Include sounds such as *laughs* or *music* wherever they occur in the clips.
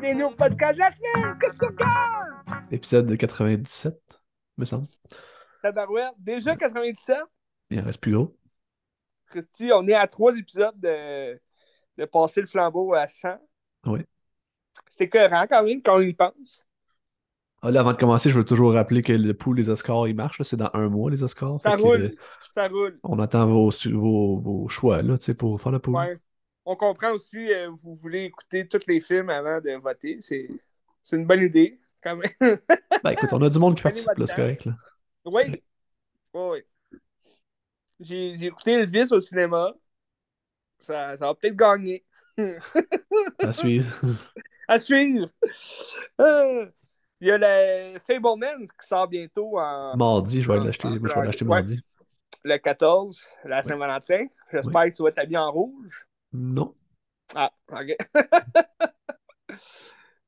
Bienvenue au podcast de la semaine! Qu'est-ce que tu regardes? Épisode de 97, me semble. Tabarouette, déjà 97. Il en reste plus gros. Christy, on est à trois épisodes de, de passer le flambeau à 100. Oui. C'était écœurant quand même quand on y pense. Ah, là, avant de commencer, je veux toujours rappeler que le pool des Oscars, il marche. C'est dans un mois, les Oscars. Ça que, roule, ça roule. on attend vos, vos, vos choix là, pour faire le pool. Ouais. On comprend aussi, euh, vous voulez écouter tous les films avant de voter. C'est c'est une bonne idée, quand même. *laughs* Ben écoute, on a du monde qui participe, c'est correct. Oui. Oui, oui. J'ai j'ai écouté Elvis au cinéma. Ça, ça va peut-être gagner. À suivre. *laughs* À suivre. Euh, Il y a le Fableman qui sort bientôt en, Mardi, je vais l'acheter. Je vais l'acheter ouais. mardi. le 14, la Saint-Valentin. J'espère que tu vas t'habiller en rouge. Non. Ah, ok. *laughs*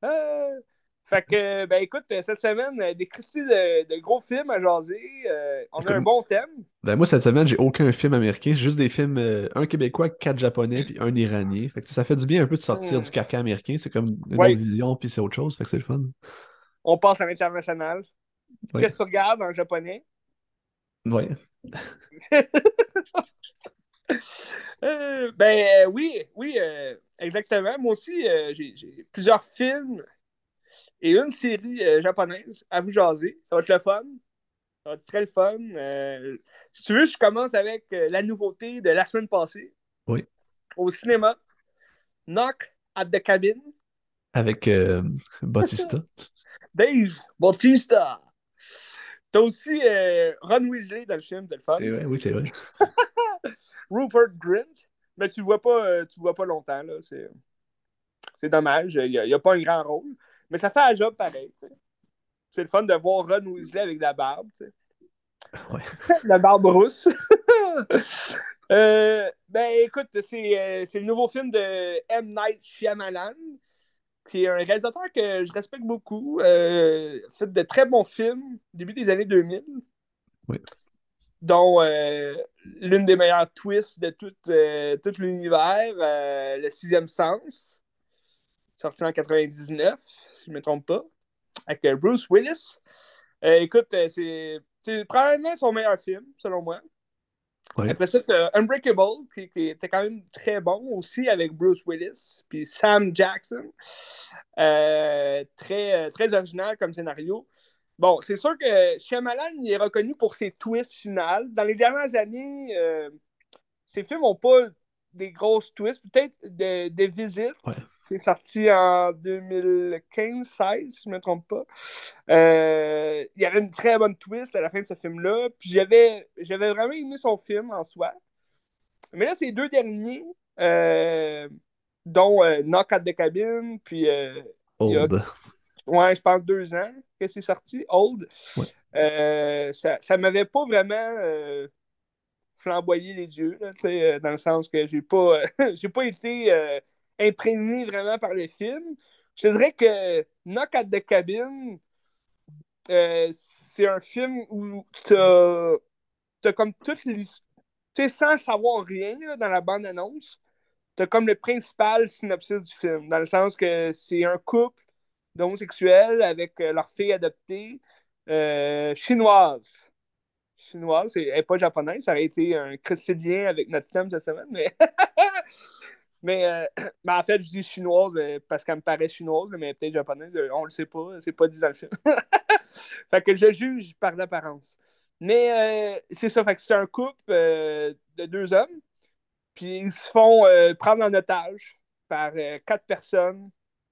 Euh, fait que, ben écoute, cette semaine, des Christy de, de gros films à jaser. Euh, on a un bon thème. Ben moi, cette semaine, j'ai aucun film américain. C'est juste des films, euh, un québécois, quatre japonais, puis un iranien. Fait que ça fait du bien un peu de sortir Mm. du caca américain. C'est comme une autre vision, puis c'est autre chose. Fait que c'est le fun. On passe à l'international. Ouais. Qu'est-ce que tu regardes en japonais? Ouais. *laughs* Euh, ben euh, oui, oui, euh, exactement. Moi aussi, j'ai plusieurs films et une série japonaise à vous jaser. Ça va être le fun. Ça va être très le fun. Si tu veux, je commence avec la nouveauté de la semaine passée. Oui. Au cinéma. Knock at the Cabin. Avec Bautista. *laughs* Dave Bautista. T'as aussi euh, Ron Weasley dans le film, de le fun. C'est vrai, oui, c'est vrai. *laughs* Rupert Grint. Mais tu le vois pas, euh, tu le vois pas longtemps. là. C'est, c'est dommage. Il n'y a, il y a pas un grand rôle. Mais ça fait un job pareil. C'est le fun de voir Ron Weasley avec de la barbe. tu sais. Ouais. *laughs* la barbe rousse. *laughs* Euh, ben écoute, c'est, c'est le nouveau film de M. Night Shyamalan, qui est un réalisateur que je respecte beaucoup. Euh, fait de très bons films, début des années 2000. Oui. Dont euh, l'une des meilleures twists de tout, euh, tout l'univers, Le Sixième Sens, sorti en 99, si je ne me trompe pas, avec Bruce Willis. Écoute, c'est probablement son meilleur film, selon moi. Ouais. Après ça, t'as Unbreakable, qui, qui était quand même très bon aussi avec Bruce Willis, puis Sam Jackson. Euh, très, euh, très original comme scénario. Bon, c'est sûr que Shyamalan il est reconnu pour ses twists finales. Dans les dernières années, euh, ses films n'ont pas des grosses twists, peut-être des des visites. Ouais. C'est sorti en 2015-16, si je ne me trompe pas. Euh, il y avait une très bonne twist à la fin de ce film-là. Puis j'avais, j'avais vraiment aimé son film en soi. Mais là, ces deux derniers, euh, dont euh, Knock at the Cabin, puis euh, a- Old. ouais, je pense deux ans que c'est sorti, Old, Ouais. ça, ça m'avait pas vraiment flamboyé les yeux, là, dans le sens que j'ai pas, *laughs* j'ai pas été imprégné vraiment par le film. Je dirais que Knock at the Cabin, euh, c'est un film où t'as as comme toute l'histoire, tu sais, sans savoir rien dans la bande-annonce, t'as comme le principal synopsis du film, dans le sens que c'est un couple d'homosexuels avec euh, leur fille adoptée euh, chinoise. Chinoise, elle n'est pas japonaise, ça aurait été un christilien avec notre thème cette semaine, mais. *laughs* mais euh, *clears throat* ben, en fait, je dis chinoise euh, parce qu'elle me paraît chinoise, mais peut-être japonaise, euh, on le sait pas, c'est pas dit dans le film. *laughs* fait que je juge par l'apparence. Mais c'est ça, fait que c'est un couple de deux hommes, puis ils se font prendre en otage par quatre personnes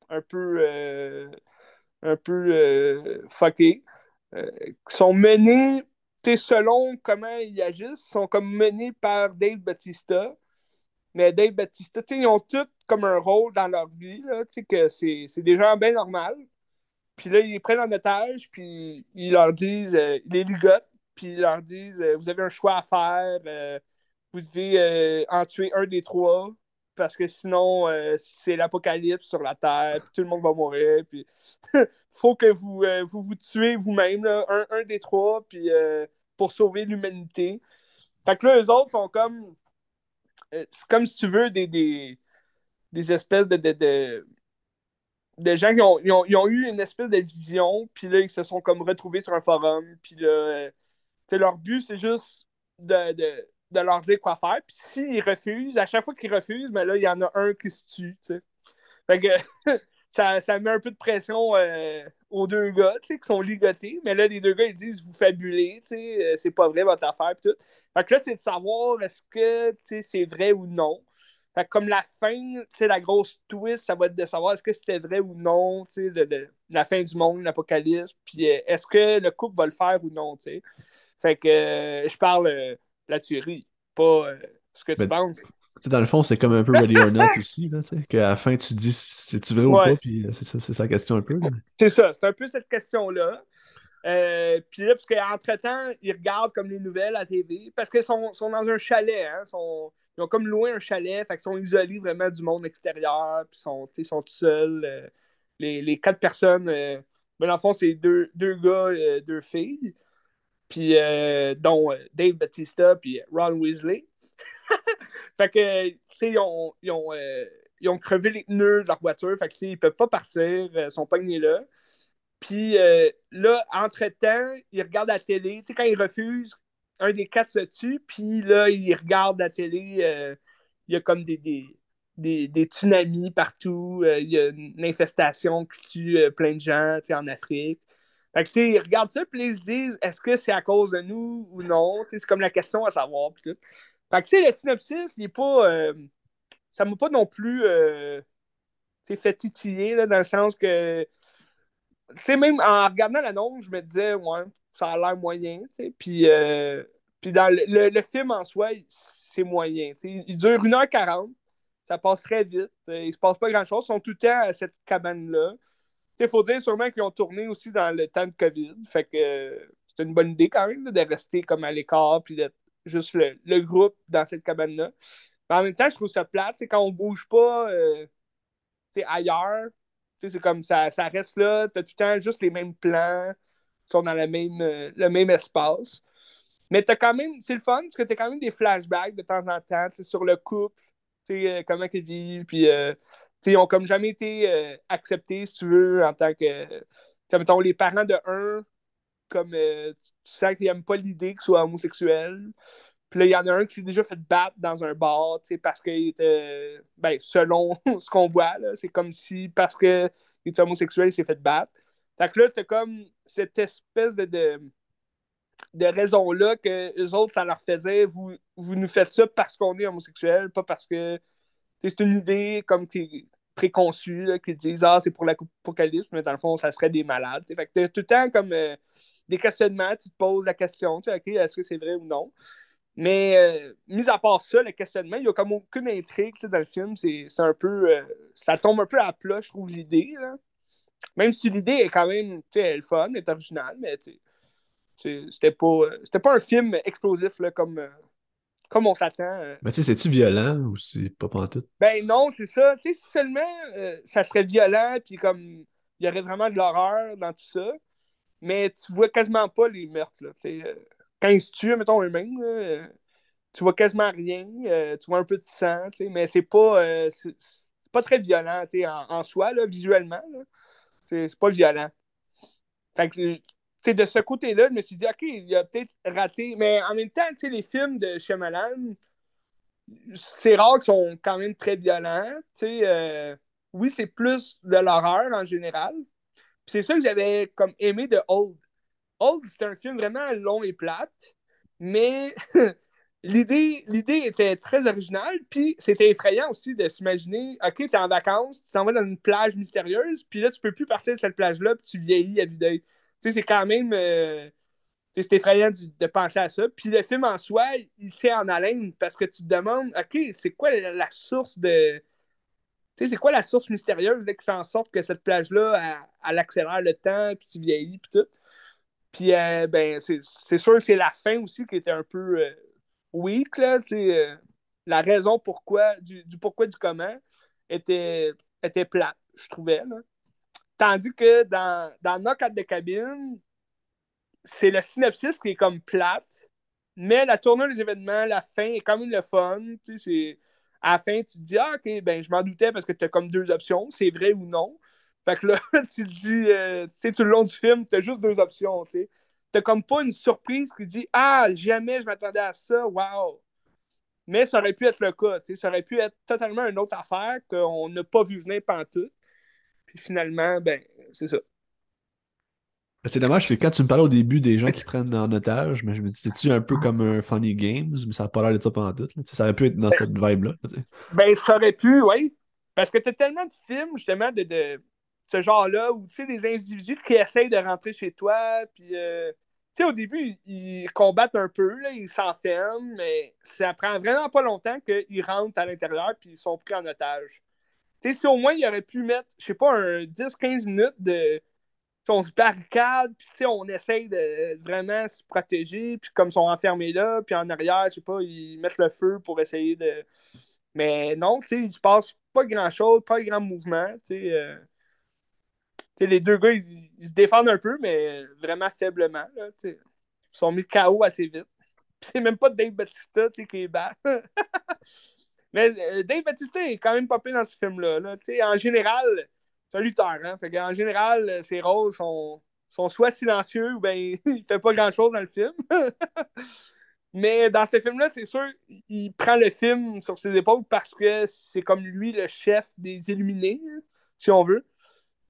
un peu, un peu fuckées, qui sont sais, selon comment ils agissent, sont comme menés par Dave Batista. Mais Dave ils ont tous comme un rôle dans leur vie, là, que c'est des gens bien normaux. Puis là, ils les prennent en otage, puis ils leur disent, euh, ils les ligotent, puis ils leur disent, euh, vous avez un choix à faire, euh, vous devez euh, en tuer un des trois, parce que sinon, euh, c'est l'apocalypse sur la Terre, puis tout le monde va mourir, puis *laughs* faut que vous, euh, vous vous tuez vous-même, un, un, des trois, puis euh, pour sauver l'humanité. Fait que là, eux autres sont comme. C'est comme si tu veux des, des, des espèces de, de, de, gens qui ont, ont, ont, eu une espèce de vision, puis là, ils se sont comme retrouvés sur un forum, puis là, leur but, c'est juste de, de de leur dire quoi faire. Puis s'ils refusent, à chaque fois qu'ils refusent, mais là, il y en a un qui se tue. Fait que *laughs* ça, ça, met un peu de pression euh, aux deux gars qui sont ligotés. Mais là, les deux gars, ils disent vous fabulez, euh, c'est pas vrai votre affaire. Pis tout. Fait que là, c'est de savoir est-ce que c'est vrai ou non. Fait que comme la fin, la grosse twist, ça va être de savoir est-ce que c'était vrai ou non, le, la fin du monde, l'apocalypse, puis euh, est-ce que le couple va le faire ou non, sais. Fait que je parle la tuerie, pas euh, ce que tu penses. Dans le fond, c'est comme un peu Ready or Not *laughs* aussi, qu'à la fin, tu dis si tu veux ou pas, puis euh, c'est ça, la question un peu. C'est ça, c'est un peu cette question-là. Euh, puis là, parce qu'entre-temps, ils regardent comme les nouvelles à la TV, parce qu'ils sont, sont, dans un chalet, hein, sont, ils ont comme loué un chalet, fait qu'ils sont isolés vraiment du monde extérieur, puis sont, sont tout seuls. les, les, quatre personnes, ben, dans le fond, c'est deux, deux gars, deux filles puis euh, dont euh, Dave Batista puis Ron Weasley. *laughs* fait que, tu sais, ils ont, ils, ont, euh, ils ont, crevé les pneus de leur voiture, fait que, ils peuvent pas partir, ils sont pognés là. Puis là, entre-temps, ils regardent la télé. Tu sais, quand ils refusent, un des quatre se tue, puis là, ils regardent la télé, il y a comme des, des, des, des tsunamis partout, il y a une infestation qui tue plein de gens, tu sais, en Afrique. Fait que, tu sais, ils regardent ça, puis ils se disent, est-ce que c'est à cause de nous ou non? c'est comme la question à savoir. Fait que, tu sais, le synopsis, il est pas... Euh, ça m'a pas non plus euh, fait titiller, là, dans le sens que... Tu sais, même en regardant l'annonce, je me disais, ouais, ça a l'air moyen, tu sais. Puis, euh, puis dans le, le, film en soi, c'est moyen. Il dure 1h40, ça passe très vite, il se passe pas grand-chose. Ils sont tout le temps à cette cabane-là. Il faut dire sûrement qu'ils ont tourné aussi dans le temps de COVID. Fait que euh, c'est une bonne idée quand même de rester comme à l'écart puis d'être juste le, groupe dans cette cabane-là. Mais en même temps, je trouve ça plate. Quand on bouge pas euh, ailleurs, c'est comme ça, ça reste là. Tu as tout le temps juste les mêmes plans qui sont dans le même, euh, le même espace. Mais t'as quand même, c'est le fun parce que tu as quand même des flashbacks de temps en temps sur le couple, comment ils vivent, puis ils ont comme jamais été euh, acceptés, si tu veux, en tant que. mettons, les parents de un, comme euh, tu, sens qu'ils n'aiment pas l'idée qu'ils soit homosexuel. Puis là, il y en a un qui s'est déjà fait battre dans un bar, parce qu'il était. Ben, selon *laughs* ce qu'on voit, c'est comme si, parce qu'il était homosexuel, il s'est fait battre. Fait que là, t'as comme cette espèce de, de, raison-là que les autres, ça leur faisait vous, vous nous faites ça parce qu'on est homosexuel, pas parce que c'est une idée comme qui préconçue, qui disent Ah, c'est pour l'apocalypse, mais dans le fond, ça serait des malades. Fait que tout le temps comme euh, des questionnements, tu te poses la question, OK, est-ce que c'est vrai ou non? Mais euh, mis à part ça, le questionnement, il n'y a comme aucune intrigue dans le film. C'est un peu. Euh, ça tombe un peu à plat, je trouve, l'idée. Même si l'idée est quand même elle, fun, elle est originale, mais c'était pas, pas un film explosif là, comme, comme on s'attend. Euh. Mais tu sais, c'est-tu violent ou c'est pas tout? Ben non, c'est ça. Tu sais, seulement euh, ça serait violent, puis comme il y aurait vraiment de l'horreur dans tout ça, mais tu vois quasiment pas les meurtres. Là, euh, quand ils se tuent, mettons eux-mêmes, tu vois quasiment rien. tu vois un peu de sang, mais c'est pas, c'est pas très violent en, en soi, là, visuellement. C'est pas violent. Fait de ce côté-là, je me suis dit, OK, il a peut-être raté. Mais en même temps, les films de Shyamalan, c'est rare qu'ils sont quand même très violents. Euh, oui, c'est plus de l'horreur en général. C'est ça que j'avais comme aimé de Old. Old, c'était un film vraiment long et plate, mais *laughs* l'idée, l'idée était très originale, puis c'était effrayant aussi de s'imaginer, OK, t'es en vacances, tu t'en vas dans une plage mystérieuse, puis là, tu peux plus partir de cette plage-là, puis tu vieillis à vue d'œil c'est quand même. Euh, c'est effrayant de, penser à ça. Puis le film en soi, il fait en haleine parce que tu te demandes, OK, c'est quoi la, source de. Tu sais, c'est quoi la source mystérieuse qui fait en sorte que cette plage-là, elle, accélère le temps, puis tu vieillis, puis tout? Puis, euh, ben, c'est sûr que c'est la fin aussi qui était un peu euh, weak, là, tu sais. la raison pourquoi, du, pourquoi du comment était, était plate, je trouvais. Là. Tandis que dans, dans Knock at the Cabin, c'est le synopsis qui est comme plate, mais la tournée des événements, la fin est quand même le fun. C'est... À la fin, tu te dis, ah, ok, ben je m'en doutais parce que tu as comme deux options, c'est vrai ou non. Fait que là, *laughs* tu te dis, euh, tu sais, tout le long du film, tu as juste deux options, tu sais. T'as comme pas une surprise qui dit, ah, jamais je m'attendais à ça, wow. Mais ça aurait pu être le cas, tu sais. Ça aurait pu être totalement une autre affaire qu'on n'a pas vu venir pantoute. Puis finalement, ben, c'est ça. C'est dommage que quand tu me parlais au début des gens *laughs* qui prennent en otage, mais je me dis, c'est-tu un peu comme un Funny Games, mais ça n'a pas l'air de ça pendant tout. Ça aurait pu être dans cette vibe-là. Ben, ça aurait pu, oui. Parce que tu as tellement de films, justement, de, de ce genre-là, où tu sais, des individus qui essayent de rentrer chez toi, puis. Euh, tu sais, au début, ils combattent un peu, là, ils s'enferment, mais ça prend vraiment pas longtemps qu'ils rentrent à l'intérieur puis ils sont pris en otage. Tu sais, si au moins il aurait pu mettre, je sais pas, un 10-15 minutes de on se barricade, puis on essaye de vraiment se protéger, puis comme ils sont enfermés là, puis en arrière, je sais pas, ils mettent le feu pour essayer de. Mais non, tu sais, il se passe pas grand-chose, pas grand mouvement, tu sais. Euh, les deux gars, ils, se défendent un peu, mais vraiment faiblement, Ils sont mis KO assez vite. *laughs* C'est même pas Dave Batista, tu sais, qui est bas. *laughs* mais euh, Dave Batista est quand même plein dans ce film-là, là. En général, lutteur. Hein? Fait en général, euh, ses rôles sont, sont soit silencieux ou bien *laughs* il fait pas grand-chose dans le film. *laughs* Mais dans ce film-là, c'est sûr, il prend le film sur ses épaules parce que c'est comme lui le chef des Illuminés, hein, si on veut.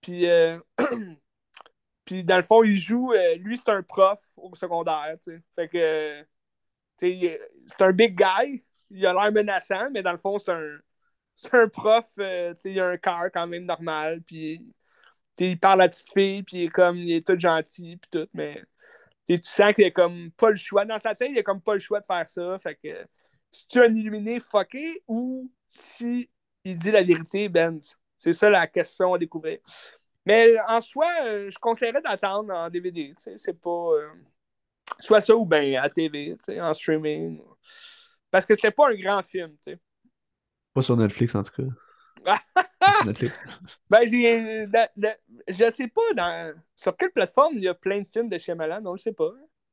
Puis, euh, *clears throat* puis dans le fond, il joue. Euh, lui, c'est un prof au secondaire. Fait que c'est un big guy. Il a l'air menaçant, mais dans le fond, c'est un, c'est un prof, euh, il a un cœur quand même normal, puis il parle à la petite fille, puis il est comme, il est tout gentil, puis tout, mais tu sens qu'il a comme pas le choix. Dans sa tête, il a comme pas le choix de faire ça, fait que si tu es un illuminé fucké ou si il dit la vérité, Ben, c'est ça la question à découvrir. Mais en soi, euh, je conseillerais d'attendre en DVD, c'est pas... Euh, soit ça ou bien à TV, en streaming. Parce que c'était pas un grand film, tu sais. Pas sur Netflix, en tout cas. Netflix. *laughs* Ben, j'ai. Je sais pas dans... sur quelle plateforme il y a plein de films de Shyamalan, on le sait pas.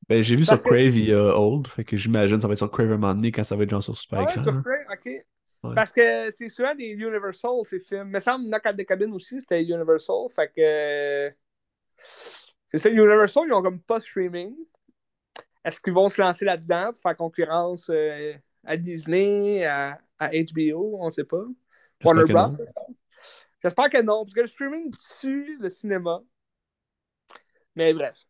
Ben, j'ai vu sur Crave il y a Old, fait que j'imagine ça va être sur Crave un moment donné quand ça va être genre sur Super ah ouais, sur Crave, ok. Parce que c'est souvent des Universal, ces films. Mais ça me Knock at the Cabin aussi, c'était Universal. Fait que. C'est ça, Universal, ils ont comme pas streaming. Est-ce qu'ils vont se lancer là-dedans pour faire concurrence euh, à Disney, à, à HBO, on ne sait pas. Warner Bros. J'espère que non, parce que le streaming tue le cinéma. Mais bref.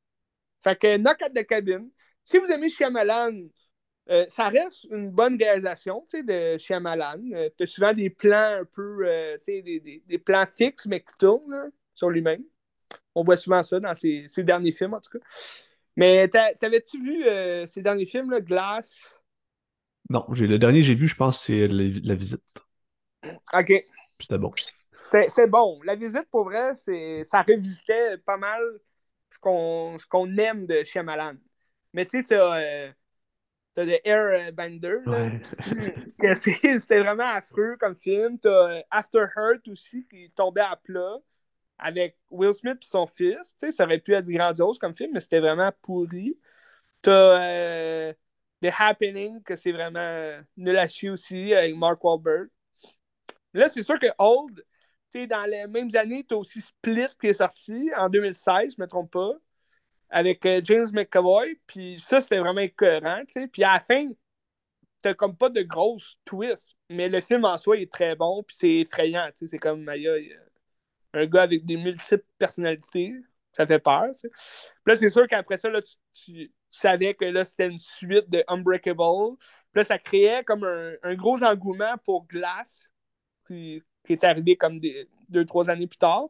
Fait que Knock at the Cabin. Si vous aimez Shyamalan, euh, ça reste une bonne réalisation de Shyamalan. Euh, tu as souvent des plans un peu, euh, des, des, des, plans fixes, mais qui tournent sur lui-même. On voit souvent ça dans ses, ses, derniers films, en tout cas. Mais t'avais-tu vu ses derniers films, là, Glass, non, le dernier que j'ai vu, je pense, c'est la, visite. OK. C'était bon. C'était bon. La visite, pour vrai, ça revisitait pas mal ce qu'on aime de Shyamalan. Mais tu sais, t'as euh, The Airbender, là. *laughs* C'était vraiment affreux comme film. T'as euh, After Hurt aussi, qui tombait à plat avec Will Smith et son fils. Tu sais, ça aurait pu être grandiose comme film, mais c'était vraiment pourri. T'as... Euh, The Happening, que c'est vraiment nul à chier aussi, avec Mark Wahlberg. Là, c'est sûr que Old, dans les mêmes années, tu as aussi Split qui est sorti en 2016, je ne me trompe pas, avec euh, James McAvoy. Puis ça, c'était vraiment écœurant. Puis à la fin, t'as comme pas de grosses twists, mais le film en soi est très bon, puis c'est effrayant. C'est comme un gars avec des multiples personnalités. Ça fait peur. Puis là, c'est sûr qu'après ça, là, tu savais que là, c'était une suite de Unbreakable. Puis là, ça créait comme un, gros engouement pour Glass, qui, est arrivé comme des, deux, trois années plus tard.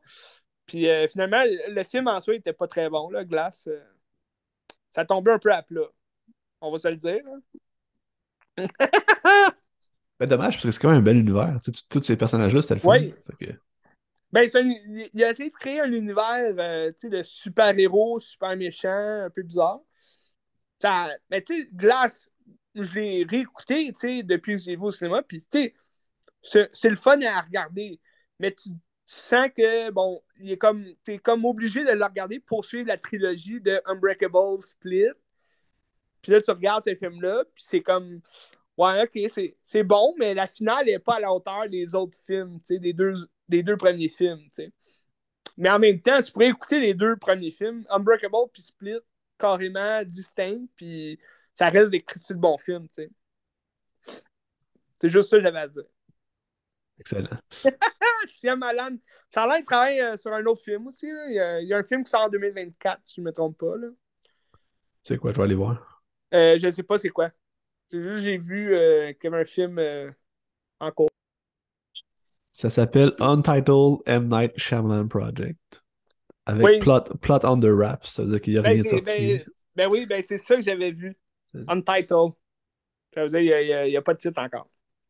Puis euh, finalement, le film en soi n'était pas très bon, là, Glass. Euh, ça tombait un peu à plat. On va se le dire. *laughs* ben, dommage, parce que c'est quand même un bel univers. tous ces personnages-là, c'était le fun. Oui. Ben, il a essayé de créer un univers euh, de super-héros, super méchant, un peu bizarre mais tu sais, Glass, je l'ai réécouté, depuis que j'ai vu au cinéma, puis tu sais, c'est le fun à regarder. Mais tu, sens que, bon, il est comme, t'es comme obligé de le regarder pour suivre la trilogie de Unbreakable Split. Puis là, tu regardes ce film-là, puis c'est comme, ouais, ok, c'est bon, mais la finale n'est pas à la hauteur des autres films, tu sais, des deux, des deux premiers films, tu sais. Mais en même temps, tu pourrais écouter les deux premiers films, Unbreakable puis Split, carrément distincts, puis ça reste des critiques de bons films, tu sais. C'est juste ça que j'avais à dire. Excellent. Shyam Malan. Ça a l'air qu'il travaille euh, sur un autre film aussi. Là. Il, y a, il, y a, un film qui sort en 2024, si je ne me trompe pas. C'est quoi, je vais aller voir. Euh, je ne sais pas c'est quoi. C'est juste j'ai vu euh, qu'il y avait un film euh, en cours. Ça s'appelle Untitled M. Night Shyamalan Project. Avec oui. plot, plot on the wraps. Ça veut dire qu'il n'y a ben, rien de sorti. Ben, ben oui, ben c'est ça que j'avais vu. Untitled. Ça veut dire qu'il n'y a, a, pas de titre encore.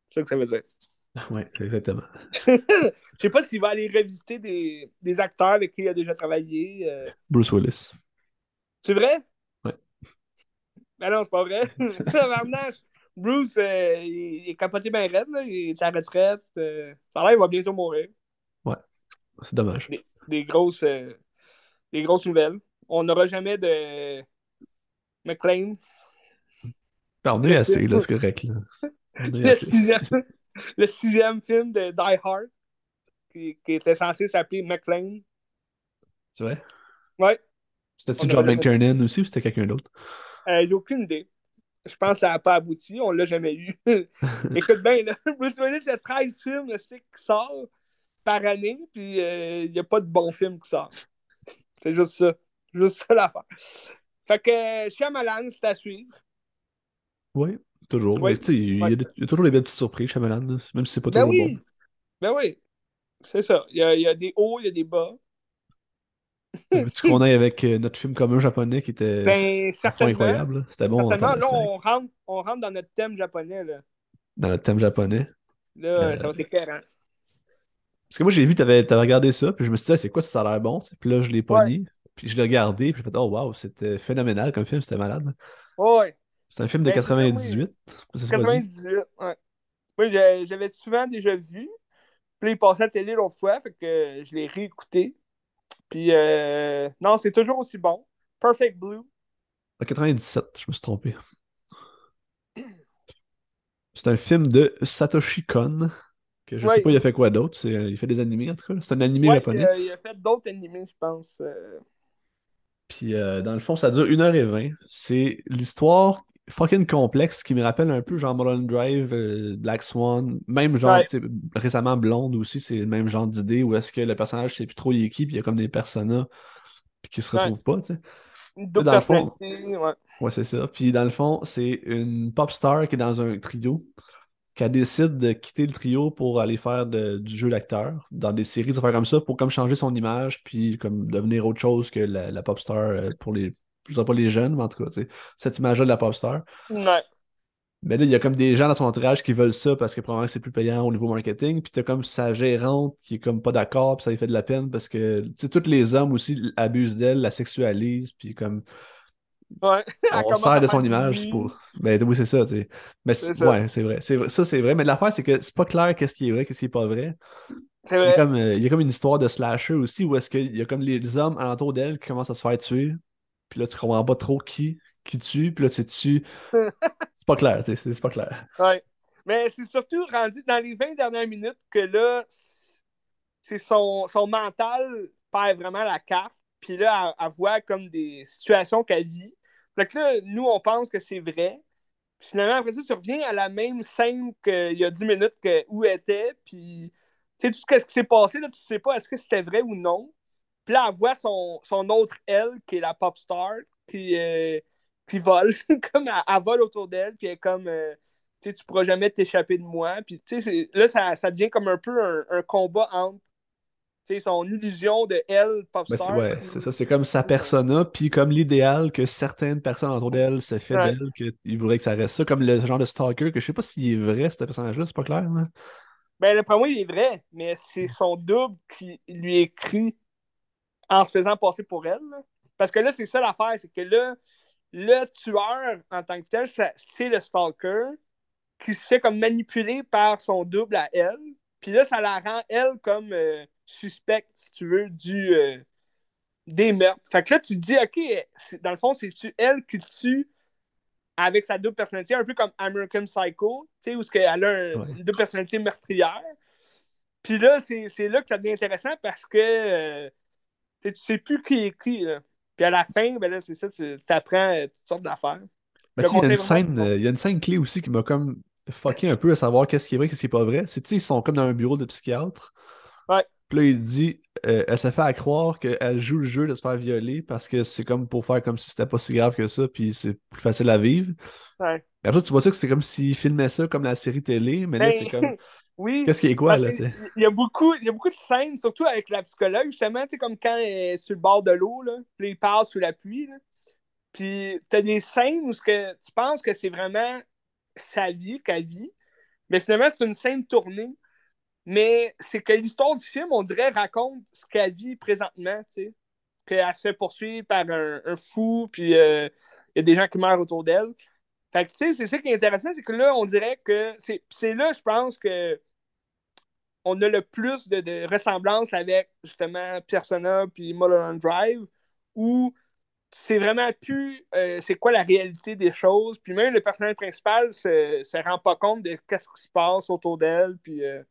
C'est ça que ça veut dire. *laughs* Oui, exactement. *laughs* Je sais pas s'il va aller revisiter des, des, acteurs avec qui il a déjà travaillé. Euh... Bruce Willis. C'est vrai? Oui. Ben non, c'est pas vrai. *laughs* Bruce, euh, il, est capoté bien raide, là. il est à la retraite. Euh, ça a l'air qu'il va bientôt mourir. Ouais, c'est dommage. Des, des grosses, euh, des grosses nouvelles. On n'aura jamais de McLean. Ben, on est assez, là, c'est correct. Là. Le sixième, le sixième film de Die Hard, qui, qui était censé s'appeler McLean. C'est vrai? Ouais. C'était-tu John McTiernan aussi ou c'était quelqu'un d'autre? J'ai aucune idée. Je pense que ça n'a pas abouti. On ne l'a jamais eu. *laughs* Écoute bien, là, *laughs* Bruce Willis, il y a 13 films qui sortent par année, puis euh, il n'y a pas de bons films qui sortent. C'est juste ça. Juste ça l'affaire. Fait que Shyamalan, c'est à suivre. Oui, toujours. Oui. Mais il, y a des- il y a toujours des belles petites surprises, Shyamalan, même si c'est pas Ben toujours oui! bon. Ben oui! C'est ça. Il y, a, il y a des hauts, il y a des bas. Veux-tu qu'on aille avec euh, notre film commun japonais qui était Ben, certainement. incroyable? C'était bon certainement. Là, on rentre, on rentre dans notre thème japonais. Là, dans notre thème japonais? là Euh, ça va être écœurant. Parce que moi, j'ai vu, t'avais avais regardé ça, puis je me suis dit, Ah, c'est quoi, ça a l'air bon? tu. Puis là, je l'ai pogné, puis je l'ai regardé, puis j'ai fait, oh wow, c'était phénoménal comme film, c'était malade. Ouais. C'est un film de Ben, c'est ça, 98. ça 98, ouais. Moi, j'avais souvent déjà vu. Puis il passait à la télé l'autre fois, fait que je l'ai réécouté. Puis, euh, non, c'est toujours aussi bon. Perfect Blue. En 97, je me suis trompé. C'est un film de Satoshi Kon, que je Ouais. sais pas, il a fait quoi d'autre? c'est- euh, Il fait des animés, en tout cas. C'est un animé Ouais, japonais. il a, il a fait d'autres animés, je pense. euh. Puis euh, dans le fond, ça dure 1h20. C'est l'histoire fucking complexe qui me rappelle un peu genre Mulholland Drive, euh, Black Swan, même genre, Ouais. récemment Blonde aussi, c'est le même genre d'idée où est-ce que le personnage sait plus trop il est qui, puis il y a comme des personas puis qui se Ouais. retrouvent pas, tu sais. Dans le fond- ouais. Ouais, c'est ça. Puis dans le fond, c'est une pop star qui est dans un trio, qui décide de quitter le trio pour aller faire de- du jeu d'acteur dans des séries, des affaires comme ça, pour comme changer son image, puis comme devenir autre chose que la, la pop star euh, pour les. Je dirais pas les jeunes, mais en tout cas, tu sais, cette image-là de la pop star. Ouais. Mais là, il y a comme des gens dans son entourage qui veulent ça parce que probablement c'est plus payant au niveau marketing. Puis t'as comme sa gérante qui est comme pas d'accord, puis ça lui fait de la peine parce que, tu sais, tous les hommes aussi abusent d'elle, la sexualisent, puis comme Ouais. *laughs* On sert de son image pour. Ben oui, c'est ça, tu sais. Mais C'est ouais, c'est vrai. C'est vrai. Ça, c'est vrai. Mais l'affaire, c'est que c'est pas clair qu'est-ce qui est vrai, qu'est-ce qui est pas vrai. C'est Il y a vrai. comme, euh, il y a comme une histoire de slasher aussi où est-ce qu'il y a comme les hommes alentour d'elle qui commencent à se faire tuer. Puis là, tu comprends pas trop qui, qui tue. Puis là, tu tues. *laughs* C'est pas clair, c'est pas clair. Ouais. Mais c'est surtout rendu dans les 20 dernières minutes que là, c'est son, son mental perd vraiment la carte. Puis là, elle, elle voit comme des situations qu'elle vit. Fait que là, nous, on pense que c'est vrai. Puis finalement, après ça, tu reviens à la même scène qu'il y a 10 minutes que, où elle était. Puis, tu sais, tout ce qui s'est passé, là, tu sais pas est-ce que c'était vrai ou non. Puis là, elle voit son, son autre elle, qui est la pop star, qui, euh, qui vole. *laughs* comme elle, elle vole autour d'elle, puis elle est comme, euh, tu sais, tu pourras jamais t'échapper de moi. Puis, tu sais, là, ça, ça devient comme un peu un, un combat entre, son illusion de elle, pop Ben, ouais, puis- c'est ça, c'est comme sa persona, puis comme l'idéal que certaines personnes autour d'elle se fait Ouais. d'elle, qu'il voudrait que ça reste ça, comme le genre de stalker, que je sais pas s'il est vrai, ce personnage-là, c'est pas clair. là. Ben, d'après moi, il est vrai, mais c'est son double qui lui écrit en se faisant passer pour elle. là. Parce que là, c'est ça l'affaire, c'est que là, le tueur en tant que tel, c'est le stalker qui se fait comme manipuler par son double à elle. Puis là, ça la rend, elle, comme euh, suspecte, si tu veux, du, euh, des meurtres. Fait que là, tu te dis, OK, dans le fond, c'est-tu elle qui tue avec sa double personnalité, un peu comme American Psycho, tu sais, où elle a une double personnalité meurtrière. Puis là, c'est là que ça devient intéressant parce que euh, tu sais plus qui est qui. Puis à la fin, ben là, c'est ça, tu apprends toutes sortes d'affaires. il, y a une scène, il y a une scène clé aussi qui m'a comme fucké un peu à savoir qu'est-ce qui est vrai, qu'est-ce qui est pas vrai. C'est, ils sont comme dans un bureau de psychiatre. Ouais. Puis là, il dit, euh, elle s'est fait à croire qu'elle joue le jeu de se faire violer parce que c'est comme pour faire comme si c'était pas si grave que ça, puis c'est plus facile à vivre. Ouais. Et après, tu vois ça que c'est comme s'il filmait ça comme la série télé, mais là, ben, c'est comme. *laughs* Oui. Qu'est-ce qui est quoi, là, Il y, a beaucoup, il y a beaucoup de scènes, surtout avec la psychologue, justement, tu sais, comme quand elle est sur le bord de l'eau, là, puis il passe sous la pluie, là. Puis t'as des scènes où que tu penses que c'est vraiment sa vie qu'elle vit, mais finalement, c'est une scène tournée. Mais c'est que l'histoire du film, on dirait, raconte ce qu'elle vit présentement, tu sais. Qu'elle se fait poursuivre par un, fou, puis euh, il y a des gens qui meurent autour d'elle. Fait que, tu sais, c'est ça qui est intéressant, c'est que là, on dirait que c'est là, je pense, que on a le plus de, ressemblance avec, justement, Persona puis Mulholland Drive, où c'est vraiment plus euh, c'est quoi la réalité des choses. Puis même le personnage principal se, se rend pas compte de qu'est-ce qui se passe autour d'elle. Puis euh,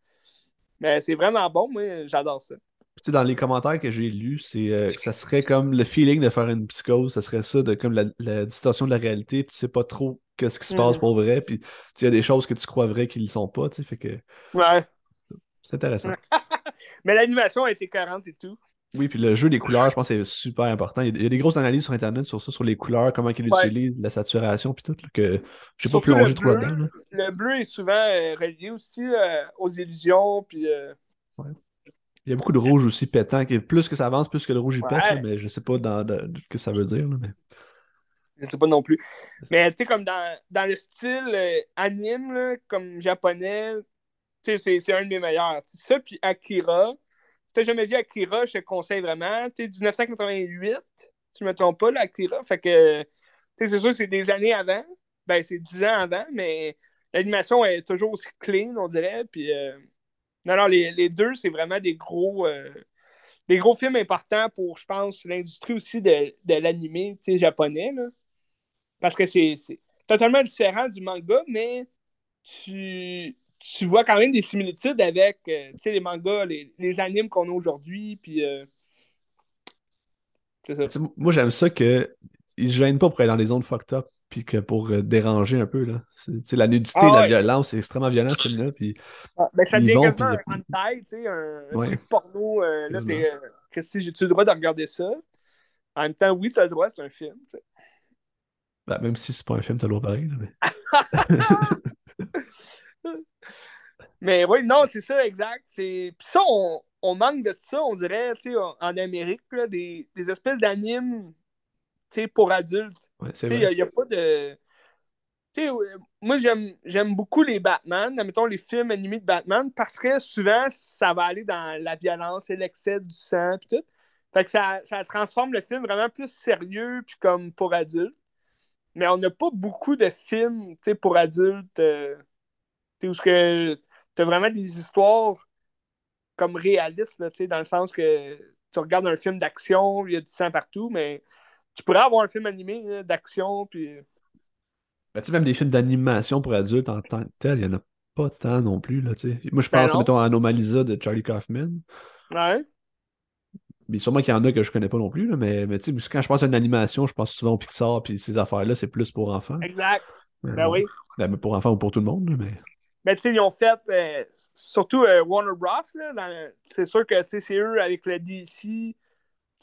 mais c'est vraiment bon, moi, j'adore ça. Tu sais, dans les commentaires que j'ai lus, c'est euh, que ça serait comme le feeling de faire une psychose, ça serait ça, de comme la, distorsion de la réalité, puis tu sais pas trop qu'est-ce qui se passe mm. pour vrai, puis il y a des choses que tu crois vraies qui ne le sont pas, tu sais, fait que... Ouais. C'est intéressant. *laughs* Mais l'animation a été cohérente et tout. Oui, puis le jeu des couleurs, je pense que c'est super important. Il y, a, des grosses analyses sur Internet sur ça, sur les couleurs, comment ils utilisent, la saturation, puis tout, que je sais pas plonger trop là-dedans. Le bleu est souvent euh, relié aussi euh, aux illusions, puis... Euh, il y a beaucoup de rouge aussi pétant, plus que ça avance, plus que le rouge il pète, mais je sais pas dans, ce que ça veut dire. Là, mais... Je sais pas non plus. Mais tu sais, comme dans, dans, le style anime, comme japonais, tu sais, c'est un de mes meilleurs. Ça, puis Akira si t'as jamais vu Akira, je te conseille vraiment. Tu 1988, tu me trompes pas, là, Akira. Fait que, c'est sûr, c'est des années avant. Ben, c'est 10 ans avant, mais l'animation est toujours aussi clean, on dirait. Puis, euh, non, non, les, deux, c'est vraiment des gros, euh, des gros films importants pour, je pense, l'industrie aussi de, de l'animé japonais. Là. Parce que c'est totalement différent du manga, mais tu, tu vois quand même des similitudes avec euh, les mangas, les, les animes qu'on a aujourd'hui. Puis, euh, Moi, j'aime ça qu'ils ne se gênent pas pour aller dans des zones fucked up puis que pour euh, déranger un peu. Là. la nudité, ah la violence, c'est extrêmement violent ce film-là. Puis, ah, ben, ça devient quasiment un hentai, un, un truc porno. là, c'est. Que j'ai-tu le droit de regarder ça? En même temps, oui, tu as le droit, c'est un film. Ben, même si c'est pas un film, tu as le droit pareil. mais... *laughs* Mais oui, non, c'est ça, exact. Puis ça, on, manque de ça, on dirait, tu sais, en Amérique, là, des, des espèces d'animes pour adultes. Il n'y a, pas de. sais, moi, j'aime beaucoup les Batman, mettons les films animés de Batman, parce que souvent, ça va aller dans la violence et l'excès du sang, puis tout. Fait que ça, ça transforme le film vraiment plus sérieux, puis comme pour adultes. Mais on n'a pas beaucoup de films, pour adultes. Euh, où que tu as vraiment des histoires comme réalistes, là, dans le sens que tu regardes un film d'action, il y a du sang partout, mais tu pourrais avoir un film animé d'action, puis... Ben, tu sais, même des films d'animation pour adultes en tant que tel, il n'y en a pas tant non plus, là. Moi, je ben pense, mettons, à Anomalisa de Charlie Kaufman. Ouais. Mais sûrement qu'il y en a que je connais pas non plus, là, mais, mais quand je pense à une animation, je pense souvent au Pixar, puis ces affaires-là, c'est plus pour enfants. Exact. ben oui. Ben, pour enfants ou pour tout le monde, mais... Mais tu sais, ils ont fait, euh, surtout euh, Warner Bros. C'est sûr que c'est eux avec le DC.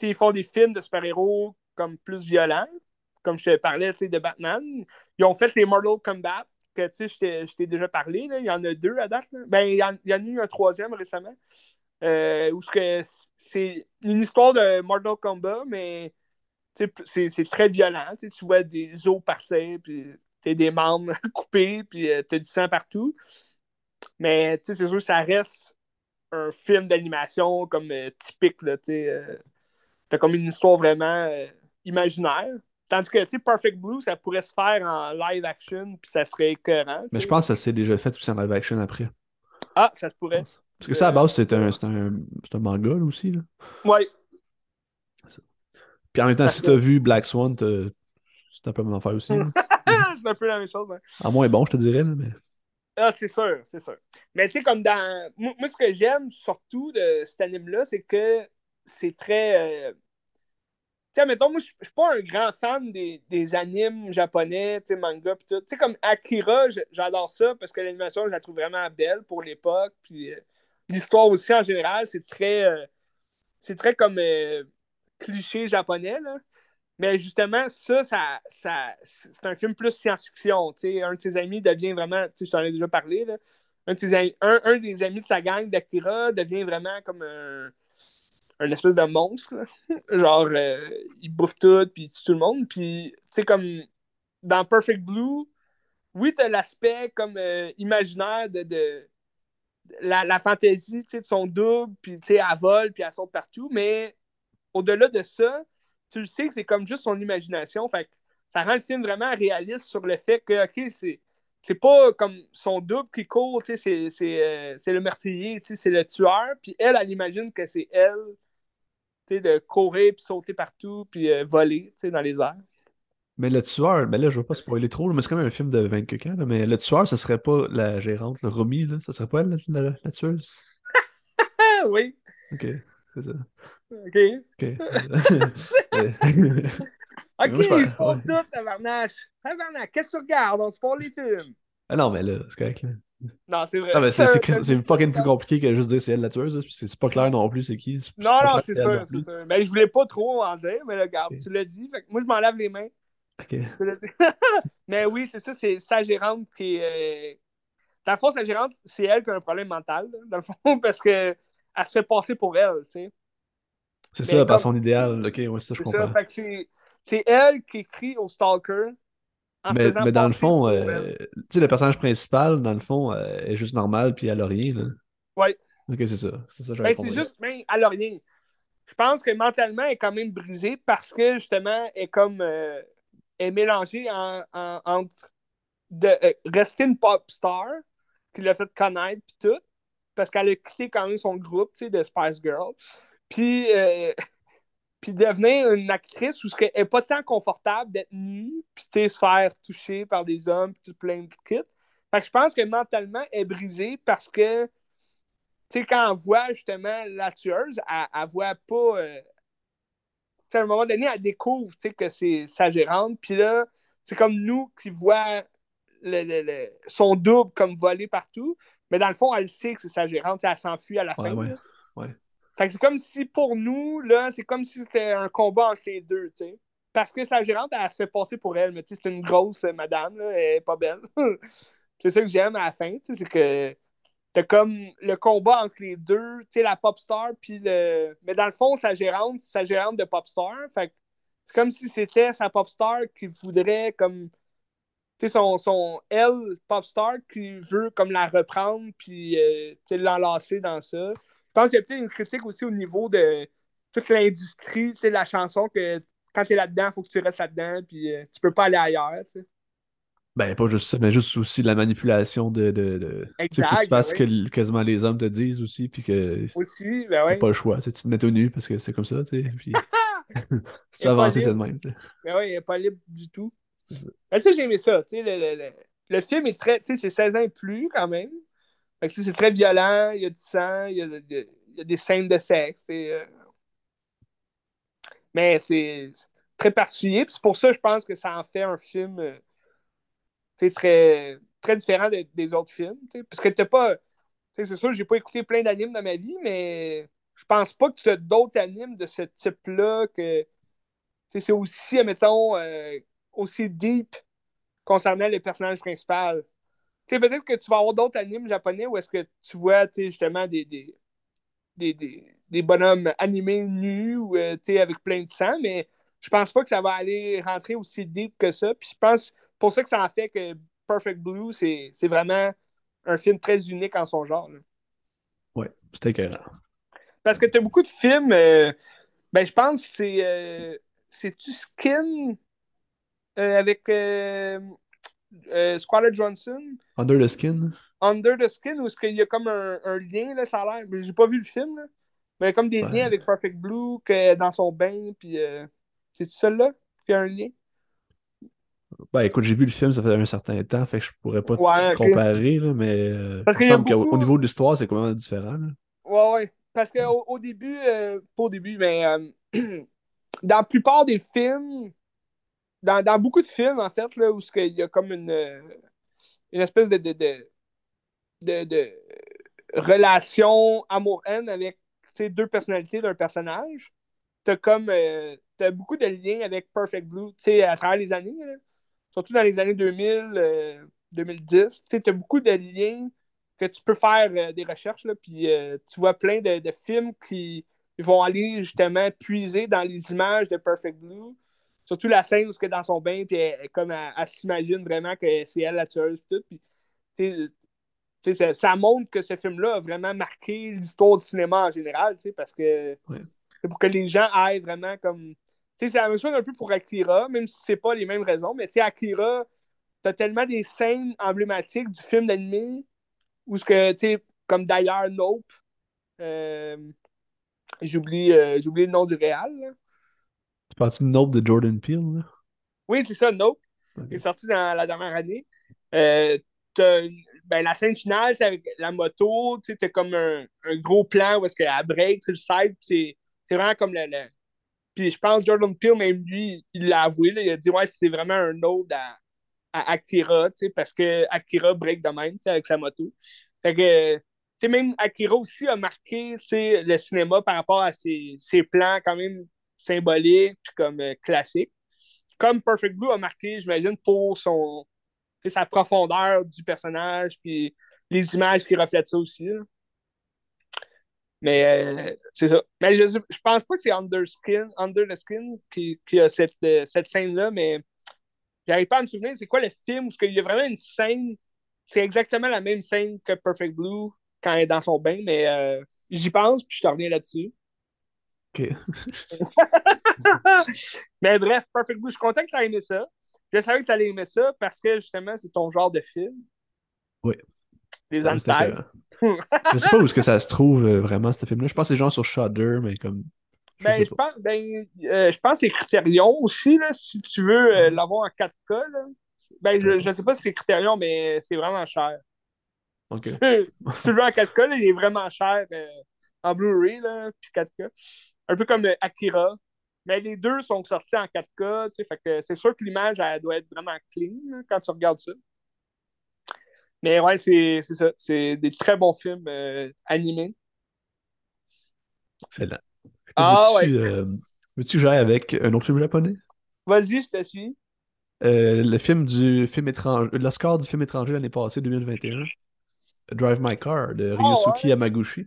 Ils font des films de super-héros comme plus violents, comme je te parlais de Batman. Ils ont fait les Mortal Kombat, que je t'ai déjà parlé. Là. Il y en a deux à date. Ben, il y, en, a eu un troisième récemment. Euh, où c'est une histoire de Mortal Kombat, mais c'est très violent. Tu vois des os partir, puis t'as des membres *laughs* coupés, puis euh, t'as du sang partout. Mais c'est sûr que ça reste un film d'animation comme euh, typique. Là, euh, t'as comme une histoire vraiment imaginaire. Tandis que, tu sais, Perfect Blue, ça pourrait se faire en live action, puis ça serait écœurant. Mais je pense que ça s'est déjà fait aussi en live action après. Ah, ça se pourrait. Parce que ça, à la base, c'est un, c'est un, c'est un manga, là, aussi. Là. Ouais. Puis en même temps, si t'as vu Black Swan, t'as- c'est un peu la même affaire aussi. là. *laughs* c'est un peu la même chose. hein. En moins bon, je te dirais, là, mais. Ah, c'est sûr, c'est sûr. Mais tu sais, comme dans. Moi, moi, ce que j'aime surtout de cet anime-là, c'est que c'est très. euh, Tu sais, mettons, moi, je je suis pas un grand fan des, des animes japonais, tu sais, manga, pis tout. Tu sais, comme Akira, j- j'adore ça parce que l'animation, je la trouve vraiment belle pour l'époque. Puis euh, l'histoire aussi, en général, c'est très. euh, c'est très comme euh, cliché japonais, là. Mais justement, ça, ça, c'est un film plus science-fiction. Un de ses amis devient vraiment, je t'en ai déjà parlé, là. Un, de ses un, un des amis de sa gang d'Akira devient vraiment comme un, un espèce de monstre. *laughs* Genre, euh, il bouffe tout, puis il tue tout le monde. Puis, tu sais, comme dans Perfect Blue, oui, t'as l'aspect comme imaginaire de la, fantaisie, de son double, puis, elle vole, puis elle saute partout. Mais au-delà de ça, tu le sais que c'est comme juste son imagination. Fait que ça rend le film vraiment réaliste sur le fait que, OK, c'est. Pas comme son double qui court, euh, c'est le meurtrier, c'est le tueur, puis elle, elle imagine que c'est elle, de courir, puis sauter partout, puis euh, voler, dans les airs. Mais le tueur, ben là, je veux pas spoiler trop, là, mais c'est quand même un film de 20 quelques ans, là, mais le tueur, ce serait pas la gérante, le Romy, là, ça serait pas elle, la, la- la tueuse? Ah *laughs* oui, Ok, c'est ça. OK. Ok. *laughs* *laughs* OK, je ouais. tout, tabarnak. Tabarnak, qu'est-ce que tu regardes? On se parle les films. ah non, mais là, c'est correct, là. Non, c'est vrai. Mais c'est fucking plus compliqué que juste dire c'est elle la tueuse, là, c'est pas clair non plus c'est qui. Non, non, c'est sûr, c'est sûr. Mais je voulais pas trop en dire, mais regarde, Ok. tu l'as dit. Fait que moi, je m'en lave les mains. *laughs* Mais oui, c'est ça, c'est sa gérante qui est. euh, Dans le fond, sa gérante, c'est elle qui a un problème mental, là, dans le fond, *laughs* parce que elle se fait passer pour elle, tu sais. C'est Mais ça, par son idéal. Ok, ouais, ça, je C'est comprends. elle qui écrit au stalker en Mais, mais dans le fond, euh, tu sais, le personnage principal, dans le fond, euh, est juste normal, puis elle a rien, là. Ouais. Ok, c'est ça. C'est ça, Ben, c'est juste, ben, elle a rien. Je pense que mentalement, elle est quand même brisée parce que justement, elle est comme. euh, est mélangée en- en- entre de, euh, rester une pop star qui l'a fait connaître, puis tout, parce qu'elle a quitté quand même son groupe, tu sais, de Spice Girl, puis, euh, devenir une actrice où ce n'est pas tant confortable d'être nue, puis tu se faire toucher par des hommes, puis plein de kits. Fait que je pense que mentalement, elle est brisée parce que tu sais, quand on voit justement la tueuse, elle, elle voit pas. euh, à un moment donné, elle découvre que c'est sa gérante. Puis là, c'est comme nous qui voit le- le- le- son double comme voler partout. Mais dans le fond, elle sait que c'est sa gérante. Elle s'enfuit à la Ouais, fin. ouais. Ouais. Fait que c'est comme si pour nous, là, c'est comme si c'était un combat entre les deux. tu sais. Parce que sa gérante, elle se fait passer pour elle. Mais tu sais, c'est une grosse madame. Là, elle est pas belle. *laughs* c'est ça que j'aime à la fin. tu sais, C'est que t'as comme le combat entre les deux, tu sais, la pop star, puis le. Mais dans le fond, sa gérante, c'est sa gérante de pop star. Fait c'est comme si c'était sa pop star qui voudrait comme. Tu sais, son, son elle, pop star, qui veut comme la reprendre, puis euh, tu sais, l'enlacer dans ça. Je pense qu'il y a peut-être une critique aussi au niveau de toute l'industrie, tu sais, la chanson, que quand t'es là-dedans, faut que tu restes là-dedans, puis euh, tu peux pas aller ailleurs, tu sais. Ben, pas juste ça, mais juste aussi la manipulation de. de, de... Sais, faut que tu Exact, fasses ce que quasiment les hommes te disent aussi, puis que Aussi, ben ouais. pas le choix. Tu te mets au nu parce que c'est comme ça, tu sais. *laughs* Puis... si tu avancer, c'est de même, tu sais. Ben ouais, il n'est pas libre du tout. Ben, tu sais, j'ai aimé ça. Tu sais, le, le, le, le film est très. Tu sais, c'est 16 ans et plus quand même. Fait que, c'est très violent, il y a du sang, il y a, il y a des scènes de sexe. tu sais, euh. Mais c'est très particulier. Puis c'est pour ça, je pense que ça en fait un film euh, très, très différent de- des autres films. Parce que t'as pas. C'est sûr, j'ai pas écouté plein d'animes dans ma vie, mais je pense pas que tu as d'autres animes de ce type-là que. C'est aussi, admettons, euh, aussi deep concernant le personnage principal. Peut-être que tu vas avoir d'autres animes japonais où est-ce que tu vois, justement, des, des, des, des, des bonhommes animés nus ou, euh, avec plein de sang, mais je pense pas que ça va aller rentrer aussi deep que ça. Puis je pense, pour ça que ça en fait que Perfect Blue, c'est c'est vraiment un film très unique en son genre. Ouais, c'était écœurant. Parce que tu as beaucoup de films, euh, ben je pense que c'est. euh, C'est-tu Skin euh, avec euh, Squatter Johnson. Under the Skin? Under the Skin, où est-ce qu'il y a comme un, un lien, là, ça a l'air. J'ai pas vu le film, là. Mais comme des Ouais. liens avec Perfect Blue, que dans son bain, puis euh, c'est celui-là qui a un lien? Ben écoute, j'ai vu le film, ça fait un certain temps, fait que je pourrais pas Ouais, comparer, là, mais euh, Parce il me semble qu'au beaucoup- niveau de l'histoire, c'est complètement différent. là. Ouais, ouais. Parce qu'au au début, euh, pas au début, mais euh, *clears throat* dans la plupart des films, dans, dans beaucoup de films, en fait, là, où qu'il y a comme une, une espèce de, de, de, de- de relation amour-haine avec deux personnalités d'un personnage, t'as comme euh, t'as beaucoup de liens avec Perfect Blue, tu sais, à travers les années, là. Surtout dans les années 2000, euh, 2010, tu sais, t'as beaucoup de liens que tu peux faire euh, des recherches, là, puis euh, tu vois plein de, de films qui vont aller justement puiser dans les images de Perfect Blue. Surtout la scène où elle est dans son bain, puis elle, comme elle, elle s'imagine vraiment que c'est elle la tueuse, puis tout. Puis, tu tu ça, ça montre que ce film-là a vraiment marqué l'histoire du cinéma en général, tu parce que Ouais. c'est pour que les gens aillent vraiment comme. C'est la même chose un peu pour Akira, même si c'est pas les mêmes raisons, mais tu Akira, t'as tellement des scènes emblématiques du film d'animé où ce que, tu sais, comme d'ailleurs Nope, euh, j'oublie euh, j'oublie le nom du réal, là. Tu parles-tu de Nope de Jordan Peele? là? Oui, c'est ça, Nope. Il est sorti dans la dernière année. Euh, ben, la scène finale, c'est avec la moto, tu sais, t'as comme un, un gros plan où est-ce qu'elle break sur le side, c'est c'est vraiment comme le, le- Je pense Jordan Peele, même lui, il l'a avoué, il a dit ouais, c'est vraiment un ode à, à Akira, parce que Akira break de même, avec sa moto. Que, même Akira aussi a marqué, le cinéma par rapport à ses, ses plans quand même symboliques, puis comme euh, classiques. Comme Perfect Blue a marqué, j'imagine, pour son, sa profondeur du personnage, puis les images qui reflètent ça aussi. Mais euh, c'est ça. Mais je, je pense pas que c'est Under, Skin, Under the Skin qui, qui a cette, euh, cette scène-là, mais j'arrive pas à me souvenir c'est quoi le film où il y a vraiment une scène, c'est exactement la même scène que Perfect Blue quand elle est dans son bain, mais euh, j'y pense, puis je te reviens là-dessus. Ok. *laughs* mais bref, Perfect Blue, je suis content que tu aies aimé ça. Je savais que tu allais aimer ça parce que justement, c'est ton genre de film. Oui. Les Antailles. Je sais pas où est-ce que ça se trouve euh, vraiment, ce film-là. Je pense que c'est genre sur Shudder, mais comme. Je Ben, je pense, ben, euh, je pense que c'est Criterion aussi, là, si tu veux euh, l'avoir en 4K. Là. Ben, je ne sais pas si c'est Criterion, mais c'est vraiment cher. Ok. si tu veux en 4K, là, il est vraiment cher en Blu-ray, puis 4K. Un peu comme Akira. Mais les deux sont sortis en 4K, tu sais, fait que c'est sûr que l'image, elle doit être vraiment clean là, quand tu regardes ça. Mais ouais, c'est ça. C'est des très bons films euh, animés. Excellent. Ah, veux-tu, euh, veux-tu j'aille avec un autre film japonais? Vas-y, je te suis. Euh, le film du film étranger, l'Oscar du film étranger l'année passée, 2021. Drive My Car de Ah, Ryosuke ouais. Yamaguchi.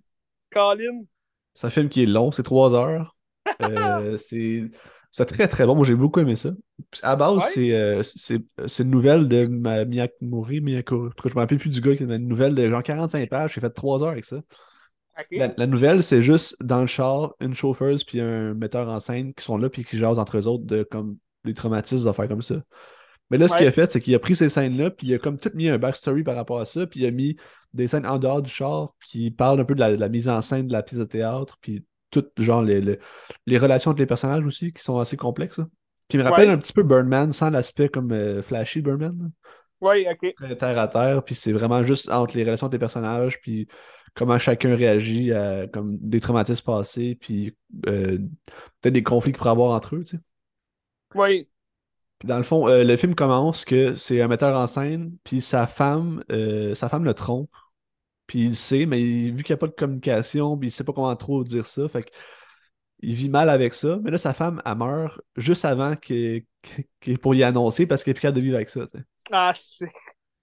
Colin. C'est un film qui est long, c'est trois heures. *laughs* Euh, c'est c'est très très bon. Moi j'ai beaucoup aimé ça. À base, Ouais. c'est euh, c'est c'est une nouvelle de ma Miyakamori, Miyako. En tout cas, je me rappelle plus du gars qui a une nouvelle de genre 45 pages. J'ai fait trois heures avec ça. La, la nouvelle, c'est juste dans le char, une chauffeuse puis un metteur en scène qui sont là puis qui jasent entre eux autres de comme des traumatismes, des affaires comme ça. Mais là, ce qu'il a fait, c'est qu'il a pris ces scènes-là, puis il a comme tout mis un backstory par rapport à ça, puis il a mis des scènes en dehors du char qui parlent un peu de la, de la mise en scène de la pièce de théâtre, puis tout, genre, les, les, les relations entre les personnages aussi, qui sont assez complexes. là. Qui me rappellent Ouais. un petit peu Birdman, sans l'aspect comme euh, flashy Birdman. Oui, OK. Très terre à terre, puis c'est vraiment juste entre les relations entre les personnages, puis comment chacun réagit à comme des traumatismes passés, puis euh, peut-être des conflits qu'il pourrait avoir entre eux, tu sais. Oui. Puis dans le fond, euh, le film commence que c'est un metteur en scène, puis sa femme, sa femme le trompe. Puis il le sait, mais il- vu qu'il n'y a pas de communication, puis il sait pas comment trop dire ça, fait il vit mal avec ça. Mais là, sa femme, elle meurt juste avant que- que- pour y annoncer parce qu'elle est plus capable de vivre avec ça. Ah, c'est...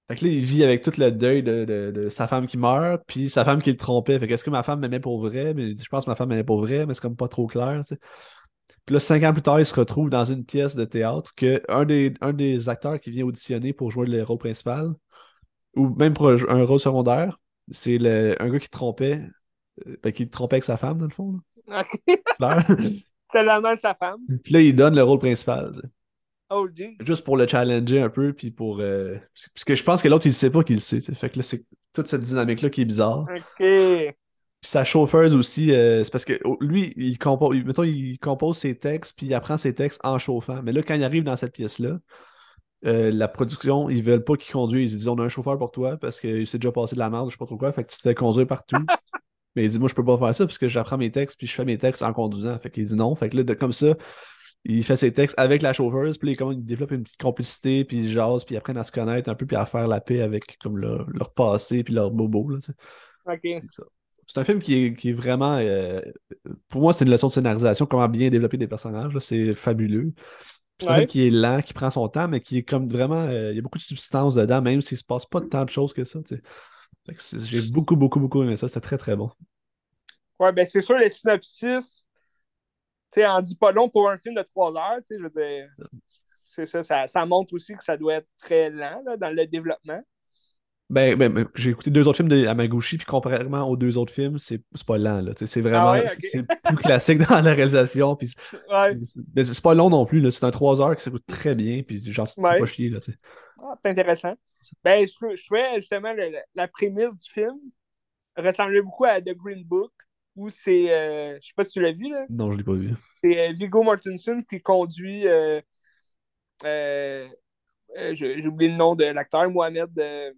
Fait que là, il vit avec tout le deuil de, de- de sa femme qui meurt, puis sa femme qui le trompait. Fait que est-ce que ma femme m'aimait pour vrai? Mais je pense que ma femme m'aimait pour vrai, mais c'est comme pas trop clair, tu sais. Puis là, cinq ans plus tard, il se retrouve dans une pièce de théâtre que un des, un des acteurs qui vient auditionner pour jouer le rôle principal, ou même pour un rôle secondaire, c'est le, un gars qui trompait, euh, ben, qui trompait avec sa femme, dans le fond. *laughs* OK. là. Clair. C'est l'amant *laughs* de sa femme. Puis là, il donne le rôle principal. Oh, geez. Juste pour le challenger un peu, puis pour. euh, Parce que je pense que l'autre, il sait pas qu'il le sait. t'sais. Fait que là, c'est toute cette dynamique-là qui est bizarre. Ok. Puis sa chauffeuse aussi, euh, c'est parce que oh, lui, il compose, il- mettons, il compose ses textes, puis il apprend ses textes en chauffant. Mais là, quand il arrive dans cette pièce-là, euh, la production, ils veulent pas qu'il conduise. Ils disent on a un chauffeur pour toi parce qu'il s'est déjà passé de la merde, je sais pas trop quoi, fait que tu te fais conduire partout. *laughs* Mais il dit moi, je peux pas faire ça parce que j'apprends mes textes, puis je fais mes textes en conduisant. Fait qu'il dit non. Fait que là, de- comme ça, il fait ses textes avec la chauffeuse, puis comment il développe une petite complicité, puis ils jasent, puis ils apprennent à se connaître un peu, puis à faire la paix avec comme leur, leur passé, puis leur bobo. Là, tu sais. Ok. C'est un film qui est, qui est vraiment. euh, pour moi, c'est une leçon de scénarisation, comment bien développer des personnages. C'est fabuleux. C'est un Ouais. qui est lent, qui prend son temps, mais qui est comme vraiment. euh, il y a beaucoup de substance dedans, même s'il se passe pas tant de choses que ça. J'ai beaucoup, beaucoup, beaucoup aimé ça. C'était très, très bon. Ouais, ben c'est sûr, le synopsis, tu sais, en dit pas long pour un film de trois heures, tu sais, je veux dire, c'est ça, ça, ça montre aussi que ça doit être très lent là, dans le développement. Ben, ben, ben, j'ai écouté deux autres films de Yamaguchi, puis contrairement aux deux autres films, c'est pas lent. là. C'est vraiment. Ah ouais. C'est plus classique *laughs* dans la réalisation. Puis *laughs* Ouais. c'est mais c'est pas long non plus. là. C'est un trois heures qui s'écoute très bien, puis genre, c'est Ouais. pas chier. Là. Ah, c'est intéressant. Ben, je, trou- je trouvais justement le- la prémisse du film ressemblait beaucoup à The Green Book, où c'est, euh, je sais pas si tu l'as vu, là, Non, je l'ai pas vu. c'est euh, Viggo Mortensen qui conduit, euh, euh, euh, j'ai oublié le nom de l'acteur, Mohamed, euh,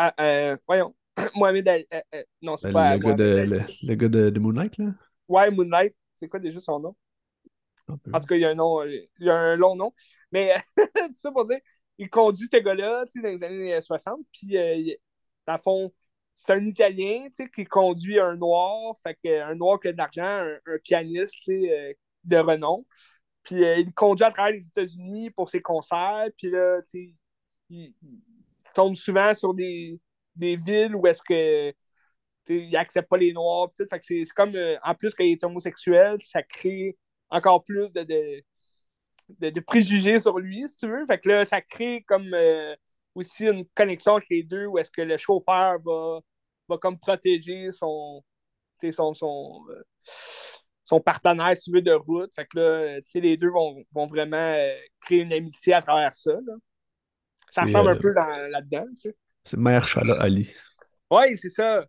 ah, euh, voyons, *clears throat* Mohamed, Ali- euh, euh, non, c'est Le, pas le gars, de, le, le gars de, de Moonlight, là? Ouais, Moonlight, c'est quoi déjà son nom? En tout cas, il y a un nom, il y a un long nom. Mais *laughs* tout ça pour dire, il conduit ce gars-là, tu sais, dans les années euh, 60, puis euh, il- dans le fond, c'est un Italien, tu sais, qui conduit un noir, fait que un noir qui a de l'argent, un, un pianiste, tu sais, euh, de renom. Puis euh, il conduit à travers les États-Unis pour ses concerts, puis là, il tombe souvent sur des, des villes où est-ce que tu sais, il accepte pas les noirs, c'est comme, euh, en plus qu'il est homosexuel, ça crée encore plus de, de, de, préjugés sur lui, si tu veux. Fait que là, ça crée comme euh, aussi une connexion entre les deux où est-ce que le chauffeur va, va comme protéger son, son, son, euh, son partenaire, si tu veux, de route. Fait que là, les deux vont, vont vraiment créer une amitié à travers ça. Là. Ça ressemble euh, un peu dans- là-dedans. tu sais. C'est Mère Shala Ali. Oui, c'est ça.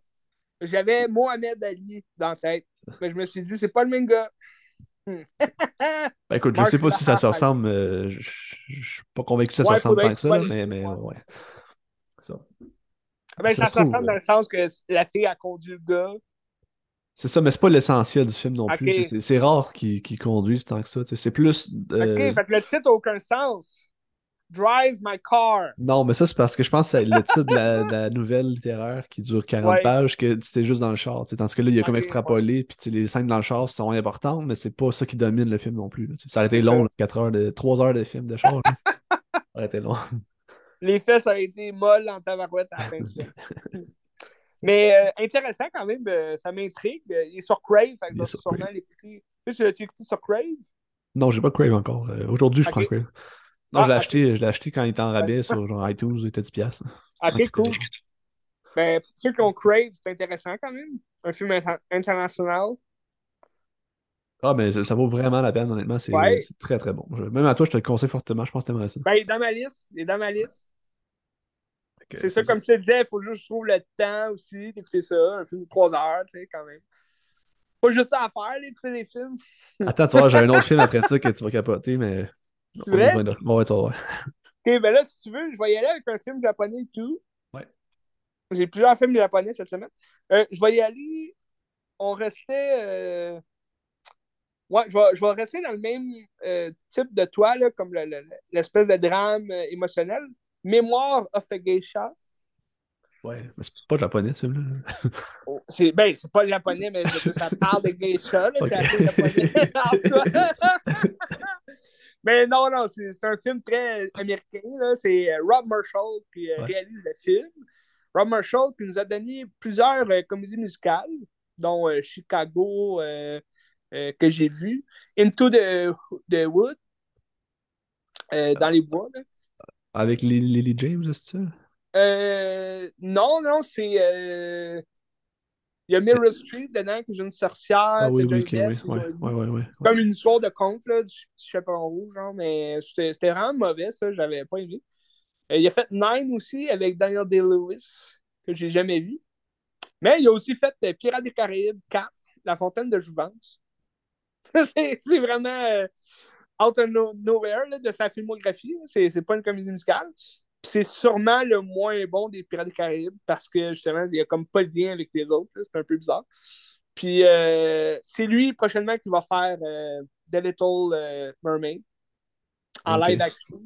J'avais Mohamed Ali dans la tête. Mais je me suis dit, c'est pas le même gars. Ben, écoute, je sais pas si ça se ressemble. euh, je suis pas convaincu que ça se ressemble tant que ça, là, mais, mais ouais. Ça. Ben, Ça ça se se ressemble dans euh, le sens que la fille a conduit le gars. C'est ça, mais c'est pas l'essentiel du film non plus. C'est- rare qu'ils qu'ils conduisent tant que ça. C'est plus. euh, OK, fait que le titre n'a aucun sens. Drive my car. Non, mais ça, c'est parce que je pense que c'est le titre *laughs* de la, nouvelle littéraire qui dure 40 Ouais. pages, que c'était juste dans le char. tu sais. Dans ce cas-là, il a comme extrapolé, puis les scènes dans le char sont importantes, mais c'est pas ça qui domine le film non plus. là. Ça aurait été long, ça. là, 4 heures de, 3 heures de film de char. là. *laughs* ça aurait été long. Les fesses ont été molles en tabarouette à la fin du film. *laughs* Mais euh, intéressant quand même, euh, ça m'intrigue. Euh, Il est sur Crave, fait que sur sûrement l'écouter. Tu sais, tu l'as écouté sur Crave? Non, j'ai pas Crave encore. Euh, Aujourd'hui, je prends Crave. Non, Ah, je l'ai acheté, je l'ai acheté quand il était en rabais sur genre iTunes, il était 10$. piastres. Ok, cool. Ben, pour ceux qui ont Crave, c'est intéressant quand même. Un film inter- international. Ah, mais ça, ça vaut vraiment la peine, honnêtement. C'est Ouais. très très bon. Je- même à toi, je te le conseille fortement. Je pense que t'aimerais ça. Ben, il est dans ma liste. Il est dans ma liste. C'est ça, comme je te disais, il faut juste que je trouve le temps aussi d'écouter ça. Un film de 3 heures, tu sais, quand même. Pas juste ça à faire, d'écouter les films. Attends, tu vois, j'ai un autre *laughs* film après ça que tu vas capoter, mais. C'est vrai? ouais, tu vas voir. Ok, ben là, si tu veux, je vais y aller avec un film japonais et tout. Ouais. J'ai plusieurs films japonais cette semaine. Euh, je vais y aller. On restait. euh, Ouais, je vais, je vais rester dans le même euh, type de toi, là, comme le- le- l'espèce de drame émotionnel. Mémoire of a Geisha. Ouais, mais c'est pas japonais, ce film-là. *laughs* Oh, c'est ben, c'est pas japonais, mais ça parle de geisha, là, c'est assez japonais en soi. *laughs* mais non, non, c'est un film très américain. là. C'est euh, Rob Marshall qui euh, Ouais. réalise le film. Rob Marshall qui nous a donné plusieurs euh, comédies musicales, dont euh, Chicago, euh, que j'ai vu, Into the, the Wood, dans les bois. là. Avec Lily James, c'est ça? Euh, non, non, c'est. Il y a Mirror Street dedans, qui joue une sorcière. Ah oui, oui. C'est comme une histoire de conte, là, du chaperon rouge, genre, mais c'était vraiment mauvais, ça, j'avais pas aimé. Euh, il a fait Nine aussi avec Daniel Day-Lewis, que j'ai jamais vu. Mais il a aussi fait euh, Pirates des Caraïbes 4, La Fontaine de Jouvence. *laughs* c'est vraiment euh, out of no- nowhere là, de sa filmographie. c'est pas une comédie musicale. C'est sûrement le moins bon des Pirates des Caraïbes parce que justement, il y a comme pas de lien avec les autres. C'est un peu bizarre. Puis euh, c'est lui prochainement qui va faire euh, The Little euh, Mermaid en live action.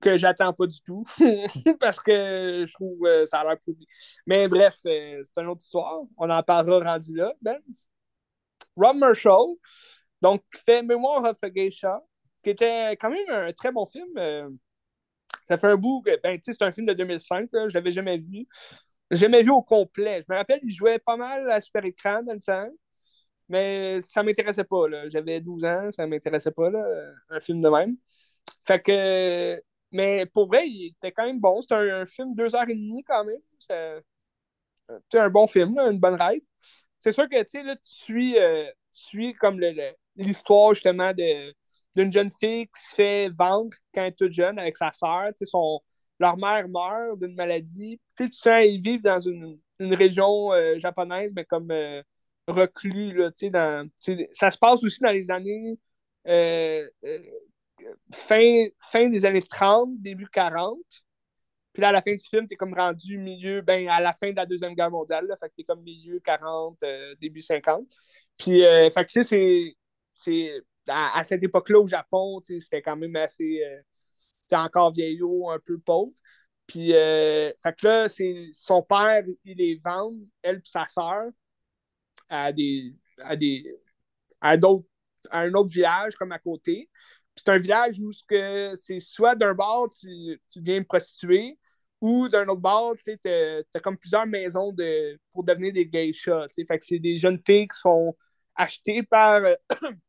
Que j'attends pas du tout *laughs* parce que je trouve ça a l'air pourri. Mais bref, c'est une autre histoire. On en parlera rendu là, Ben. Rob Marshall, donc, fait Memoir of a Geisha, qui était quand même un très bon film. Ça fait un bout que, ben, c'est un film de 2005, là, je l'avais jamais vu. Jamais vu au complet. Je me rappelle, il jouait pas mal à super écran dans le temps, mais ça m'intéressait pas. J'avais 12 ans, ça m'intéressait pas, là, un film de même. Fait que, mais pour vrai, il était quand même bon. C'était un, un film deux heures et demie quand même. C'est un bon film, une bonne ride. C'est sûr que, là, tu suis, euh, tu suis comme l'histoire, justement, de, d'une jeune fille qui se fait vendre quand elle est toute jeune avec sa sœur. Son, leur mère meurt d'une maladie. Tu sens qu'ils vivent dans une, une région euh, japonaise, mais comme euh, reclus, là, tu sais, dans, tu sais, ça se passe aussi dans les années euh, fin, fin des années 30, début 40. Puis là, à la fin du film, t'es comme rendu milieu, ben, à la fin de la Deuxième Guerre mondiale, là, fait que t'es comme milieu 40, euh, début 50. Puis, fait que tu sais, c'est, à, cette époque-là au Japon, c'était quand même assez, euh, encore vieillot, un peu pauvre. Puis, euh, fait que là, son père, il les vend, elle et sa sœur, à des, à des, à d'autres, à un autre village comme à côté. C'est un village où c'est soit d'un bord, tu, tu deviens une prostituée, ou d'un autre bord, tu t'as, t'as comme plusieurs maisons de, pour devenir des geishas. Fait que c'est des jeunes filles qui sont achetées par, euh, *clears throat*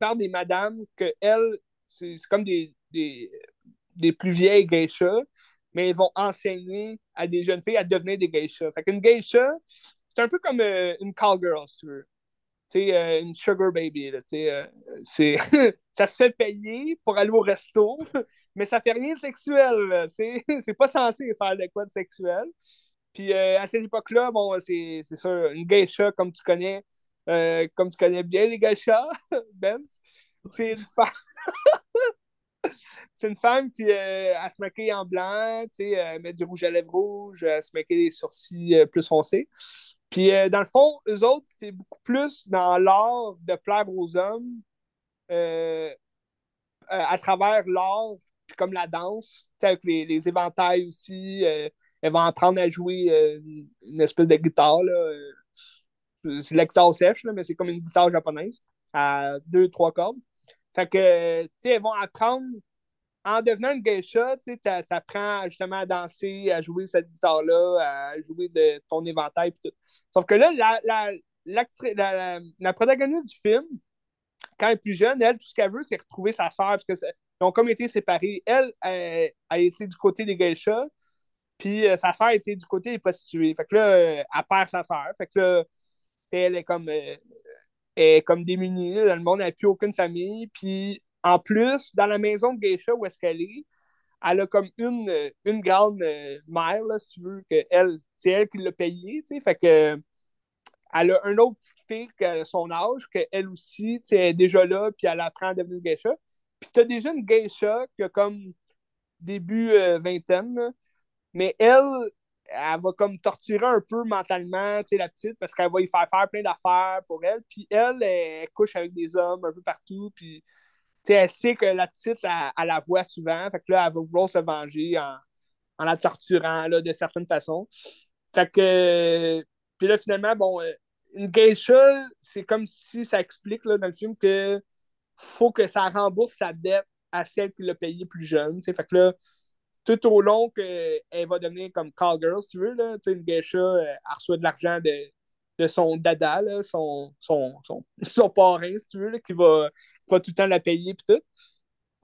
par des madames que elles, c'est, comme des, des, plus vieilles geishas, mais elles vont enseigner à des jeunes filles à devenir des geishas. Fait qu'une geisha, c'est un peu comme euh, une cowgirl, si tu veux. Euh, une sugar baby, là, euh, *laughs* ça se fait payer pour aller au resto, *laughs* mais ça fait rien de sexuel. *laughs* C'est pas censé faire de quoi de sexuel. Puis euh, à cette époque-là, bon, c'est sûr, une geisha, comme tu connais, euh, comme tu connais bien les geishas, *laughs* Ben, c'est une femme... c'est une femme qui euh, elle se en blanc, tu sais, met du rouge à lèvres rouge, elle se maquille les sourcils euh, plus foncés. Puis euh, dans le fond, eux autres, c'est beaucoup plus dans l'art de plaire aux hommes euh, euh, à travers l'art, puis comme la danse, avec les, les éventails aussi. euh, vont apprendre à jouer euh, une espèce de guitare, là. C'est la guitare sèche, là, mais c'est comme une guitare japonaise à deux, trois cordes. Fait que, tu sais, elles vont apprendre en devenant une geisha, tu sais, t'apprends justement à danser, à jouer cette guitare-là, à jouer de ton éventail tout. Sauf que là, la, la, la, la- protagoniste du film, quand elle est plus jeune, elle, tout ce qu'elle veut, c'est retrouver sa sœur, parce que ils ont comme été séparés. Elle, elle, elle était du côté des geishas, puis euh, sa sœur était du côté des prostituées. Fait que là, elle perd sa sœur. Fait que là, elle est comme, euh, est comme démunie, là, le monde, n'a plus aucune famille, puis en plus, dans la maison de geisha où est-ce qu'elle est, elle a comme une, une grande euh, mère, là, si tu veux, que elle, c'est elle qui l'a payée, tu sais, fait que elle a un autre petite fille a son âge, qu'elle aussi, tu est déjà là, puis elle apprend à devenir geisha. Puis t'as déjà une geisha qui a comme début euh, vingtaine, mais elle, elle va comme torturer un peu mentalement, tu sais, la petite, parce qu'elle va y faire faire plein d'affaires pour elle, puis elle, elle, couche avec des hommes un peu partout, puis tu sais, elle sait que la petite, elle, la voit souvent, fait que là, elle va vouloir se venger en, en la torturant, là, de certaines façons. Fait que, puis là, finalement, bon, euh, une geisha, c'est comme si ça explique, là, dans le film, que faut que ça rembourse sa dette à celle qui l'a payé plus jeune, fait que là, tout au long qu'elle va devenir comme callgirl, si tu veux, là, une geisha, euh, elle reçoit de l'argent de, de son dada, là, son, son, son, *laughs* son parrain, si tu veux, là, qui va, qui va tout le temps la payer tout.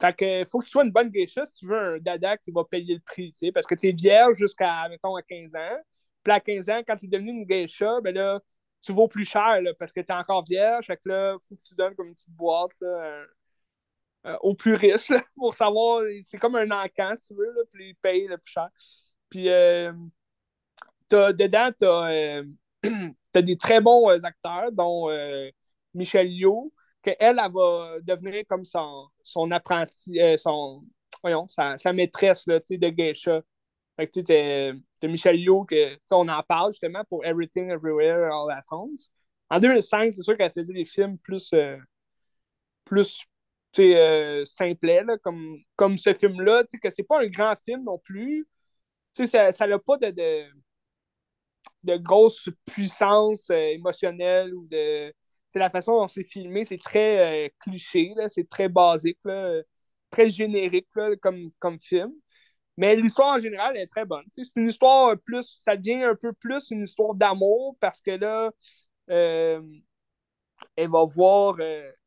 Fait que faut que tu sois une bonne geisha si tu veux un dada qui va payer le prix, tu sais, parce que tu es vierge jusqu'à, mettons, à 15 ans, Puis à 15 ans, quand tu es devenu une geisha, ben là, tu vaux plus cher là, parce que tu es encore vierge. Fait que là, faut que tu donnes comme une petite boîte euh, aux plus riches là, pour savoir. C'est comme un encan, si tu veux, là, puis ils payent le plus cher. Puis euh, dedans, tu as, *clears throat* des très bons euh, acteurs, dont euh, Michelle Yeoh, qu'elle, elle, va devenir comme son, son apprenti, euh, son, voyons, sa, sa maîtresse là, de geisha. Fait que tu sais, Michelle Yeoh, que, on en parle justement pour Everything Everywhere All at Once. En 2005, c'est sûr qu'elle faisait des films plus, euh, plus euh, simplets, là, comme, comme ce film-là, que c'est pas un grand film non plus. Ça n'a pas de, de, de grosse puissance euh, émotionnelle ou de. La façon dont c'est filmé, c'est très euh, cliché, c'est très basique, là, très générique là, comme, comme film. Mais l'histoire en général est très bonne. C'est une histoire plus. Ça devient un peu plus une histoire d'amour parce que là, euh, elle va voir.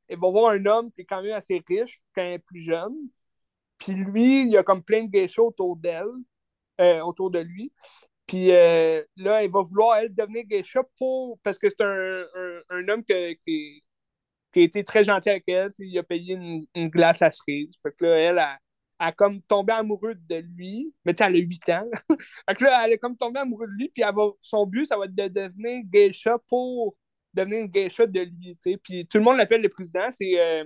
Elle va voir un homme qui est quand même assez riche quand elle est plus jeune. Puis lui, il y a comme plein de geishas autour d'elle, euh, autour de lui. Puis euh, là, elle va vouloir, elle, devenir geisha pour... parce que c'est un, un, homme qui, qui a été très gentil avec elle. Il a payé une, glace à cerise. Fait là, elle a, a comme tombé amoureuse de lui. Mais tu elle a 8 ans. *laughs* fait que là, elle est comme tombée amoureuse de lui. Puis elle va, son but, ça va être de devenir geisha pour devenir une geisha de lui. Puis tout le monde l'appelle le président. C'est euh,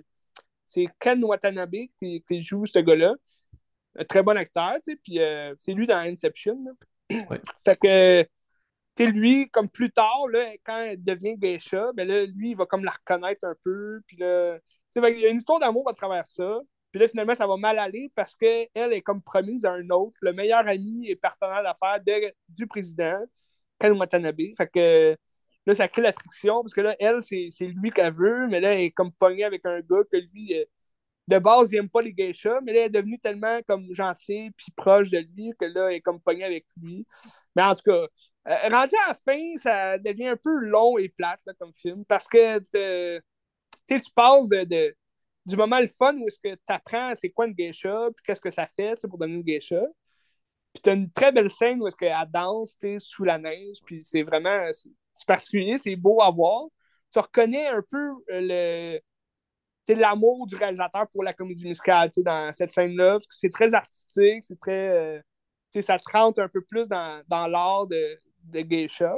c'est Ken Watanabe qui, qui joue ce gars-là. Un très bon acteur. Puis euh, c'est lui dans Inception. *clears throat* Ouais. Fait que, sais, lui, comme plus tard, là, quand elle devient geisha, ben là, lui, il va comme la reconnaître un peu. Puis là, qu'il y a une histoire d'amour à travers ça. Puis là, finalement, ça va mal aller parce qu'elle est comme promise à un autre, le meilleur ami et partenaire d'affaires du président, Ken Watanabe. Fait que là, ça crée la friction parce que là, elle, c'est lui qu'elle veut, mais là, elle est comme pognée avec un gars que lui, euh, de base, il aime pas les geishas, mais là, elle est devenue tellement comme gentille puis proche de lui que là, elle est comme pognée avec lui. Mais en tout cas, euh, rendu à la fin, ça devient un peu long et plate comme film parce que tu passes de, du moment le fun où est-ce que tu apprends c'est quoi une geisha puis qu'est-ce que ça fait pour devenir une geisha. Puis t'as une très belle scène où est-ce qu'elle danse sous la neige, puis c'est vraiment c'est particulier, c'est beau à voir. Tu reconnais un peu euh, le l'amour du réalisateur pour la comédie musicale dans cette scène-là. C'est très artistique, c'est très. euh, ça te rentre un peu plus dans, dans l'art de, de geisha.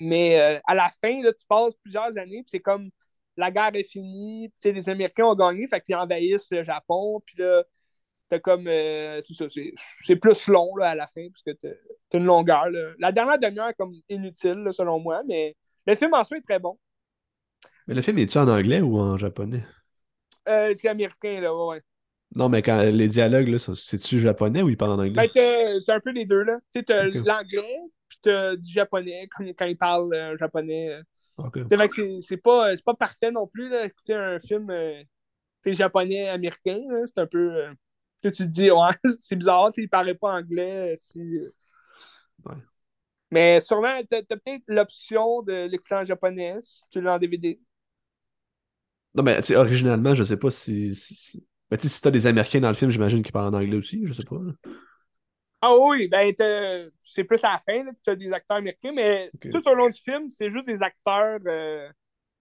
Mais euh, à la fin, là, tu passes plusieurs années, puis c'est comme la guerre est finie, les Américains ont gagné, fait envahissent le Japon, puis là, t'as comme. euh, c'est ça, c'est c'est plus long là, à la fin, parce que t'as une longueur. là. La dernière demi-heure est comme inutile, là, selon moi, mais le film en soi est très bon. Mais le film, est-tu en anglais ou en japonais? Euh, c'est américain, là, ouais. Non, mais quand les dialogues, c'est-tu japonais ou ils parlent en anglais? Ben, c'est un peu les deux, là. Tu sais, t'as l'anglais, puis t'as du japonais, comme quand ils parlent euh, japonais. euh. Ok. Tu sais, fait que c'est- pas, c'est pas parfait non plus, là. Écouter un film euh, japonais-américain, c'est un peu. Tu tu te dis, ouais, *laughs* c'est bizarre, tu il paraît pas anglais. euh, si, euh. Ouais. Mais sûrement, t'as t'as peut-être l'option de l'écouter en japonais si tu l'as en DVD. Non, mais tu originalement, je sais pas si. si, si- Mais tu sais, si t'as des Américains dans le film, j'imagine qu'ils parlent en anglais aussi, je sais pas. Ah oui, ben c'est plus à la fin là, que tu as des acteurs américains, mais tout au long du film, c'est juste des acteurs euh,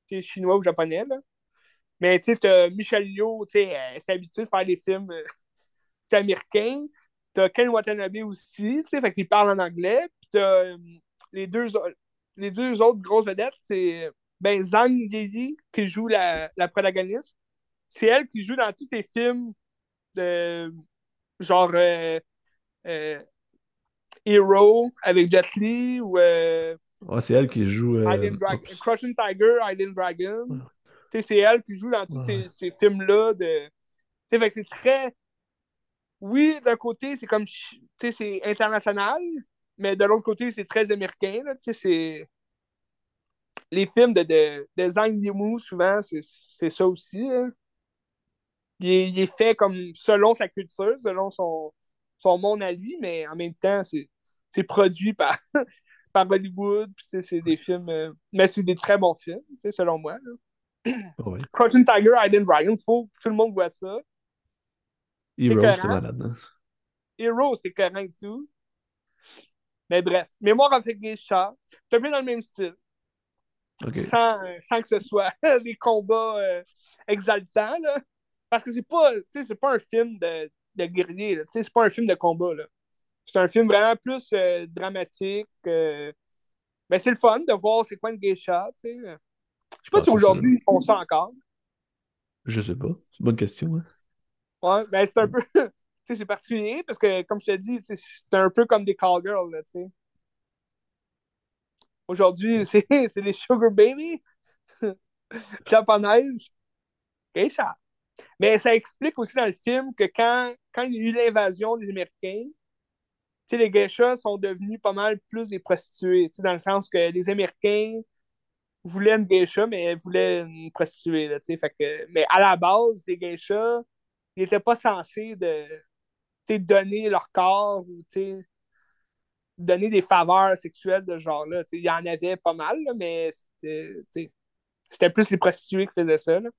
tu chinois ou japonais. Là. Mais tu sais, Michelle Yeoh, tu sais, elle s'est habituée de faire des films américains. T'as Ken Watanabe aussi, tu sais, fait qu'il parle en anglais. Puis t'as euh, les deux, les deux autres grosses vedettes, c'est ben, Zhang Yi qui joue la, la protagoniste. C'est elle qui joue dans tous les films de genre euh, euh, Hero avec Jet Li ou euh, Ah, c'est elle qui joue. Island. Crouching Tiger, Island Dragon. C'est elle qui joue dans tous ces, ces films-là. De... Tu sais, fait que c'est très. Oui, d'un côté, c'est comme. Tu sais, c'est international, mais de l'autre côté, c'est très américain. Là. Tu sais, c'est. Les films de, de, de Zhang Yimou, souvent, c'est ça aussi. là. Il est, il est fait comme selon sa culture, selon son, son monde à lui, mais en même temps, c'est produit par, *laughs* par Hollywood. c'est des films. euh, mais c'est des très bons films, tu sais, selon moi. là. *clears throat* Crouching Tiger, Island Dragon, faut que tout le monde voit ça. Hero, c'était malade. hein. Hero, c'est correct et tout. Mais bref, Mémoire avec Geisha, c'est un peu dans le même style. Sans, sans que ce soit *laughs* des combats euh, exaltants, là. Parce que c'est pas, tu sais, c'est pas un film de, de guerrier, c'est pas un film de combat, là. C'est un film vraiment plus euh, dramatique. euh. Mais c'est le fun de voir c'est quoi une geisha, tu sais. Je sais pas Ah, si aujourd'hui ils font ça encore. Je sais pas. C'est une bonne question. Hein? Ouais, mais c'est un peu. *laughs* tu sais, c'est particulier parce que, comme je te dis, c'est un peu comme des callgirls, là, tu sais. Aujourd'hui, c'est *laughs* c'est les Sugar Baby *laughs* japonaises. Geisha. Mais ça explique aussi dans le film que quand, quand il y a eu l'invasion des Américains, les geishas sont devenus pas mal plus des prostituées, dans le sens que les Américains voulaient une geisha, mais elles voulaient une prostituée, là, tu sais, fait que, mais à la base, les geishas, ils n'étaient pas censés de, donner leur corps ou, donner des faveurs sexuelles de ce genre-là, il y en avait pas mal, là, mais c'était, plus les prostituées qui faisaient ça, là.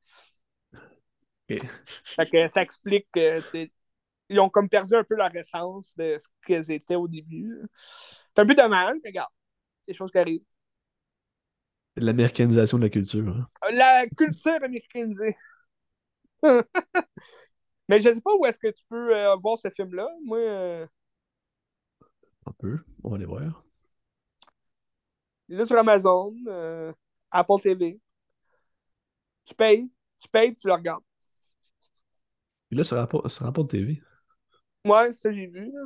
Fait que ça explique que, tu sais, ils ont comme perdu un peu leur essence de ce qu'elles étaient au début. C'est un peu dommage, mais regarde, des choses qui arrivent. L'américanisation de la culture. hein. La culture américanisée. *laughs* mais je sais pas où est-ce que tu peux euh, voir ce film-là. Moi, euh, Un peu. On va aller voir. il est là sur Amazon, euh, Apple TV. Tu payes, tu payes, tu le regardes. Puis là, sur rapport, sur rapport TV. Moi, ça, j'ai vu. là.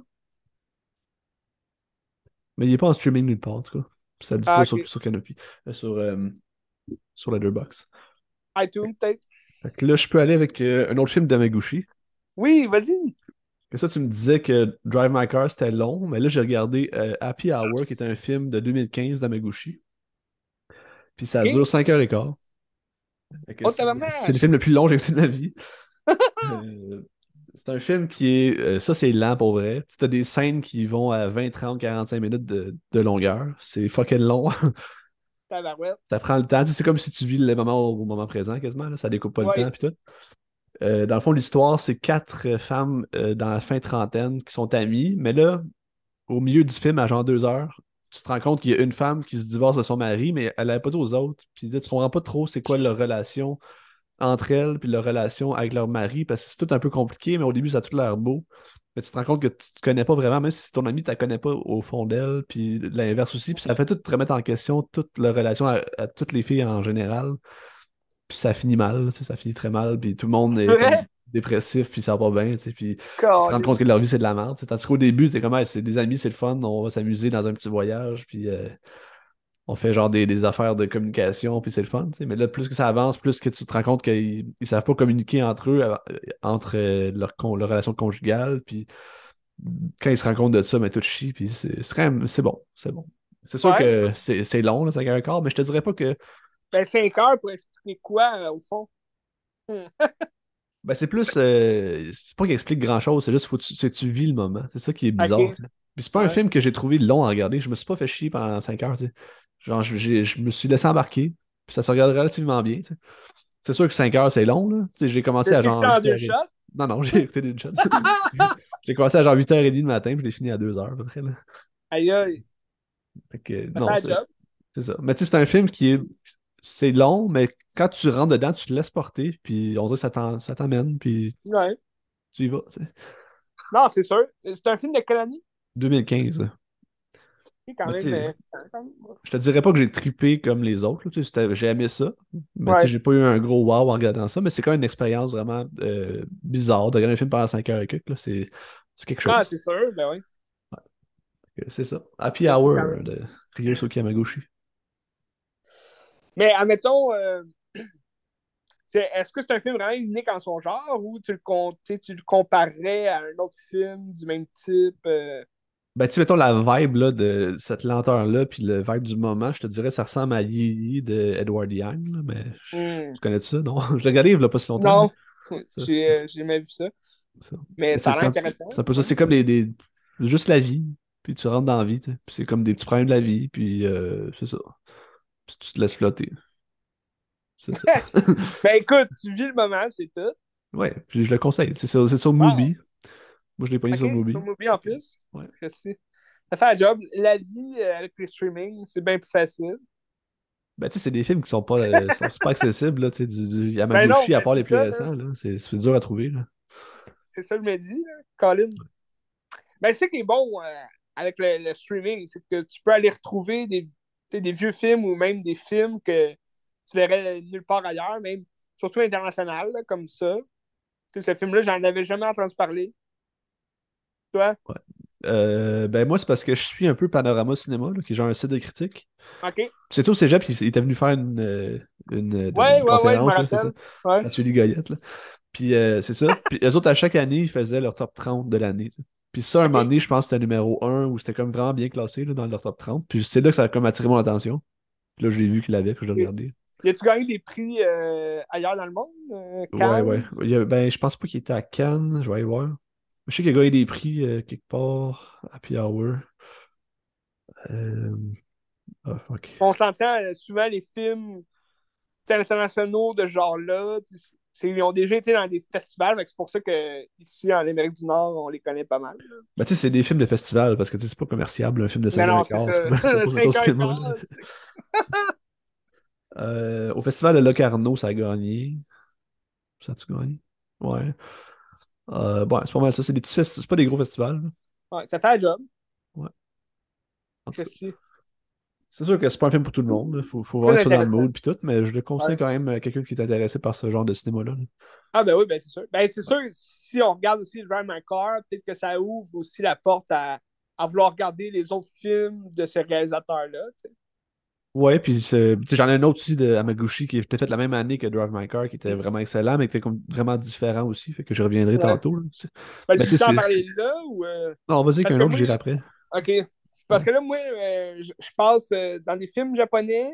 Mais il est pas en streaming nulle part, en tout cas. Ça dit Ah, pas ok. sur, sur Canopy. Euh, sur, sur Letterboxd. iTunes, peut-être. Fait que là, je peux aller avec euh, un autre film d'Amaguchi. Oui, vas-y. Ça, tu me disais que Drive My Car, c'était long, mais là, j'ai regardé euh, Happy Hour, qui est un film de 2015 d'Amaguchi. Puis ça dure 5h15. Fait que Oh, c'est- le film le plus long que j'ai fait de ma vie. *laughs* Euh, c'est un film qui est. euh, ça, c'est lent pour vrai. Tu as des scènes qui vont à 20, 30, 45 minutes de, de longueur. C'est fucking long. Ça prend le temps. C'est comme si tu vis le moment au, au moment présent quasiment. là. Ça découpe pas Ouais. le temps puis tout. Euh, dans le fond, l'histoire, c'est quatre euh, femmes euh, dans la fin trentaine qui sont amies. Mais là, au milieu du film, à genre deux heures, tu te rends compte qu'il y a une femme qui se divorce de son mari, mais elle n'avait pas dit aux autres. Puis tu comprends pas trop c'est quoi leur relation entre elles, puis leur relation avec leur mari, parce que c'est tout un peu compliqué, mais au début, ça a tout l'air beau. Mais tu te rends compte que tu te connais pas vraiment, même si ton ami, tu la connais pas au fond d'elle, puis l'inverse aussi. Puis ça fait tout te remettre en question toute leur relation à toutes les filles en général. Puis ça finit mal, tu sais, ça finit très mal, puis tout le monde est comme dépressif, puis ça va pas bien, tu sais, puis ils se rendent compte que leur vie c'est de la merde. tu sais. Tandis qu'au début, t'es comme, Hey, c'est des amis, c'est le fun, on va s'amuser dans un petit voyage, puis euh, on fait genre des, des affaires de communication, puis c'est le fun. tu sais. Mais là, plus que ça avance, plus que tu te rends compte qu'ils ils savent pas communiquer entre eux, euh, entre euh, leur, leur relation conjugale, puis quand ils se rendent compte de ça, mais tout chie, puis c'est c'est quand même, c'est bon, c'est bon. C'est sûr Ouais. que c'est c'est long, là, 5 heures et quart, mais je te dirais pas que Ben, 5 heures pour expliquer quoi, euh, au fond? Ben, c'est plus. euh, c'est pas qu'il explique grand-chose, c'est juste faut que tu, c'est que tu vis le moment. C'est ça qui est bizarre. Puis c'est pas un film que j'ai trouvé long à regarder. Je me suis pas fait chier pendant 5 heures. Genre, je, me suis laissé embarquer. Puis ça se regarde relativement bien. C'est sûr que 5 heures, c'est long. Là. *laughs* *laughs* J'ai commencé à genre. écouté en deux 8h30. shots? Non, non, j'ai écouté d'une shot. j'ai commencé à genre 8h30 du matin, puis je l'ai fini à 2h à peu près. Là. Aïe, aïe. Fait que, non, c'est c'est ça. Mais tu sais, c'est un film qui est. C'est long, mais quand tu rentres dedans, tu te laisses porter, puis on dirait que ça t'en- ça t'emmène, puis Ouais. tu y vas. tu sais. Non, c'est sûr. C'est un film de quelle année? 2015. Oui, quand même. mais-. Je te dirais pas que j'ai trippé comme les autres. J'ai aimé ça. Mais Ouais. j'ai pas eu un gros wow en regardant ça. Mais c'est quand même une expérience vraiment euh, bizarre de regarder un film pendant 5 heures et quelques. là, C'est c'est quelque chose. Ah, c'est sûr, ben oui. C'est ça. Happy Hour de Ryosuke Yamaguchi. Mais admettons, euh, *clears throat* est-ce que c'est un film vraiment unique en son genre ou tu le, tu le comparerais à un autre film du même type? euh, Ben, tu mettons la vibe là, de cette lenteur-là, puis le vibe du moment, je te dirais, ça ressemble à Yi Yi de Edward Yang. là, mais hmm. tu connais ça? Non? *laughs* Je l'ai regardé il y a pas si longtemps. Non, *laughs* j'ai euh, j'ai jamais vu ça. Ça. Mais Mais ça a l'air intéressant. c'est un peu ça. C'est comme des, des- juste la vie. Puis tu rentres dans la vie. Puis c'est comme des petits problèmes de la vie. Puis euh, c'est ça. Puis tu te laisses flotter. C'est ça. *laughs* *laughs* Ben écoute, tu vis le moment, c'est tout. ouais. Puis je le conseille. C'est sur, c'est sur Wow. Mubi. Moi, je l'ai pogné Ok, sur Mubi. sur Mubi en plus. Ouais. Ça fait un job. La vie euh, avec les streaming, c'est bien plus facile. Ben, tu sais, c'est des films qui sont pas, euh, *laughs* sont pas accessibles, là, du, du Yamaguchi, Ben non, à part les plus ça, récents, là. C'est c'est dur à trouver, là. C'est ça je me dis, là, Colin. Ben, c'est ça qui est bon euh, avec le, le streaming, c'est que tu peux aller retrouver des, des vieux films ou même des films que tu verrais nulle part ailleurs, même surtout international, là, comme ça. Tu sais, ce film-là, j'en avais jamais entendu parler. Toi? Euh, ben, moi, c'est parce que je suis un peu Panorama Cinéma, là, qui est genre un site de critique. OK. C'est tout au cégep, il, il était venu faire une, euh, une, euh, Ouais, une ouais, ouais, conférence, là, c'est ça. Ouais. Ligoyette, là. Puis euh, c'est ça. Puis eux autres, à chaque année, ils faisaient leur top 30 de l'année. Puis ça, à un moment donné, je pense que c'était numéro 1 où c'était comme vraiment bien classé là, dans leur top 30. Puis c'est là que ça a comme attiré mon attention. Puis là, je l'ai vu qu'il l'avait, puis je l'ai regardé. Y a-tu gagné des prix euh, ailleurs dans le monde? Euh, Ouais, Cannes? ouais. Il a- ben, je pense pas qu'il était à Cannes. Je vais aller voir. Je sais qu'il a gagné des prix euh, quelque part. Happy Hour. Ah, fuck. On s'entend, souvent les films internationaux de ce genre-là, tu ils ont déjà été dans des festivals, c'est pour ça que ici en Amérique du Nord, on les connaît pas mal. là. Ben, tu sais, c'est des films de festival parce que c'est pas commerciable, un film de 5 Mais heures non, et c'est quart. ça. C'est pas, *laughs* c'est pas Cinq au heures et cinéma, quart, là. c'est- Euh, au festival de Locarno, ça a gagné. Ça a-tu gagné? Ouais. Euh, bon, c'est pas mal ça. C'est des petits festivals. C'est pas des gros festivals. là. Ouais, ça fait un job. Ouais. En tout Je cas, sais. C'est sûr que c'est pas un film pour tout le monde. Il faut, faut vraiment être dans le mood puis tout, mais je le conseille Ouais. quand même à quelqu'un qui est intéressé par ce genre de cinéma-là. là. Ah ben oui, ben c'est sûr. Ben c'est sûr, si on regarde aussi Drive My Car, peut-être que ça ouvre aussi la porte à, à vouloir regarder les autres films de ce réalisateur-là. Ouais, puis j'en ai un autre aussi de Hamaguchi qui était fait la même année que Drive My Car, qui était vraiment excellent, mais qui était comme vraiment différent aussi. Fait que je reviendrai Ouais. tantôt. là. Ben, tu tu sais, veux en c'est- parler là ou. euh, Non, vas-y qu'un autre, j'irai après. OK. Parce que là, moi, euh, je, passe euh, dans des films japonais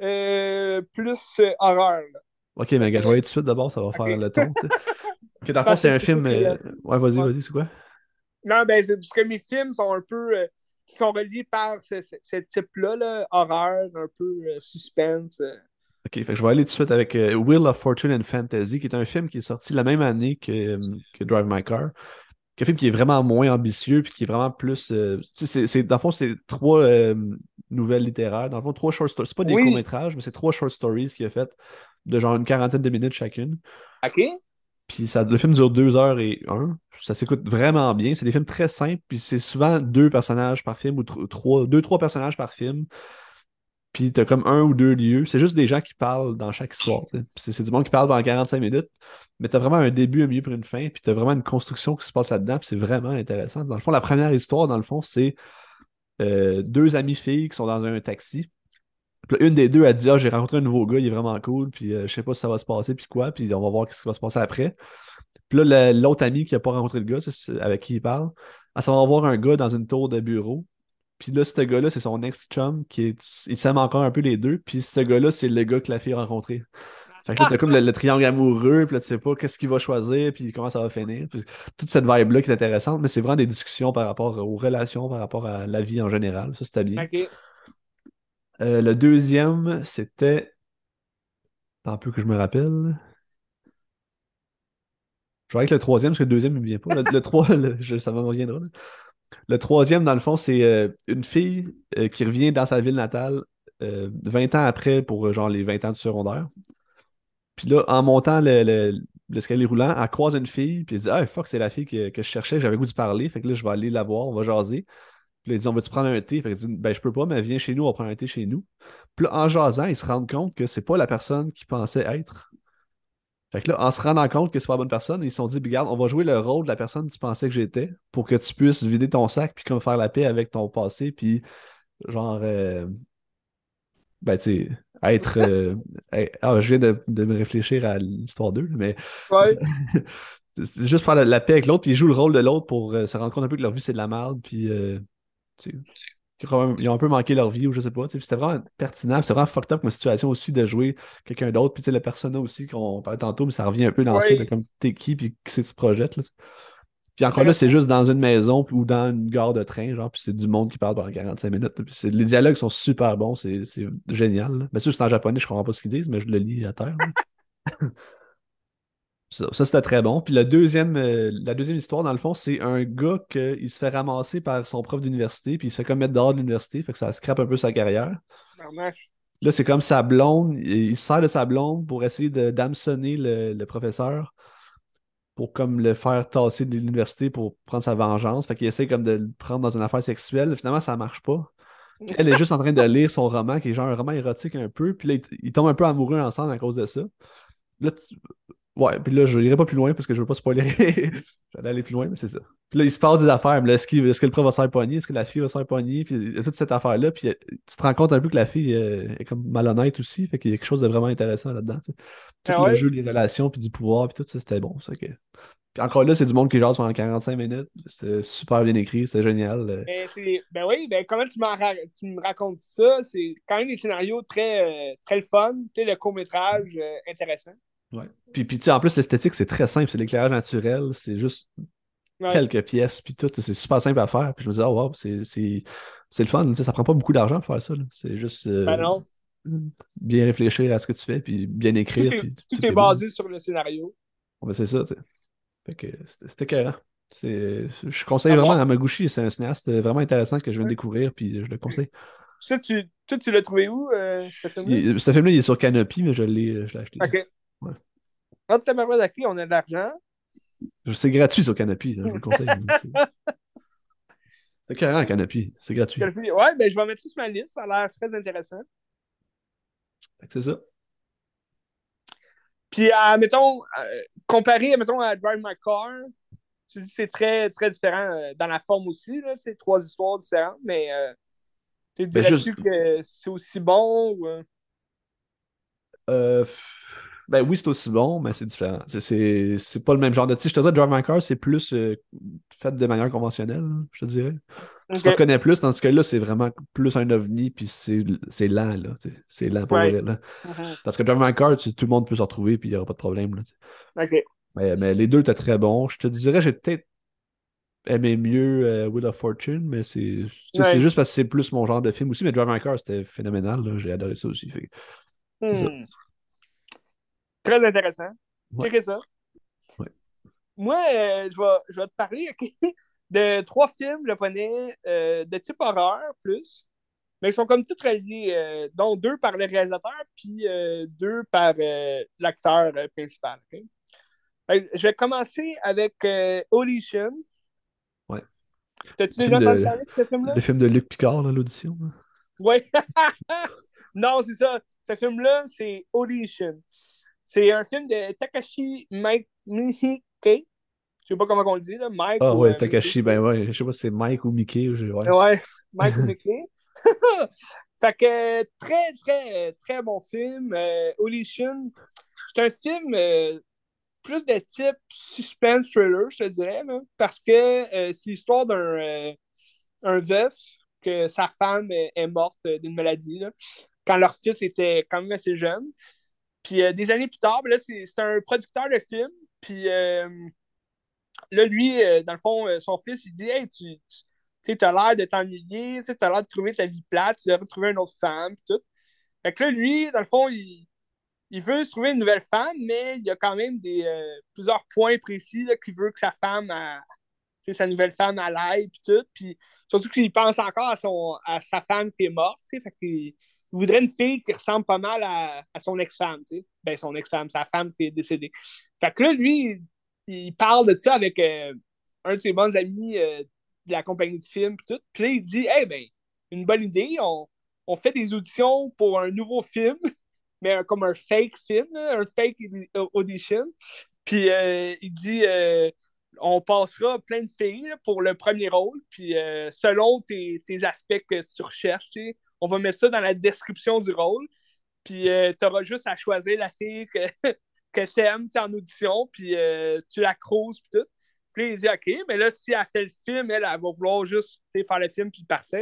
euh, plus horreur. là. Ok, mais je vais aller tout de suite d'abord, ça va faire le ton. *laughs* Ok, dans le fond, c'est que un film. Ouais, vas-y, Ouais. vas-y, c'est quoi? Non, ben, c'est parce que mes films sont un peu. sont reliés par ce, ce- ce type-là, là, horreur, un peu suspense. Ok, fait que je vais aller tout de suite avec Wheel of Fortune and Fantasy, qui est un film qui est sorti la même année que, que Drive My Car. Un film qui est vraiment moins ambitieux, puis qui est vraiment plus. euh, c'est, dans le fond, c'est trois euh, nouvelles littéraires. Dans le fond, trois short stories. C'est pas des Oui. courts-métrages, mais c'est trois short stories qu'il a fait de genre une quarantaine de minutes chacune. OK? Puis ça, le film dure deux heures et un. Ça s'écoute vraiment bien. C'est des films très simples. Puis c'est souvent deux personnages par film ou tr- trois, deux, trois personnages par film. Puis t'as comme un ou deux lieux. C'est juste des gens qui parlent dans chaque histoire. C'est du monde qui parle pendant 45 minutes. Mais t'as vraiment un début, un milieu pour une fin. Puis t'as vraiment une construction qui se passe là-dedans. Puis c'est vraiment intéressant. Dans le fond, la première histoire, dans le fond, c'est euh, deux amies filles qui sont dans un taxi. Puis une des deux a dit Ah, j'ai rencontré un nouveau gars, il est vraiment cool, puis euh, je sais pas si ça va se passer, puis quoi, puis on va voir ce qui va se passer après. Puis là, la- l'autre ami qui a pas rencontré le gars, avec qui il parle, elle s'en va voir un gars dans une tour de bureau. Puis là, ce gars-là, c'est son ex-chum, qui est. Ils s'aiment encore un peu les deux, puis ce gars-là, c'est le gars que la fille a rencontré. Fait que là, t'as comme le, le triangle amoureux, puis là, tu sais pas qu'est-ce qu'il va choisir, puis comment ça va finir. Puis toute cette vibe-là qui est intéressante, mais c'est vraiment des discussions par rapport aux relations, par rapport à la vie en général. Ça, c'était bien. Euh, le deuxième, c'était. Tant peu que je me rappelle. Je vais avec le troisième, parce que le deuxième, il me vient pas. Le, le trois, *laughs* le- je- ça me reviendra. là. Le troisième, dans le fond, c'est euh, une fille euh, qui revient dans sa ville natale euh, 20 ans après pour euh, genre les 20 ans du secondaire. Puis là, en montant le- le- l'escalier roulant, elle croise une fille, puis elle dit Ah, fuck, c'est la fille que, que je cherchais, j'avais goût de parler. Fait que là, je vais aller la voir, on va jaser. Puis là, il dit On va-tu prendre un thé? Fait qu'elle dit Ben, je peux pas, mais viens chez nous, on va prendre un thé chez nous. Puis là, en jasant, ils se rendent compte que c'est pas la personne qu'ils pensaient être. Fait que là, en se rendant compte que c'est pas la bonne personne, ils se sont dit, regarde, on va jouer le rôle de la personne que tu pensais que j'étais pour que tu puisses vider ton sac puis comme faire la paix avec ton passé puis genre euh, ben tu sais être euh, *laughs* ah, je viens de, de me réfléchir à l'histoire d'eux mais Ouais. *laughs* c'est juste faire la, la paix avec l'autre puis ils jouent le rôle de l'autre pour euh, se rendre compte un peu que leur vie c'est de la merde puis euh, tu sais, ils ont un peu manqué leur vie ou je sais pas c'était vraiment pertinent c'est vraiment fucked up comme situation aussi de jouer quelqu'un d'autre puis tu sais le persona aussi qu'on parlait tantôt mais ça revient un peu dans ça Ouais. de comme t'es qui puis qui c'est que tu projettes là. Puis encore là, c'est juste dans une maison ou dans une gare de train, genre, puis c'est du monde qui parle pendant 45 minutes. Puis les dialogues sont super bons, c'est génial. là. Bien sûr, c'est en japonais, je comprends pas ce qu'ils disent, mais je le lis à terre. *laughs* Ça, ça, c'était très bon. Puis le deuxième, euh, la deuxième histoire, dans le fond, c'est un gars qui se fait ramasser par son prof d'université, puis il se fait comme mettre dehors de l'université, fait que ça scrape un peu sa carrière. Là, c'est comme sa blonde, il se sert de sa blonde pour essayer d'hameçonner le, le, professeur pour comme le faire tasser de l'université pour prendre sa vengeance. Fait qu'il essaie comme de le prendre dans une affaire sexuelle. Finalement, ça marche pas. Puis *laughs* elle est juste en train de lire son roman, qui est genre un roman érotique un peu. Puis là, ils, tombent un peu amoureux ensemble à cause de ça. Là, Ouais, puis là, je n'irai pas plus loin parce que je veux pas spoiler. *laughs* J'allais aller plus loin, mais c'est ça. Puis là, il se passe des affaires. Est-ce, est que le prof va se faire pogner? Est-ce que la fille va se faire pogner? Puis il y a toute cette affaire-là. Puis tu te rends compte un peu que la fille euh, est comme malhonnête aussi. Fait qu'il y a quelque chose de vraiment intéressant là-dedans. Tout ah le jeu, les relations, puis du pouvoir, puis tout ça, c'était bon. Ça, que... Puis encore là, c'est du monde qui jase pendant 45 minutes. C'était super bien écrit, c'était génial. Euh. Ben, ben, oui, ben comment tu, tu me racontes ça? C'est quand même des scénarios très, euh, très fun. Tu sais, le court-métrage intéressant. Ouais. Puis, puis en plus, l'esthétique, c'est très simple. C'est l'éclairage naturel. C'est juste quelques pièces, puis tout. C'est super simple à faire. Puis je me dis, oh wow, c'est le fun. Ça prend pas beaucoup d'argent pour faire ça. C'est juste euh, ben bien réfléchir à ce que tu fais, puis bien écrire. Tout est, basé sur le scénario. Ben, c'est ça, tu Fait que c'était écœurant. Je conseille vraiment à Maguchi, c'est un cinéaste vraiment intéressant que je viens de découvrir, puis je le conseille. Ça, tu, tu l'as trouvé où, euh, ce film-là? Ce film-là, il est sur Canopy, mais je l'ai acheté. Ouais. Entre tabarouette on a de l'argent. C'est gratuit sur Canopy, je vous le conseille. *laughs* c'est carrément Canopy, c'est gratuit. Ouais, ben je vais mettre ça sur ma liste, ça a l'air très intéressant. C'est ça. Puis, mettons, euh, comparé mettons, à Drive My Car, tu dis c'est très, très différent euh, dans la forme aussi. C'est trois histoires différentes, mais euh, tu ben, dirais-tu que c'est aussi bon ou. Ben oui, c'est aussi bon, mais c'est différent. C'est pas le même genre de. Tu je te disais, Drive My Car, c'est plus euh, fait de manière conventionnelle, je te dirais. Tu te reconnais plus, tandis que là, c'est vraiment plus un ovni, puis c'est lent, là. C'est lent pour vrai, là. Mm-hmm. Parce que Drive My Car, tout le monde peut se retrouver, puis il n'y aura pas de problème. Là, OK. Mais, les deux étaient très bons. Je te dirais, j'ai peut-être aimé mieux euh, Wheel of Fortune, mais c'est juste parce que c'est plus mon genre de film aussi. Mais Drive My Car, c'était phénoménal. J'ai adoré ça aussi. Fait... Ça. Très intéressant. Ouais. ça. Moi, euh, je, vais, je vais te parler *laughs* de trois films japonais euh, de type horreur plus, mais ils sont comme tous reliés, euh, dont deux par le réalisateur, puis deux par l'acteur principal. Je vais commencer avec Audition. Ouais. T'as-tu déjà entendu parler de ce film-là? Le film de Luc Picard dans l'audition. Oui. *laughs* non, c'est ça. Ce film-là, c'est Audition. C'est un film de Takashi Mike Miike. Je sais pas comment on le dit, là. Mike. Ah ouais, euh, Takashi, ben ouais. Je sais pas si c'est Mike ou Mickey. Ouais. ouais, *laughs* Mike ou Mickey. *laughs* fait que très, très, très bon film. Euh, C'est un film euh, plus de type suspense thriller, je te dirais, là, parce que euh, c'est l'histoire d'un un veuf que sa femme est morte d'une maladie là, quand leur fils était quand même assez jeune. Puis euh, des années plus tard, ben c'est un producteur de film. Puis euh, là, lui, euh, dans le fond, son fils, il dit Hey, tu, tu as l'air de t'ennuyer, tu as l'air de trouver ta vie plate, tu devrais trouver une autre femme, tout. Fait que là, lui, dans le fond, il, il veut se trouver une nouvelle femme, mais il y a quand même des, plusieurs points précis qu'il veut que sa femme, a, sa nouvelle femme, à l'aide, puis tout. Puis surtout qu'il pense encore à, son, à sa femme qui est morte, fait qu'il il voudrait une fille qui ressemble pas mal à, son ex-femme, tu sais. Ben, son ex-femme, sa femme qui est décédée. Fait que là, lui, il, parle de ça avec euh, un de ses bons amis euh, de la compagnie de films, puis tout. Puis là, il dit, hey, ben, une bonne idée, on, on fait des auditions pour un nouveau film, *laughs* mais comme un fake film, un fake audition. Puis euh, il dit, on passera plein de filles pour le premier rôle, puis selon tes, tes, aspects que tu recherches, tu sais, on va mettre ça dans la description du rôle. Puis euh, tu auras juste à choisir la fille que, *laughs* que tu aimes en audition, puis euh, tu la creuses, puis tout. Puis il dit OK, mais là, si elle fait le film, elle, va vouloir juste faire le film puis partir.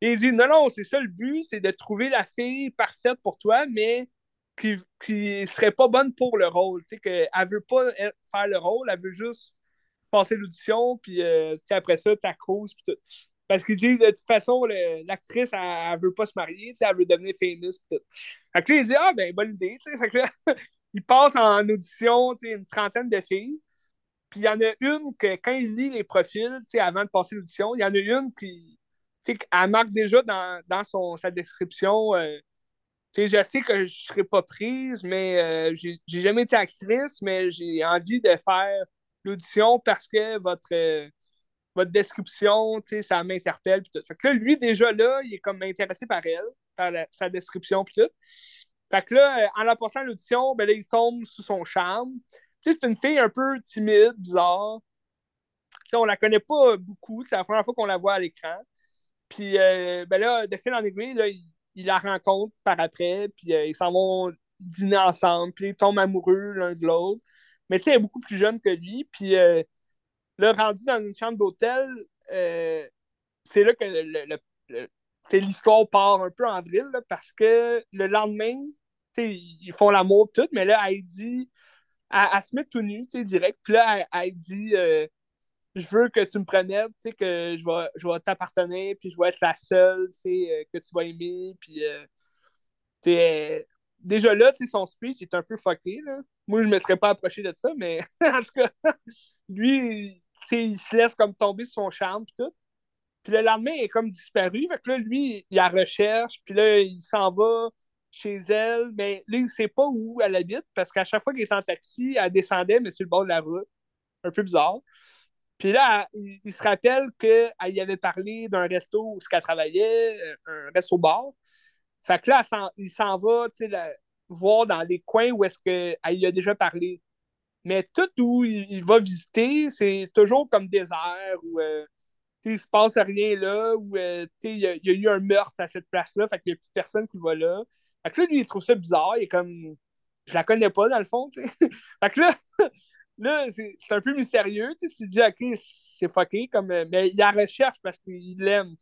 Et il dit Non, non, c'est ça le but, c'est de trouver la fille parfaite pour toi, mais qui, qui serait pas bonne pour le rôle. Tu sais, qu'elle veut pas faire le rôle, elle veut juste passer l'audition, puis euh, après ça, tu puis tout. Parce qu'ils disent, de toute façon, l'actrice, elle, ne veut pas se marier, elle veut devenir famous. Fait que là, ils disent, ah, ben, bonne idée. Fait que là, *laughs* il passe en audition une trentaine de filles. Puis il y en a une que quand il lit les profils, avant de passer l'audition, il y en a une qui elle marque déjà dans, dans son, sa description. Euh, je sais que je ne serai pas prise, mais euh, j'ai jamais été actrice, mais j'ai envie de faire l'audition parce que votre, euh, votre description, ça m'interpelle. Fait que lui, déjà là, il est comme intéressé par elle, par sa description. tout. Fait que là, en la passant à l'audition, ben il tombe sous son charme. c'est une fille un peu timide, bizarre. T'sais, on la connaît pas beaucoup. C'est la première fois qu'on la voit à l'écran. Puis euh, ben là, de fil en aiguille, là, il, la rencontre par après. Puis euh, ils s'en vont dîner ensemble. Puis ils tombent amoureux l'un de l'autre. Mais tu sais, elle est beaucoup plus jeune que lui. Puis euh, là, rendu dans une chambre d'hôtel, c'est là que le, l'histoire part un peu en vrille parce que le lendemain, ils font l'amour tout, mais là, Heidi, elle, se met tout nu, direct. Puis là, elle, dit euh, Je veux que tu me promettes, que je vais, je vais t'appartenir, puis je vais être la seule euh, que tu vas aimer. Puis, euh, déjà là, son speech est un peu fucké. Là. Moi, je ne me serais pas approché de ça, mais *laughs* en tout cas, lui, il se laisse comme tomber sur son charme, puis tout. Puis le lendemain, il est comme disparu. Fait que là, lui, il la recherche, puis là, il s'en va chez elle, mais là, il sait pas où elle habite parce qu'à chaque fois qu'il est en taxi, elle descendait, mais sur le bord de la route. Un peu bizarre. Puis là, il, se rappelle qu'elle y avait parlé d'un resto où elle travaillait, euh, un resto-bar. Fait que là, il s'en va voir dans les coins où est-ce qu'elle y a déjà parlé. Mais tout où il, va visiter, c'est toujours comme désert ou euh, il se passe rien là, ou euh, il y, a eu un meurtre à cette place-là, fait qu'il n'y a plus personne qui va là. Fait que là, lui, il trouve ça bizarre. Il est comme. Je la connais pas, dans le fond. *laughs* Fait que là, *laughs* là c'est un peu mystérieux. Tu te dis, OK, c'est fucké. Comme, euh, mais il la recherche parce qu'il l'aime.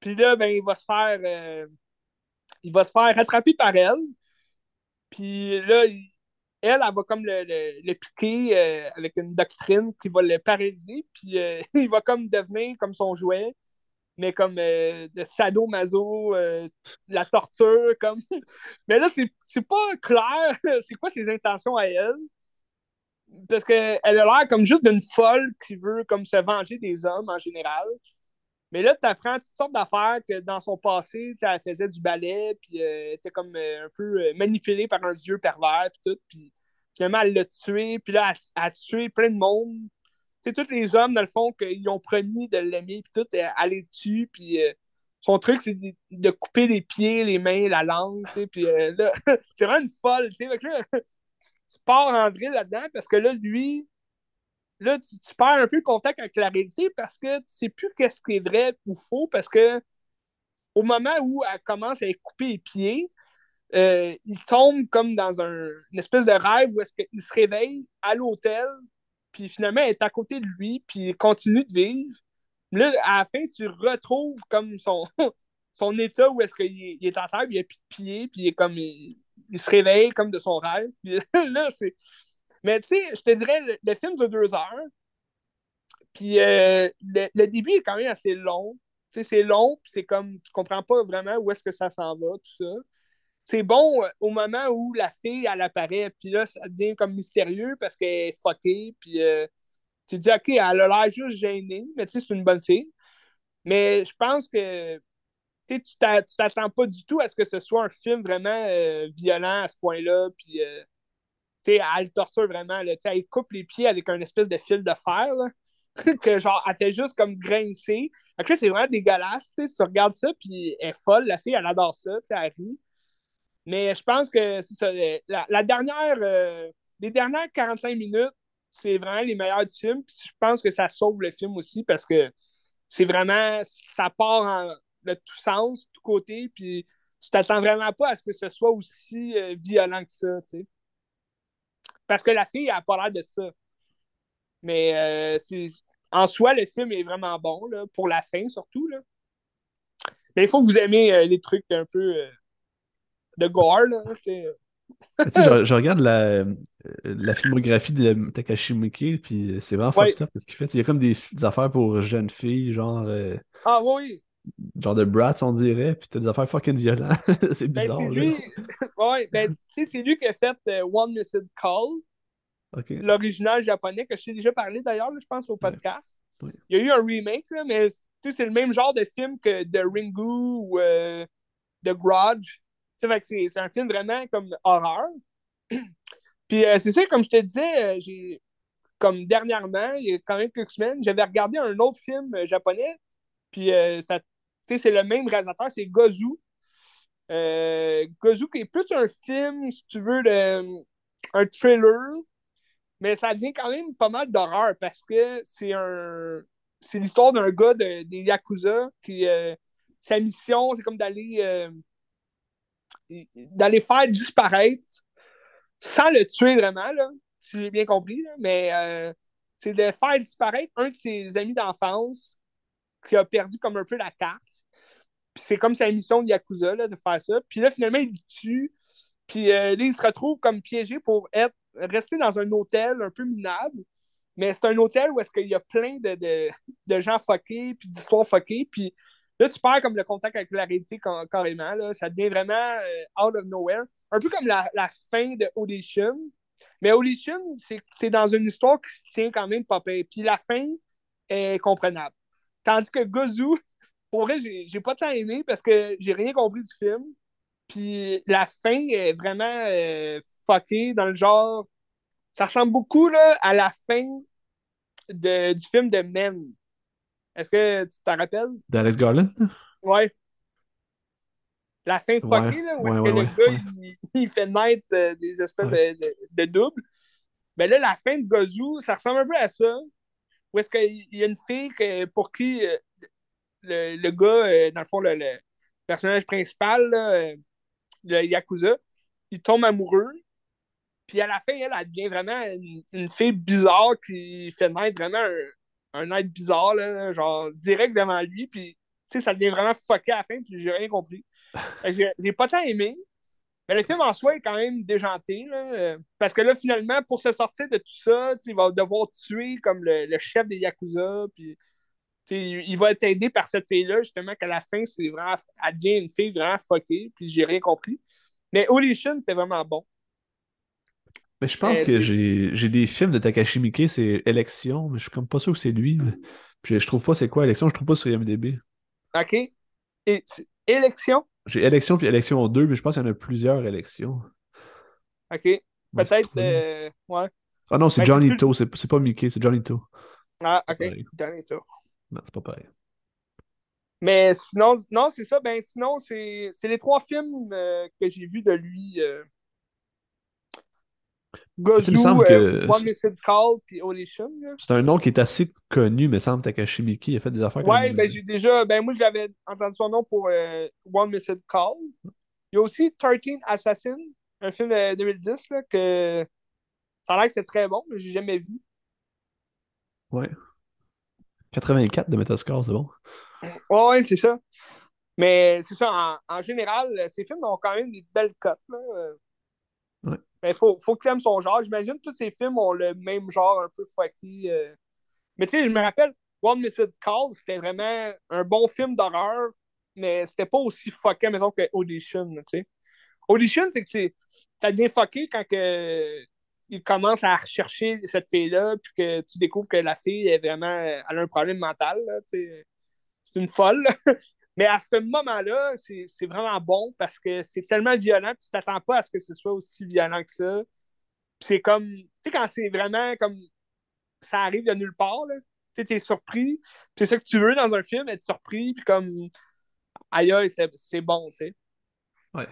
Puis là, ben, il va se faire. Euh, il va se faire rattraper par elle. Puis là, elle, elle, va comme le, le, piquer euh, avec une doctrine qui va le paralyser. Puis *laughs* il va comme devenir comme son jouet mais comme euh, de sadomaso, euh, la torture, comme. *laughs* mais là, c'est pas clair, *laughs* c'est quoi ses intentions à elle? Parce qu'elle a l'air comme juste d'une folle qui veut comme se venger des hommes en général. Mais là, tu apprends toutes sortes d'affaires que dans son passé, elle faisait du ballet, puis euh, était comme un peu manipulée par un dieu pervers, puis tout. Puis finalement, elle l'a tué, puis là, elle a tué plein de monde sais, tous les hommes, dans le fond, qu'ils ont promis de l'aimer, puis tout, elle les tue, puis euh, son truc, c'est de, couper les pieds, les mains, la langue, tu sais, puis euh, là, *laughs* c'est vraiment une folle, tu sais, *laughs* tu pars en vrai là-dedans, parce que là, lui, là, tu, perds un peu le contact avec la réalité, parce que tu sais plus qu'est-ce qui est vrai ou faux, parce que au moment où elle commence à couper les pieds, euh, il tombe comme dans un, une espèce de rêve où est-ce qu'il se réveille à l'hôtel puis finalement, elle est à côté de lui, puis il continue de vivre. Là, à la fin, tu retrouves comme son, *laughs* son état où est-ce qu'il est en terre, puis il a plus de pieds, puis il est comme. Il, se réveille comme de son rêve. Puis *laughs* là, c'est. Mais tu sais, je te dirais, le, film de deux heures. Puis euh, le, début est quand même assez long. Tu sais, c'est long, puis c'est comme. Tu comprends pas vraiment où est-ce que ça s'en va, tout ça c'est bon euh, au moment où la fille, elle apparaît, puis là, ça devient comme mystérieux parce qu'elle est fuckée, puis euh, tu te dis, OK, elle a l'air juste gênée, mais tu sais, c'est une bonne fille. Mais je pense que tu t'attends pas du tout à ce que ce soit un film vraiment violent à ce point-là, puis elle torture vraiment, là, elle coupe les pieds avec un espèce de fil de fer, là, *laughs* que genre, elle fait juste comme grincer. Là, c'est vraiment dégueulasse, tu regardes ça, puis elle est folle, la fille, elle adore ça, elle rit. Mais je pense que La, dernière, euh, les dernières 45 minutes, c'est vraiment les meilleures du film. je pense que ça sauve le film aussi parce que c'est vraiment. Ça part de tout sens, de tous côtés. Puis tu t'attends vraiment pas à ce que ce soit aussi euh, violent que ça. Parce que la fille, n'a pas l'air de ça. Mais euh, en soi, le film est vraiment bon, là, pour la fin surtout. Là. Mais il faut que vous aimez les trucs un peu de gore. Là, je, je, regarde la, la filmographie de Takashi Miike, puis c'est vraiment ouais. fucked up ce qu'il fait. Il y a comme des, affaires pour jeunes filles, genre. Euh, ah oui! Genre de brats, on dirait, puis t'as des affaires fucking violentes. *laughs* c'est Ben, bizarre, c'est là. lui. ouais, ben, tu sais, c'est lui qui a fait euh, One Missed Call, l'original japonais, que je t'ai déjà parlé d'ailleurs, je pense, au podcast. Ouais. Il y a eu un remake, là, mais c'est le même genre de film que The Ringu ou euh, The Grudge. C'est c'est un film vraiment comme horreur. *clears throat* Puis euh, c'est ça, comme je te disais, j'ai comme dernièrement, il y a quand même quelques semaines, j'avais regardé un autre film japonais. Puis euh, ça, sais, c'est le même réalisateur, c'est Gozu. Euh, Gozu qui est plus un film, si tu veux, un thriller, mais ça devient quand même pas mal d'horreur parce que c'est un c'est l'histoire d'un gars de, des Yakuza qui euh, sa mission, c'est comme d'aller euh, d'aller faire disparaître sans le tuer vraiment, là, si j'ai bien compris, mais euh, c'est de faire disparaître un de ses amis d'enfance qui a perdu comme un peu la carte. C'est comme sa mission de Yakuza là, de faire ça. Puis là, finalement, il le tue. Puis euh, là, il se retrouve comme piégé pour être rester dans un hôtel un peu minable. Mais c'est un hôtel où est-ce qu'il y a plein de, de, de gens fuckés, puis d'histoires fuckées. Puis là, tu perds comme le contact avec la réalité ca- carrément. Là. Ça devient vraiment euh, out of nowhere. Un peu comme la, la fin de Audition. Mais Audition, c'est dans une histoire qui se tient quand même pas. Puis la fin est comprenable. Tandis que Gozu, pour vrai, j'ai j'ai pas tant aimé parce que j'ai rien compris du film. Puis la fin est vraiment euh, fuckée dans le genre. Ça ressemble beaucoup là, à la fin de, du film de Men. Est-ce que tu t'en rappelles? D'Alex Garland? Ouais. La fin Ouais, fuckée, là, où est-ce ouais, que le gars, il, il fait naître euh, des espèces de, de, de doubles. Ben là, la fin de Gozu, ça ressemble un peu à ça. Où est-ce qu'il y a une fille pour qui euh, le, gars, euh, dans le fond, le, personnage principal, euh, le Yakuza, il tombe amoureux. Puis à la fin, elle, elle devient vraiment une, fille bizarre qui fait naître vraiment un, un être bizarre, là, genre direct devant lui. Puis, tu sais, ça devient vraiment fucké à la fin, puis j'ai rien compris. J'ai pas tant aimé. Mais le film en soi est quand même déjanté, là, euh, parce que là, finalement, pour se sortir de tout ça, il va devoir tuer comme le, le chef des Yakuza, puis il, va être aidé par cette fille-là, justement, qu'à la fin, c'est vraiment, elle devient une fille vraiment fuckée, puis j'ai rien compris. Mais Holy Shun, c'était vraiment bon. Mais je pense Euh, que j'ai des films de Takashi Miike, c'est Élection, mais je suis comme pas sûr que c'est lui. Puis je, je trouve pas c'est quoi Élection, je trouve pas sur IMDb. OK? Et, élection? J'ai Élection puis Élection 2, mais je pense qu'il y en a plusieurs élections. OK. Peut-être, euh, ouais. Ah non, c'est Ben, Johnny c'est plus- To, c'est pas Mickey, c'est Johnny To. Ah, OK. Dernier tour. Non, c'est pas pareil. Mais sinon, non, c'est ça. Ben, sinon, c'est c'est les trois films euh, que j'ai vus de lui. Euh... Me euh, que One Missed Call, puis. C'est un nom qui est assez connu, mais semble Takashi Miike, il a fait des affaires Ouais, ben j'ai déjà. Ben moi, j'avais entendu son nom pour euh, One Missed Call. Il y a aussi 13 Assassin, un film de 2010, là, que ça a l'air que c'est très bon, mais j'ai jamais vu. Ouais. 84 de Metascore, c'est bon. Ouais, ouais, c'est ça. Mais c'est ça, en, en général, ces films ont quand même des belles cotes. Là. Ouais. Mais faut, faut que tu aimes son genre. J'imagine que tous ces films ont le même genre un peu fucky. euh. Mais tu sais, je me rappelle, One Missed Call, c'était vraiment un bon film d'horreur, mais c'était pas aussi fucké, mettons, que Audition. Tu sais. Audition, c'est que c'est, ça devient fucké quand que, il commence à rechercher cette fille-là, puis que tu découvres que la fille est vraiment, elle a un problème mental. C'est une folle. Mais à ce moment-là, c'est vraiment bon parce que c'est tellement violent, puis tu t'attends pas à ce que ce soit aussi violent que ça. C'est comme, tu sais, quand c'est vraiment comme ça arrive de nulle part, là, tu sais, t'es surpris, c'est ça que tu veux dans un film, être surpris, puis comme, aïe aïe, c'est bon, tu sais. Ouais.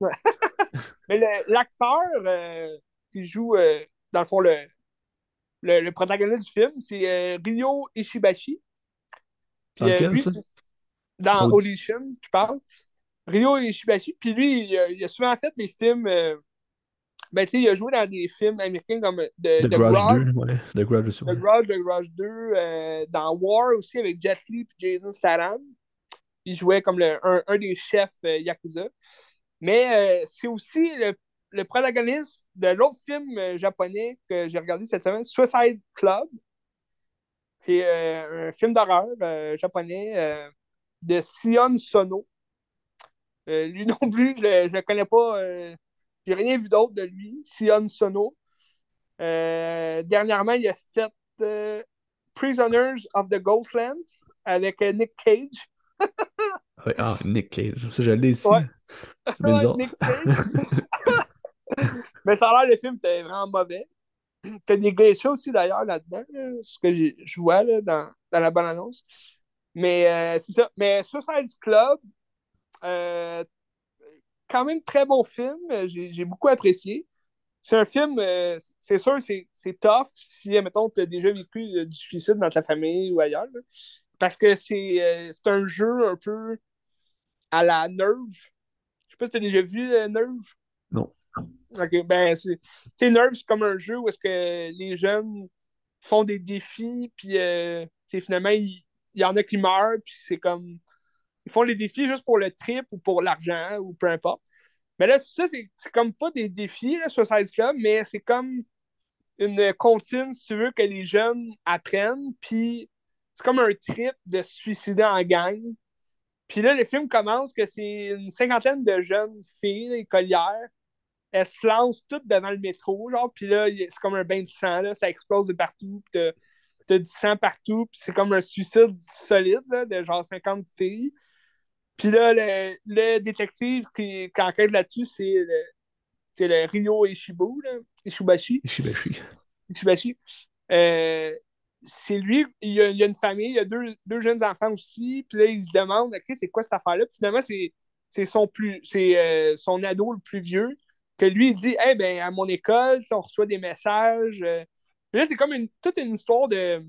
*laughs* Mais l'acteur euh, qui joue, euh, dans le fond, le, le, le protagoniste du film, c'est euh, Ryo Ishibashi. Puis lui, dans Audi- Audition, tu parles. Ryo Ishibashi. Puis lui, il a, il a souvent fait des films. euh, ben, tu sais, il a joué dans des films américains comme euh, The, The The Grudge Grudge, 2, ouais. The Grudge aussi. The. Grudge, The Grudge 2, euh, dans War aussi avec Jet Li et Jason Statham. Il jouait comme le- un, un des chefs euh, Yakuza. Mais euh, c'est aussi le, le protagoniste de l'autre film euh, japonais que j'ai regardé cette semaine, Suicide Club. C'est euh, un film d'horreur euh, japonais. Euh, de Sion Sono. lui *laughs* non plus, je ne le connais pas. J'ai rien vu d'autre de lui. Sion Sono. dernièrement, il a fait Prisoners of the Ghostland avec Nick Cage. ah, Nick Cage. Ça, je l'ai ici. *laughs* C'est bizarre. Nick Cage. *laughs* Mais ça a l'air, le film était vraiment mauvais. T'as des glitches aussi d'ailleurs là-dedans, ce que je vois là, dans, dans, la bonne annonce. Mais euh, c'est ça. Mais Suicide Club, euh, quand même très bon film. J'ai beaucoup apprécié. C'est un film, euh, c'est sûr, c'est tough si, mettons, tu as déjà vécu du suicide dans ta famille ou ailleurs. parce que c'est un jeu un peu à la Nerve. Je sais pas si tu as déjà vu Nerve? Non. OK, ben, c'est. Nerve, c'est comme un jeu où est-ce que les jeunes font des défis, puis finalement, il, y en a qui meurent, puis c'est comme. Ils font les défis juste pour le trip ou pour l'argent ou peu importe. Mais là, ça, c'est comme pas des défis, là, Suicide Club, mais c'est comme une comptine, si tu veux, que les jeunes apprennent, puis c'est comme un trip de suicider en gang. Puis là, le film commence que c'est une cinquantaine de jeunes filles, écolières, elles se lancent toutes devant le métro, genre, puis là, c'est comme un bain de sang, là, ça explose de partout, puis t'as du sang partout, puis c'est comme un suicide solide, là, de genre 50 filles. Puis là, le, le détective qui, qui enquête là-dessus, c'est le, c'est le Rio Ishibu, là, Ishibashi. Ishibashi. Ishibashi. Euh, c'est lui, il y, a, a, une famille, il y a deux, deux, jeunes enfants aussi, puis là, il se demande, OK, c'est quoi cette affaire-là? Puis finalement, c'est son, plus, c'est, euh, son ado le plus vieux que lui, il dit Eh ben, à mon école, on reçoit des messages. Euh. Là, c'est comme une, toute une histoire de.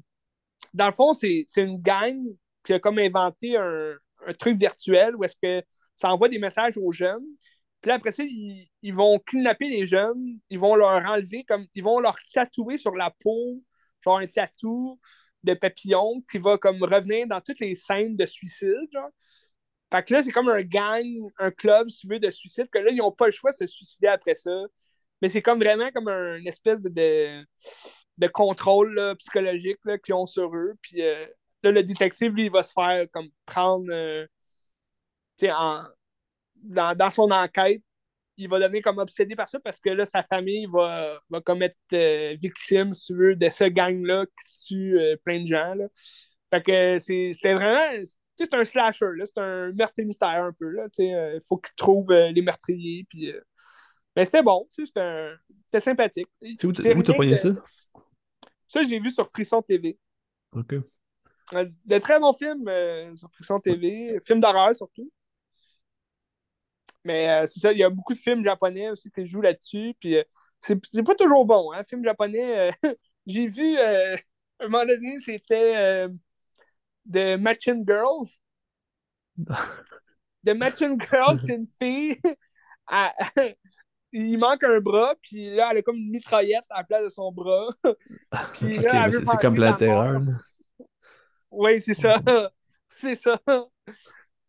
Dans le fond, c'est une gang qui a comme inventé un, truc virtuel où est-ce que ça envoie des messages aux jeunes. Puis là, après ça, ils, vont kidnapper les jeunes, ils vont leur enlever, comme ils vont leur tatouer sur la peau, genre un tatou de papillon qui va comme revenir dans toutes les scènes de suicide. Genre. Fait que là, c'est comme un gang, un club, si tu veux, de suicide, que là, ils n'ont pas le choix de se suicider après ça. Mais c'est comme vraiment comme une espèce de, contrôle psychologique qu'ils ont sur eux. Puis euh, là, le détective, lui, il va se faire comme prendre euh, en, dans, dans, son enquête. Il va devenir comme obsédé par ça parce que là, sa famille va, va comme être euh, victime, si tu veux, de ce gang-là qui tue plein de gens. Là. Fait que c'était vraiment c'est un slasher, c'est un meurtre mystère un peu. Il euh, faut qu'il trouve euh, les meurtriers. Puis, euh, Mais c'était bon, c'était sympathique. où t'as pogné ça? Ça, j'ai vu sur Frisson TV. OK. De très bons films sur Frisson TV. Films d'horreur surtout. Mais c'est ça, il y a beaucoup de films japonais aussi qui jouent là-dessus. Puis c'est pas toujours bon, hein, film japonais. *laughs* j'ai vu, à un moment donné, c'était de Matching Girl. *laughs* The Matching Girl, c'est une fille. *laughs* il manque un bras, puis là, elle a comme une mitraillette à la place de son bras. *laughs* c'est comme la terreur. Oui, c'est ça. *laughs* c'est ça.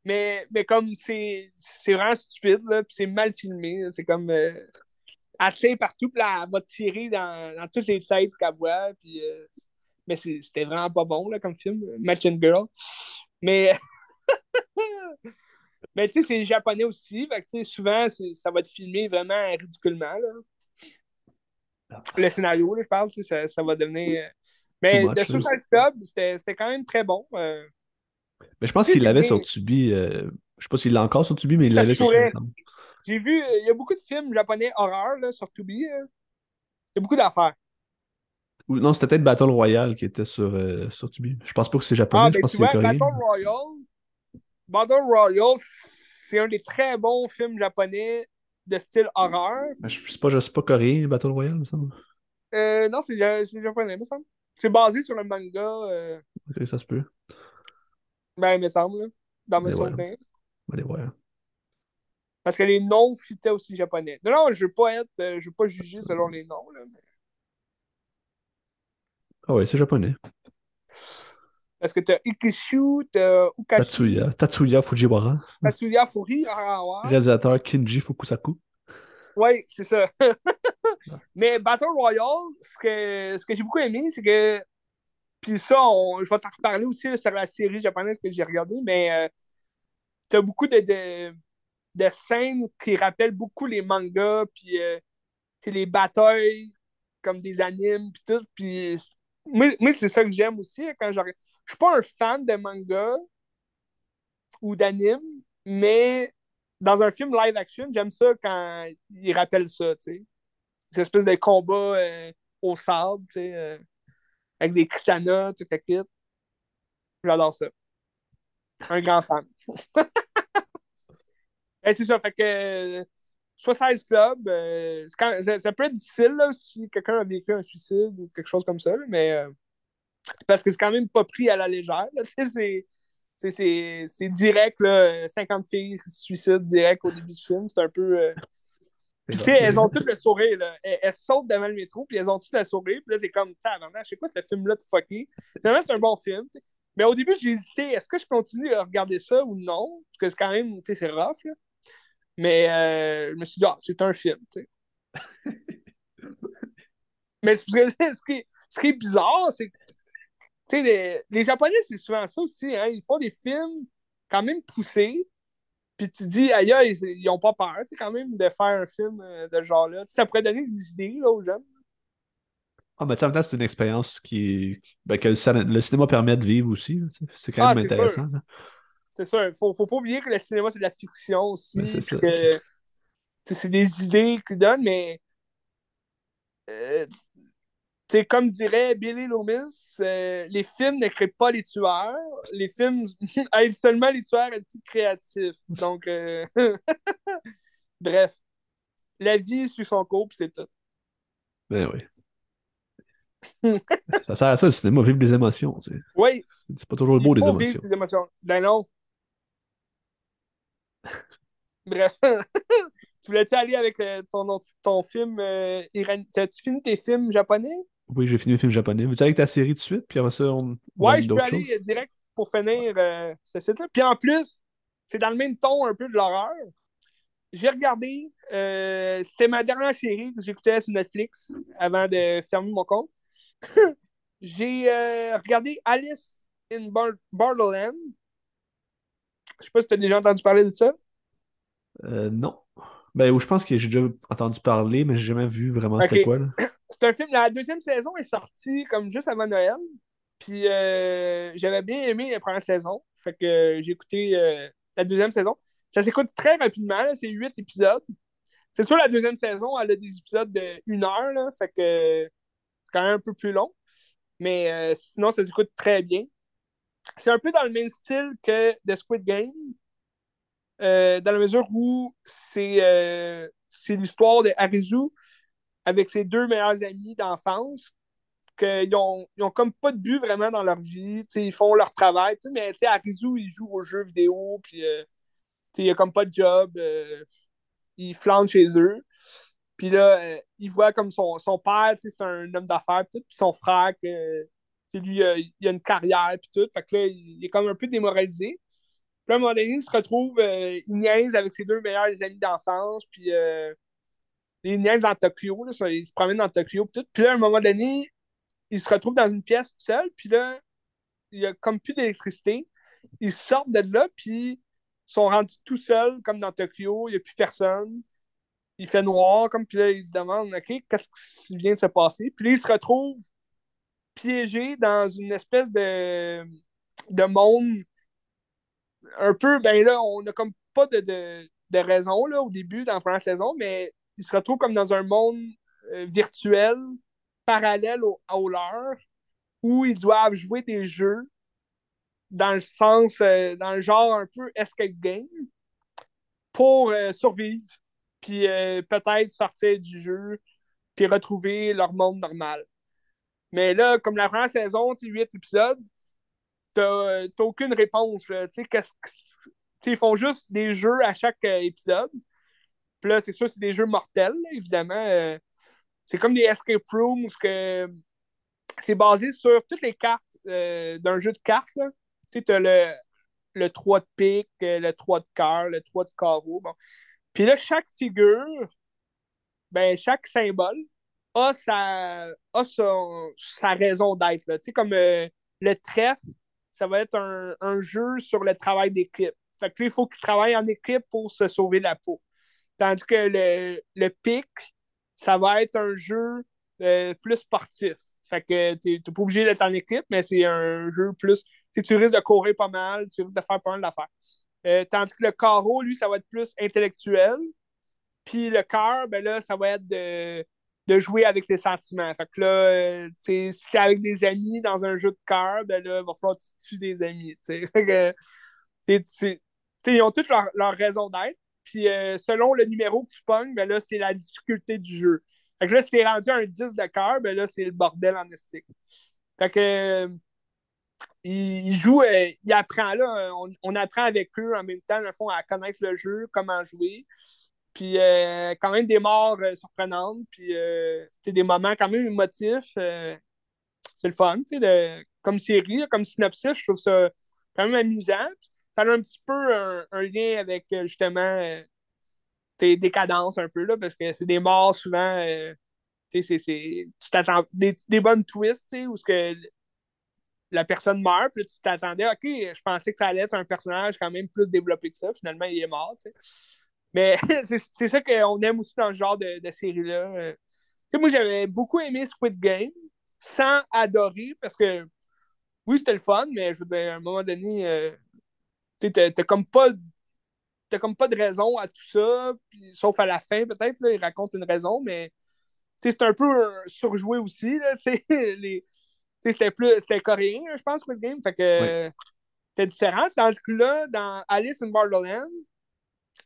Mais, mais comme c'est vraiment stupide, là, puis c'est mal filmé. C'est comme. Euh, elle tient partout, puis là, elle va tirer dans, dans toutes les têtes qu'elle voit, puis. Euh, mais c'était vraiment pas bon là, comme film, Match and Girl. Mais, *laughs* mais tu sais, c'est japonais aussi. Fait souvent, ça va être filmé vraiment ridiculement. Là. Le scénario, là, je parle, ça, ça va devenir. Euh, mais de Suicide Club, c'était quand même très bon. Euh. Mais je pense qu'il l'avait sur Tubi. Euh... Je sais pas s'il l'a encore sur Tubi, mais il l'avait sur Tubi. J'ai vu, il y a beaucoup de films japonais horreur là, sur Tubi. Il y a beaucoup d'affaires. Non, c'était peut-être Battle Royale qui était sur, euh, sur Tubi. Je pense pas que c'est japonais, ah, je ben, pense que c'est coréen. Battle Royale, Battle Royale, c'est un des très bons films japonais de style horreur. Ben, je sais pas, je sais pas coréen, Battle Royale, me semble. Euh, non, c'est japonais, me semble. C'est basé sur un manga. Euh... Ok, ça se peut. Ben, il me semble, dans mes souvenirs. Allez voir. Parce que les noms fitaient aussi japonais. Non, non, je veux pas être, euh, je veux pas juger selon les noms, là, mais... Ah ouais, c'est japonais. Parce que t'as Ikishu, t'as Ukashi. Tatsuya. Tatsuya Fujiwara. Tatsuya Fujiwara. Réalisateur Kinji Fukusaku. Oui, c'est ça. *laughs* Mais Battle Royale, ce que, ce que j'ai beaucoup aimé, c'est que. Puis ça, je vais t'en reparler aussi sur la série japonaise que j'ai regardée, mais euh, t'as beaucoup de, de, de, scènes qui rappellent beaucoup les mangas, puis euh, les batailles comme des animes, puis tout. Puis moi, moi c'est ça que j'aime aussi. Hein, quand je suis pas un fan de manga ou d'anime, mais dans un film live action, j'aime ça quand il rappelle ça, tu sais. Ces espèces de combats euh, au sable, tu sais, euh, avec des katanas, tu sais, J'adore ça. Un grand fan. *laughs* Et c'est ça, fait que 16 Club, euh, ça, peut être difficile là, si quelqu'un a vécu un suicide ou quelque chose comme ça, mais euh, parce que c'est quand même pas pris à la légère. *laughs* C'est direct, là, 50 filles suicident direct au début du film. C'est un peu. Euh, tu sais, elles ont toutes le sourire. Là. Elles, sautent devant le métro, puis elles ont toutes le sourire. Puis là, c'est comme, je sais quoi ce film-là de fucké? c'est un bon film. Mais au début, j'ai hésité, est-ce que je continue à regarder ça ou non? Parce que c'est quand même, tu sais, c'est rough. Là. Mais euh, je me suis dit, ah, c'est un film, tu sais. *laughs* Mais *laughs* ce, qui, ce qui est bizarre, c'est que les, les Japonais, c'est souvent ça aussi. Hein? Ils font des films quand même poussés. Puis tu dis, aïe, ils, ils ont pas peur quand même de faire un film euh, de ce genre-là. Ça pourrait donner des idées là, aux jeunes. Ah, mais en même temps, c'est une expérience qui, ben, que le, cinéma permet de vivre aussi. C'est quand même ah, intéressant. C'est ça. Faut, faut pas oublier que le cinéma, c'est de la fiction aussi. Ben, c'est c'est des idées qu'ils donnent, mais. Euh, comme dirait Billy Loomis, euh, les films ne créent pas les tueurs. Les films *laughs* aident seulement les tueurs à être plus créatifs. Donc, euh, *laughs* bref. La vie suit son cours, c'est tout. Ben oui. ça sert à ça, le cinéma, vivre des émotions. Oui. C'est pas toujours beau, des émotions. Vivre émotions. Ben non. Bref. *laughs* tu voulais-tu aller avec euh, ton, ton film euh, As-tu fini tes films japonais? Oui, j'ai fini le film japonais. Veux-tu aller avec ta série tout de suite? Puis après ça, on. Ouais, je peux aller direct pour finir euh, ce site-là. Puis en plus, c'est dans le même ton un peu de l'horreur. J'ai regardé, c'était ma dernière série que j'écoutais sur Netflix avant de fermer mon compte. *laughs* j'ai regardé Alice in Borderland. Je sais pas si tu as déjà entendu parler de ça. Euh, non. Ben, je pense que j'ai déjà entendu parler, mais j'ai jamais vu vraiment c'était quoi. *clears throat* C'est un film, la deuxième saison est sortie comme juste avant Noël. Puis euh, j'avais bien aimé la première saison. Fait que j'ai écouté euh, la deuxième saison. Ça s'écoute très rapidement, c'est huit épisodes. C'est sûr, la deuxième saison, elle a des épisodes de une heure, là, fait que c'est quand même un peu plus long. Mais sinon, ça s'écoute très bien. C'est un peu dans le même style que The Squid Game, euh, dans la mesure où c'est euh, l'histoire de Arizu avec ses deux meilleurs amis d'enfance, qu'ils ont, ils ont comme pas de but vraiment dans leur vie, ils font leur travail, mais Arizu, il joue aux jeux vidéo, puis euh, il a comme pas de job, euh, il flanche chez eux. Puis là, il voit comme son, son père, c'est un homme d'affaires, puis son frère, que, lui, il a une carrière, puis tout. Fait que là, il est comme un peu démoralisé. Puis à un moment donné, il se retrouve, euh, il niaise avec ses deux meilleurs amis d'enfance, puis euh, il niaise dans Tokyo, là, il se promène dans Tokyo, puis tout. Puis là, à un moment donné, il se retrouve dans une pièce tout seul, puis là, il n'y a comme plus d'électricité. Ils sortent de là, puis ils sont rendus tout seuls, comme dans Tokyo, il n'y a plus personne. Il fait noir, comme, puis là, ils se demandent, OK, qu'est-ce qui vient de se passer? Puis là, ils se retrouvent piégés dans une espèce de, de monde un peu, ben là, on n'a comme pas de, de, raison là, au début, dans la première saison, mais ils se retrouvent comme dans un monde euh, virtuel, parallèle au, au, leur, où ils doivent jouer des jeux dans le sens, euh, dans le genre un peu escape game, pour euh, survivre, puis peut-être sortir du jeu, puis retrouver leur monde normal. Mais là, comme la première saison, c'est huit épisodes, t'as aucune réponse. ils font juste des jeux à chaque épisode. Là, c'est sûr, c'est des jeux mortels, évidemment. Euh, c'est comme des escape rooms que c'est basé sur toutes les cartes euh, d'un jeu de cartes. Tu sais, le, le 3 de pique, le 3 de cœur, le 3 de carreau. Bon. Puis là, chaque figure, ben, chaque symbole a sa, a sa raison d'être. Tu sais, comme le trèfle, ça va être un, jeu sur le travail d'équipe. Fait que là, il faut qu'ils travaillent en équipe pour se sauver la peau. Tandis que le, le pic, ça va être un jeu euh, plus sportif. Fait que tu n'es pas obligé d'être en équipe, mais c'est un jeu plus. Tu risques de courir pas mal, tu risques de faire pas mal d'affaires. Euh, tandis que le carreau, lui, ça va être plus intellectuel. Puis le cœur, ben là, ça va être de, de jouer avec tes sentiments. Fait que là, euh, si t'es avec des amis dans un jeu de cœur, ben là, il va falloir que tu tues des amis. ils ont toutes leur, leur raison d'être. Puis euh, selon le numéro que tu pognes, ben là, c'est la difficulté du jeu. Fait que là, si t'es rendu un 10 de cœur, ben là, c'est le bordel en estique. Fait que euh, il, joue, euh, il apprend là, on, apprend avec eux en même temps, dans le fond, à connaître le jeu, comment jouer. Puis quand même des morts surprenantes, puis des moments quand même émotifs. c'est le fun, comme série, comme synopsis, je trouve ça quand même amusant ça a un petit peu un, lien avec euh, justement tes euh, décadences un peu, là, parce que c'est des morts souvent. Euh, c'est, tu t'attends des, bonnes twists, où ce que la personne meurt, puis tu t'attendais, ok, je pensais que ça allait être un personnage quand même plus développé que ça, finalement il est mort, sais. Mais *laughs* c'est, ça qu'on aime aussi dans ce genre de, série-là. moi j'avais beaucoup aimé Squid Game, sans adorer, parce que oui, c'était le fun, mais je veux dire, à un moment donné, tu t'as comme pas comme pas de raison à tout ça, sauf à la fin, peut-être, il raconte une raison, mais c'est un peu surjoué aussi. *laughs* C'était plus c'était coréen, je pense, le game. Fait que c'était différent. Tandis que là, dans Alice in Borderland,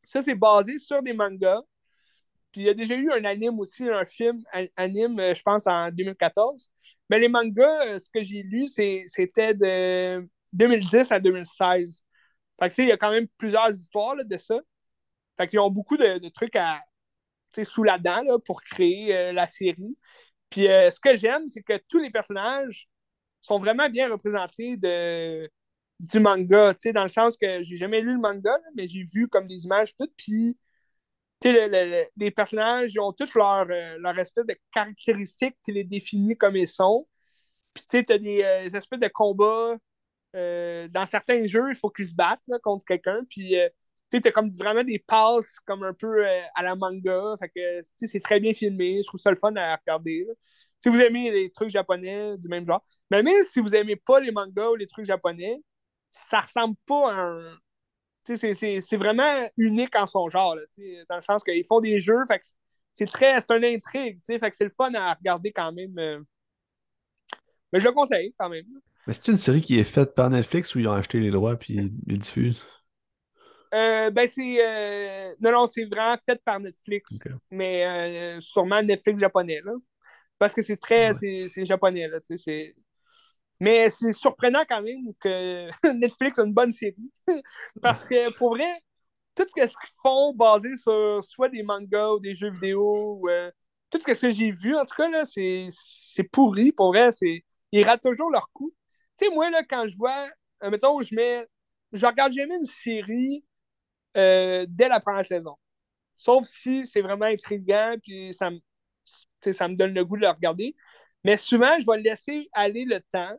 ça, c'est basé sur des mangas. Puis il y a déjà eu un anime aussi, un film anime, je pense, en 2014. Mais les mangas, euh, ce que j'ai lu, c'était de 2010 à 2016. Fait que, il y a quand même plusieurs histoires de ça. Fait qu'ils ont beaucoup de, trucs à, sous la dent là, pour créer euh, la série. Puis euh, ce que j'aime, c'est que tous les personnages sont vraiment bien représentés de, du manga, dans le sens que j'ai jamais lu le manga, mais j'ai vu comme des images toutes, puis les personnages ils ont toutes leur, euh, leur espèce de caractéristiques qui les définissent comme ils sont. Puis tu as des espèces de combats euh, dans certains jeux, il faut qu'ils se battent contre quelqu'un. Puis, euh, tu sais, comme vraiment des passes comme un peu euh, à la manga. Fait que, tu sais, c'est très bien filmé. Je trouve ça le fun à regarder. Si vous aimez les trucs japonais du même genre. Mais même si vous aimez pas les mangas ou les trucs japonais, ça ressemble pas à un. C'est vraiment unique en son genre, là, dans le sens qu'ils font des jeux, fait c'est très. C'est une intrigue, fait que c'est le fun à regarder quand même. Mais je le conseille quand même. Mais c'est une série qui est faite par Netflix ou ils ont acheté les droits puis ils diffusent? Euh, ben c'est euh, non non c'est vraiment fait par Netflix. Mais euh, sûrement Netflix japonais là. Parce que c'est très c'est japonais là tu sais mais c'est surprenant quand même que *laughs* Netflix a une bonne série. *laughs* Parce que pour vrai tout ce qu'ils font basé sur soit des mangas ou des jeux vidéo ou, tout ce que j'ai vu en tout cas là c'est pourri pour vrai c'est ils ratent toujours leur coup tu sais, moi, là, quand je vois, mettons, je mets, je regarde jamais une série euh, dès la première saison. Sauf si c'est vraiment intriguant, puis ça me, ça me donne le goût de la regarder. Mais souvent, je vais laisser aller le temps,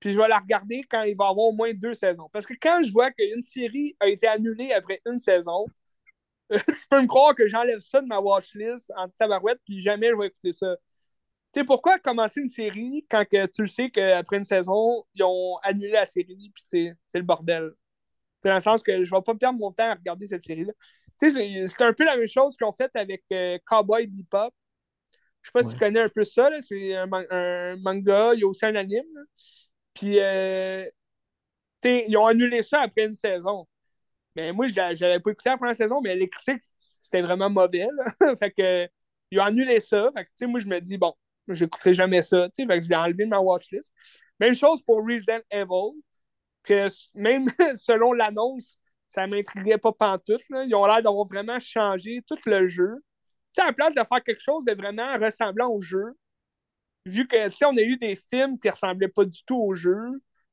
puis je vais la regarder quand il va y avoir au moins deux saisons. Parce que quand je vois qu'une série a été annulée après une saison, *laughs* tu peux me croire que j'enlève ça de ma watchlist en tabarouette, puis jamais je vais écouter ça. Sais, pourquoi commencer une série quand que tu le sais qu'après une saison, ils ont annulé la série puis c'est, le bordel? C'est dans le sens que je vais pas perdre mon temps à regarder cette série-là. Tu sais, c'est, un peu la même chose qu'ils ont fait avec euh, Cowboy Bebop. Je sais pas si tu connais un peu ça, c'est un, manga, il y a aussi un anime. Puis, euh, tu sais, ils ont annulé ça après une saison. Mais moi, je n'avais pas écouté la première saison, mais les critiques, c'était vraiment mauvais. *laughs* fait que, ils ont annulé ça. Fait que, tu sais, moi, je me dis, bon, je n'écouterai jamais ça. Tu sais, je l'ai enlevé de ma watchlist. Même chose pour Resident Evil, que même *laughs* selon l'annonce, ça ne m'intriguait pas pantoute. Là. Ils ont l'air d'avoir vraiment changé tout le jeu. Tu sais, à la place de faire quelque chose de vraiment ressemblant au jeu, vu que, si on a eu des films qui ne ressemblaient pas du tout au jeu,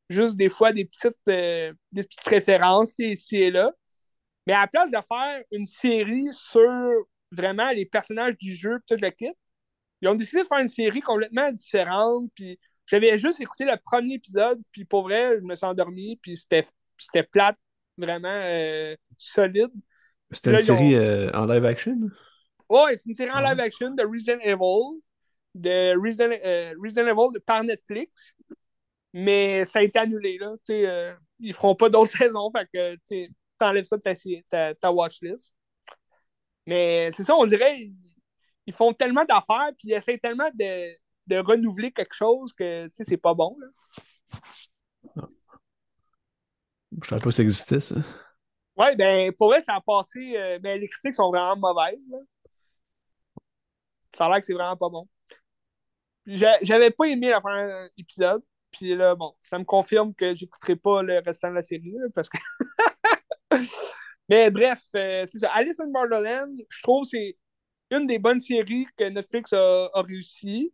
juste des fois des petites, euh, des petites références ici et là. Mais à la place de faire une série sur vraiment les personnages du jeu, tout le kit, ils ont décidé de faire une série complètement différente. Puis j'avais juste écouté le premier épisode, puis pour vrai, je me suis endormi, puis c'était plate vraiment euh, solide. C'était une série euh, en live action? Ouais, c'est une série en live action de Resident Evil, de Resident, Evil par Netflix. Mais ça a été annulé, là. Euh, ils feront pas d'autres *laughs* saisons, fait que t'enlèves ça de ta, ta, ta watchlist. Mais c'est ça, on dirait, ils font tellement d'affaires, puis ils essaient tellement de, de renouveler quelque chose que c'est pas bon. Là. Je savais pas que ça existait, ça. Ouais, ben pour eux, ça a passé. Euh, ben, les critiques sont vraiment mauvaises. Là. Ça a l'air que c'est vraiment pas bon. J'avais pas aimé le premier épisode. Puis là, bon, ça me confirme que j'écouterai pas le restant de la série. parce que. *laughs* Mais bref, euh, c'est ça. Alice in Borderland, je trouve que c'est une des bonnes séries que Netflix a, réussi.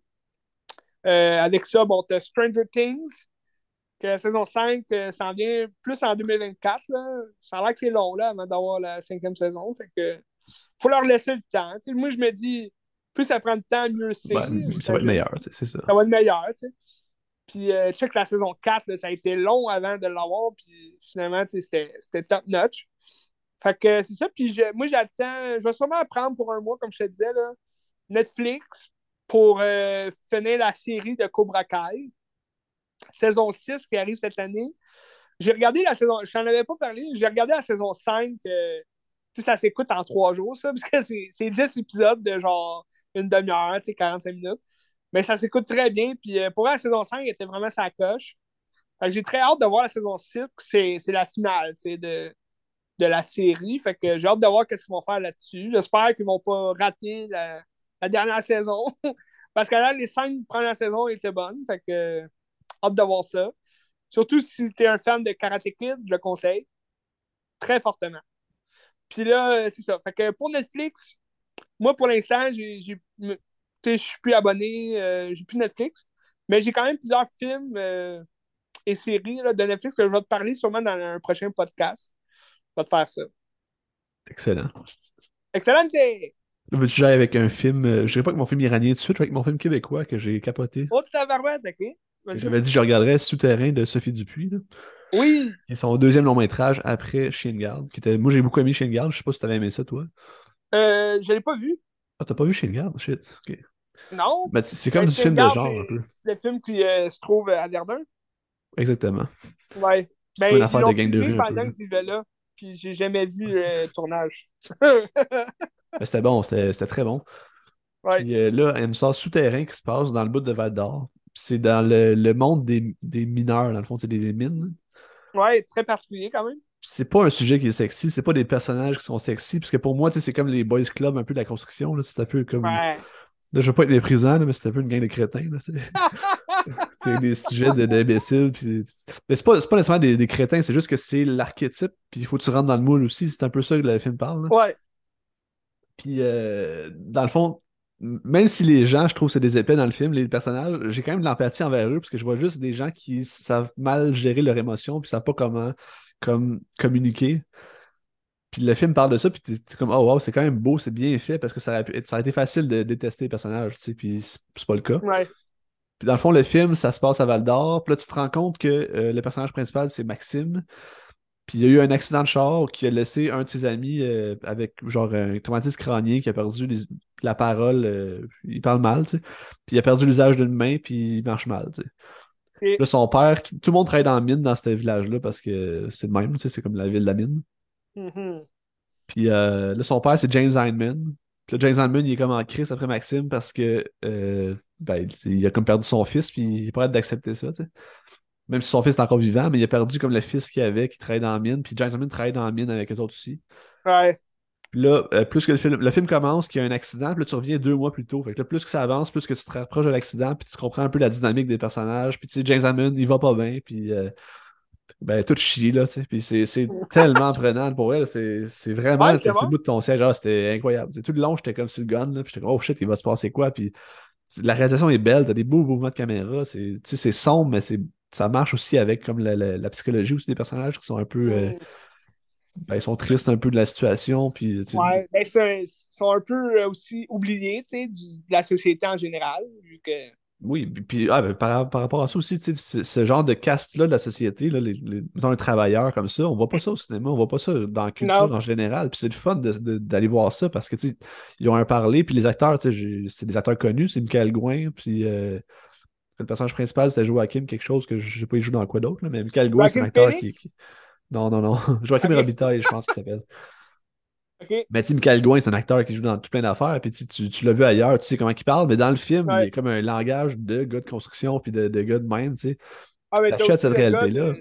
Euh, avec ça, bon, t'as Stranger Things, que la saison 5 euh, s'en vient plus en 2024. Là. Ça a l'air que c'est long là, avant d'avoir la cinquième saison. Fait que faut leur laisser le temps. moi, je me dis, plus ça prend de temps, mieux c'est. ça va être meilleur, c'est ça. Ça va être meilleur, tu sais. Puis, euh, sais que la saison 4, ça a été long avant de l'avoir. Puis, finalement, c'était top notch. Fait que c'est ça. Puis, moi, j'attends. Je vais sûrement apprendre pour un mois, comme je te disais, là, Netflix pour euh, finir la série de Cobra Kai. Saison 6 qui arrive cette année. J'ai regardé la saison. Je t'en avais pas parlé. J'ai regardé la saison 5. Euh, ça s'écoute en trois jours, ça, *laughs* parce que c'est 10 épisodes de genre une demi-heure, 45 minutes. Mais ça s'écoute très bien. Puis euh, pour la saison 5, il était vraiment sa coche. j'ai très hâte de voir la saison 6. C'est la finale de, de la série. Fait que j'ai hâte de voir ce qu'ils vont faire là-dessus. J'espère qu'ils vont pas rater la, dernière saison. *laughs* Parce que là, les cinq premières saisons étaient bonnes. Fait que hâte de voir ça. Surtout si tu es un fan de Karate Kid, je le conseille. Très fortement. Puis là, c'est ça. Fait que pour Netflix, moi, pour l'instant, je suis plus abonné, euh, j'ai plus Netflix, mais j'ai quand même plusieurs films euh, et séries de Netflix que je vais te parler sûrement dans un prochain podcast. Je vais te faire ça. Excellent. Excellent! Veux-tu jouer avec un film, euh, je dirais pas que mon film iranien tout de suite, avec mon film québécois que j'ai capoté. Oh, tu ok. J'avais dit que je regarderais Souterrain de Sophie Dupuis. Là. Oui! Est son deuxième long métrage après Chien Garde. Qui était... Moi, j'ai beaucoup aimé Chien Garde. Je sais pas si tu avais aimé ça, toi. Euh, je l'ai pas vu. Ah, t'as pas vu Chien Garde? Shit. Ok. Non. Ben, c'est comme du film de genre un peu. Le film qui euh, se trouve à Verdun. Exactement. Ouais. C'est ben, une affaire de gang de rue. pendant que j'y là, puis j'ai jamais vu le *laughs* tournage. ben, c'était bon, c'était très bon. Ouais. Puis euh, là, il y a une sorte souterrain qui se passe dans le bout de Val d'Or. C'est dans le, le, monde des, des, mineurs, dans le fond, c'est des mines. Ouais, très particulier quand même. C'est pas un sujet qui est sexy, c'est pas des personnages qui sont sexy, parce que pour moi, c'est comme les boys club un peu de la construction. C'est un peu comme. Ouais. Là, je veux pas être méprisant, mais c'est un peu une gang de crétins. c'est *laughs* des sujets d'imbéciles. Mais c'est pas, pas nécessairement des, des crétins, c'est juste que c'est l'archétype, puis il faut que tu rentres dans le moule aussi. C'est un peu ça que le film parle. Ouais. Puis, euh, dans le fond, même si les gens, je trouve, c'est des épais dans le film, les personnages, j'ai quand même de l'empathie envers eux, parce que je vois juste des gens qui savent mal gérer leurs émotions, puis savent pas comment comme, communiquer. Puis le film parle de ça, puis t'es comme, oh wow, c'est quand même beau, c'est bien fait, parce que ça, a, ça a été facile de détester les personnages, tu sais, puis c'est pas le cas. Ouais. Puis dans le fond, le film, ça se passe à Val d'Or, puis là, tu te rends compte que euh, le personnage principal, c'est Maxime. Puis il y a eu un accident de char qui a laissé un de ses amis euh, avec genre un traumatisme crânien qui a perdu la parole, euh, il parle mal, tu sais. Puis il a perdu l'usage d'une main, puis il marche mal, tu sais. Là, son père, tout le monde travaille dans la mine dans ce village-là parce que c'est de même, tu sais, c'est comme la ville de la mine. Mm-hmm. Puis euh, là, son père, c'est James Heineman. Puis là, James Heineman, il est comme en crise après Maxime parce que euh, ben, il a comme perdu son fils, puis il est pas d'accepter ça, tu sais. Même si son fils est encore vivant, mais il a perdu comme le fils qu'il avait, qui travaille dans la mine. Puis James Heineman travaille dans la mine avec eux autres aussi. Ouais. Puis là, euh, plus que le film, le film commence, qu'il y a un accident, puis là, tu reviens deux mois plus tôt. Fait que là, plus que ça avance, plus que tu te rapproches de l'accident, puis tu comprends un peu la dynamique des personnages. Puis tu sais, James Hammond, il va pas bien, puis ben, tout chier, là, tu sais. Puis c'est *laughs* tellement prenant pour elle. C'est vraiment, ouais, c'était le bout de ton siège. Ah, c'était incroyable. tout le long, j'étais comme sur le gun, là. Puis j'étais comme, oh shit, il va se passer quoi? Puis la réalisation est belle, t'as des beaux mouvements de caméra. C'est sombre, mais ça marche aussi avec comme la, la, psychologie aussi des personnages qui sont un peu. Euh, ben, ils sont tristes un peu de la situation. Puis, ouais, ben, ils sont un peu euh, aussi oubliés de la société en général, vu que Oui, puis ah, ben, par, par, rapport à ça aussi, ce genre de caste-là de la société, là, les, les, un travailleur comme ça, on voit pas ça au cinéma, on voit pas ça dans la culture en général. Puis c'est le fun d'aller voir ça parce que ils ont un parler, puis les acteurs, c'est des acteurs connus, c'est Michael Gouin, puis euh, le personnage principal, c'était Joachim, quelque chose que je sais pas, il joue dans quoi d'autre, mais Michael Gouin, c'est un acteur qui, Non, non, non. *laughs* Joachim okay. Robitaille, je pense qu'il s'appelle. *laughs* Mais tu Michael Gouin, c'est un acteur qui joue dans tout plein d'affaires. Puis tu, tu l'as vu ailleurs, tu sais comment il parle. Mais dans le film, il il est comme un langage de gars de construction puis de, de gars de même, tu sais. Ah, mais tu cette réalité-là.